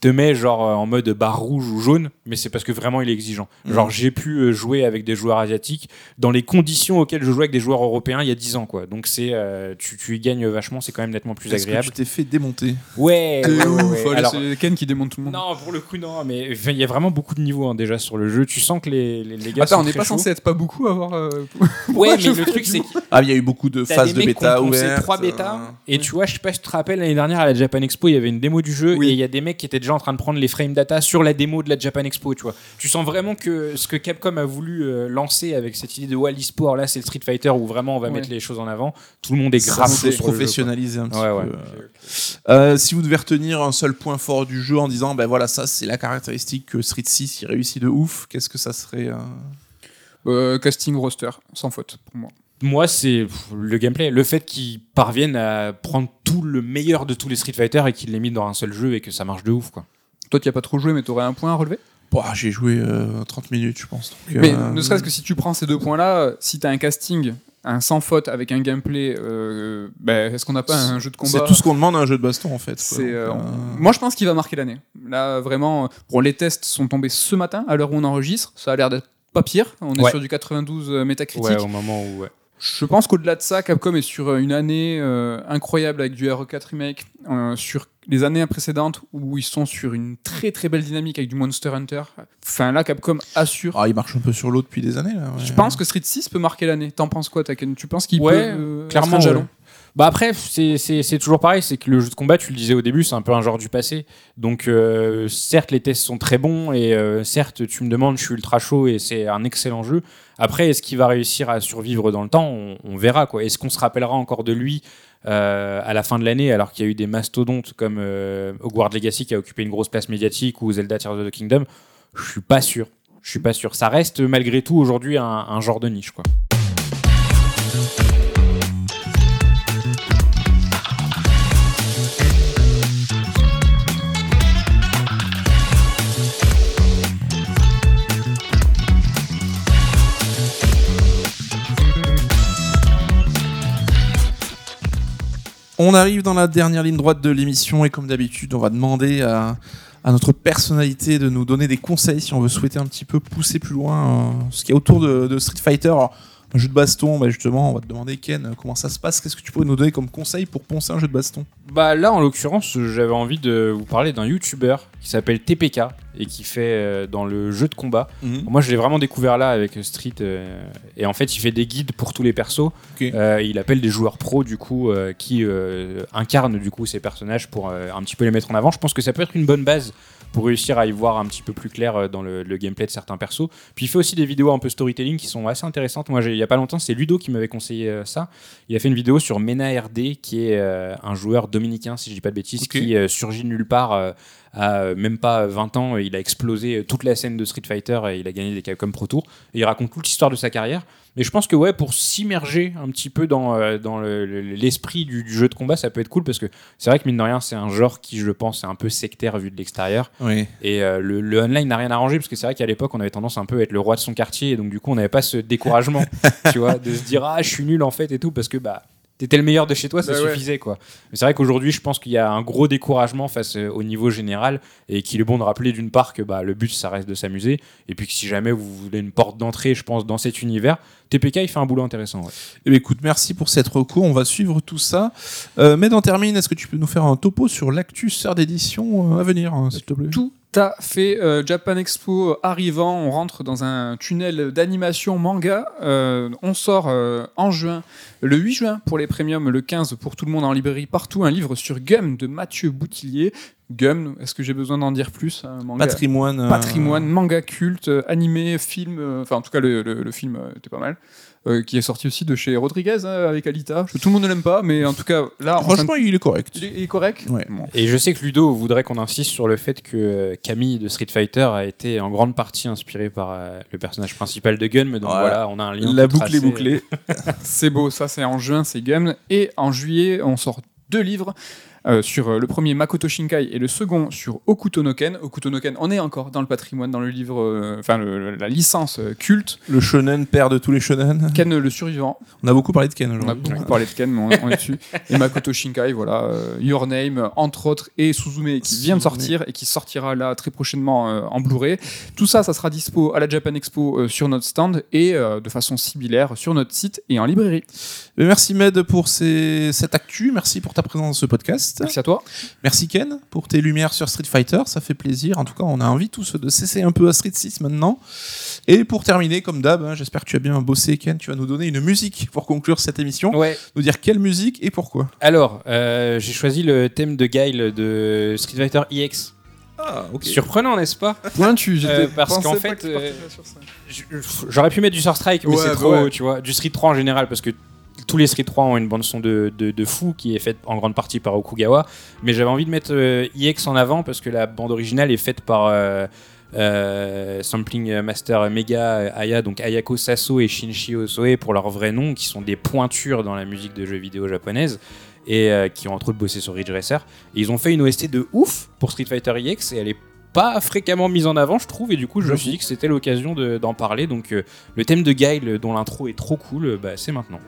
te met genre euh, en mode barre rouge ou jaune, mais c'est parce que vraiment il est exigeant. Mhm. Genre j'ai pu euh, jouer avec des joueurs asiatiques dans les conditions auxquelles je jouais avec des joueurs européens il y a 10 ans quoi. Donc c'est euh, tu, tu y gagnes vachement, c'est quand même nettement plus Est-ce que agréable. tu t'es fait démonter Ouais, ouais, ouais, ouais. Ouf, allez, Alors, c'est Ken qui démonte tout le monde. non, pour le coup, non, mais il y a vraiment beaucoup de niveaux hein, déjà sur le jeu. Tu sens que les, les, les gars. Attends, sont on n'est pas censé être pas beaucoup à avoir. euh, Ouais, mais je le truc, c'est Ah, il y a eu beaucoup de phases de bêta ouvertes. trois bêtas. euh, Et tu vois, je sais pas tu te rappelles, l'année dernière à la Japan Expo, il y avait une démo du jeu et il y a des mecs qui étaient déjà en train de prendre les frame data sur la démo de la Japan Expo, tu vois. Tu sens vraiment que ce que Capcom a voulu euh, lancer avec cette idée de ouais, l'e-sport, là, c'est le Street Fighter où vraiment on va Ouais. mettre les choses en avant. Tout le monde est Ça grave s'est chaud sur le jeu, quoi. professionnalisé un petit Ouais, peu. ouais. euh. Euh, si vous devez retenir un seul point fort du jeu en disant, ben voilà, ça c'est la caractéristique que Street 6 il réussit de ouf, qu'est-ce que ça serait euh, Euh, casting roster, sans faute pour moi. Moi, c'est le gameplay. Le fait qu'ils parviennent à prendre tout le meilleur de tous les Street Fighter et qu'ils les mis dans un seul jeu et que ça marche de ouf, quoi. Toi, tu as pas trop joué, mais tu aurais un point à relever? Bah, J'ai joué euh, 30 minutes, je pense. donc, Mais euh, ne serait-ce que si tu prends ces deux points-là, si tu as un casting, un sans faute avec un gameplay, euh, ben, est-ce qu'on n'a pas un jeu de combat? C'est tout ce qu'on demande à un jeu de baston en fait. euh, euh, Moi, je pense qu'il va marquer l'année. Là, vraiment, bon, les tests sont tombés ce matin, à l'heure où on enregistre. Ça a l'air d'être pas pire. On est Ouais. sur du 92 euh, métacritique. Ouais, au moment où. ouais. Je pense qu'au-delà de ça, Capcom est sur euh, une année euh, incroyable avec du RE4 Remake, euh, sur les années précédentes où ils sont sur une très très belle dynamique avec du Monster Hunter. Enfin là, Capcom assure. Ah, il marche un peu sur l'eau depuis des années là. ouais. Je pense que Street 6 peut marquer l'année. T'en penses quoi, Taken? Tu penses qu'il Ouais, peut euh, Clairement, jalon? ouais. Bah après, c'est- toujours pareil, c'est que le jeu de combat, tu le disais au début, c'est un peu un genre du passé. Donc euh, certes, les tests sont très bons et euh, certes, tu me demandes, je suis ultra chaud et c'est un excellent jeu. Après, est-ce qu'il va réussir à survivre dans le temps? On, verra quoi. Est-ce qu'on se rappellera encore de lui euh, à la fin de l'année alors qu'il y a eu des mastodontes comme Hogwarts Legacy qui a occupé une grosse place médiatique ou Zelda Tears of the Kingdom? Je suis pas sûr. Je suis pas sûr. Ça reste malgré tout aujourd'hui un, un genre de niche quoi. On arrive dans la dernière ligne droite de l'émission et comme d'habitude, on va demander à, notre personnalité de nous donner des conseils si on veut souhaiter un petit peu pousser plus loin euh, ce qu'il y a autour de, Street Fighter. Un jeu de baston, bah justement, on va te demander Ken, comment ça se passe? Qu'est-ce que tu pourrais nous donner comme conseil pour poncer un jeu de baston? Bah là, en l'occurrence, j'avais envie de vous parler d'un YouTuber qui s'appelle TPK et qui fait euh, dans le jeu de combat. Moi, je l'ai vraiment découvert là avec Street euh, et en fait, il fait des guides pour tous les persos. Euh, il appelle des joueurs pros du coup euh, qui incarnent du coup ces personnages pour un petit peu les mettre en avant. Je pense que ça peut être une bonne base pour réussir à y voir un petit peu plus clair dans le, le gameplay de certains persos. Puis il fait aussi des vidéos un peu storytelling qui sont assez intéressantes. Moi, il y a pas longtemps, c'est Ludo qui m'avait conseillé ça. Il a fait une vidéo sur Mena RD, qui est un joueur dominicain, si je dis pas de bêtises, qui surgit nulle part. À euh, même pas 20 ans, il a explosé euh, toute la scène de Street Fighter et il a gagné des Capcom Pro Tour. Et il raconte toute l'histoire de sa carrière. Mais je pense que ouais, pour s'immerger un petit peu dans, euh, dans le- le- l'esprit du, du jeu de combat, ça peut être cool parce que c'est vrai que mine de rien, c'est un genre qui, je pense, est un peu sectaire vu de l'extérieur. Oui. Et euh, le, le online n'a rien arrangé parce que c'est vrai qu'à l'époque, on avait tendance un peu à être le roi de son quartier et donc du coup, on n'avait pas ce découragement, tu vois, de se dire ah, je suis nul en fait et tout parce que bah t'étais le meilleur de chez toi, ça Bah ouais. suffisait quoi. Mais c'est vrai qu'aujourd'hui, je pense qu'il y a un gros découragement face euh, au niveau général et qu'il est bon de rappeler d'une part que bah, le but ça reste de s'amuser et puis que si jamais vous voulez une porte d'entrée, je pense, dans cet univers, TPK il fait un boulot intéressant. ouais. Eh bien, écoute, merci pour cette recours. On va suivre tout ça. Euh, mais d'en termine, est-ce que tu peux nous faire un topo sur l'actu sœur d'édition euh, à venir, hein, s'il te plaît? Tout à fait. euh, Japan Expo arrivant, on rentre dans un tunnel d'animation manga. Euh, on sort euh, en juin, le 8 juin pour les premiums, le 15 pour tout le monde en librairie partout, un livre sur Gum de Mathieu Boutillier. Gum, est-ce que j'ai besoin d'en dire plus manga Patrimoine. euh, patrimoine, manga culte, euh, animé, film, euh, enfin en tout cas le, le- le film euh, était pas mal, euh, qui est sorti aussi de chez Rodriguez hein, avec Alita. Je- tout le monde ne l'aime pas, mais en tout cas là, en Franchement, il est correct. il est correct. Ouais. Bon. Et je sais que Ludo voudrait qu'on insiste sur le fait que euh, Camille de Street Fighter a été en grande partie inspirée par euh, le personnage principal de Gun, donc Voilà. voilà, on a un lien. La boucle est bouclée. C'est beau, ça c'est en juin, c'est Gum. Et en juillet, on sort deux livres. Euh, sur euh, le premier Makoto Shinkai et le second sur Okuto no Ken. Okuto no Ken, on est encore dans le patrimoine, dans le livre, euh, enfin la licence euh, culte. Le shonen, père de tous les shonen. Ken le survivant, On a beaucoup parlé de Ken On a aujourd'hui. beaucoup parlé de Ken, mais on, on est dessus. Et Makoto Shinkai, voilà, Your Name, entre autres, et Suzume qui vient de sortir et qui sortira là très prochainement en Blu-ray. Tout ça, ça sera dispo à la Japan Expo sur notre stand et de façon similaire sur notre site et en librairie. Merci Med pour ces- cette actu. Merci pour ta présence dans ce podcast. Merci à toi. Merci Ken pour tes lumières sur Street Fighter, ça fait plaisir. En tout cas, on a envie tous de cesser un peu à Street 6 maintenant. Et pour terminer, comme d'hab, hein, j'espère que tu as bien bossé Ken, tu vas nous donner une musique pour conclure cette émission. Ouais. Nous dire quelle musique et pourquoi. Alors, euh, j'ai choisi le thème de Guile de Street Fighter EX. Ah, ok. Surprenant, n'est-ce pas? Pointu, Euh, parce qu'en fait, euh, J'aurais pu mettre du Star Strike, mais Ouais, c'est bah trop, ouais. tu vois. Du Street 3 en général, parce que tous les Street 3 ont une bande son de, de, de fou qui est faite en grande partie par Okugawa. Mais j'avais envie de mettre euh, EX en avant parce que la bande originale est faite par euh, euh, Sampling Master Mega Aya, donc Ayako Saso et Shinji Osoe pour leurs vrais noms, qui sont des pointures dans la musique de jeux vidéo japonaise et qui ont entre autres bossé sur Ridge Racer. Et ils ont fait une OST de ouf pour Street Fighter EX et elle est pas fréquemment mise en avant, je trouve, et du coup, je me suis dit que c'était l'occasion de- d'en parler. Donc, le thème de Guile, dont l'intro est trop cool, bah, c'est maintenant.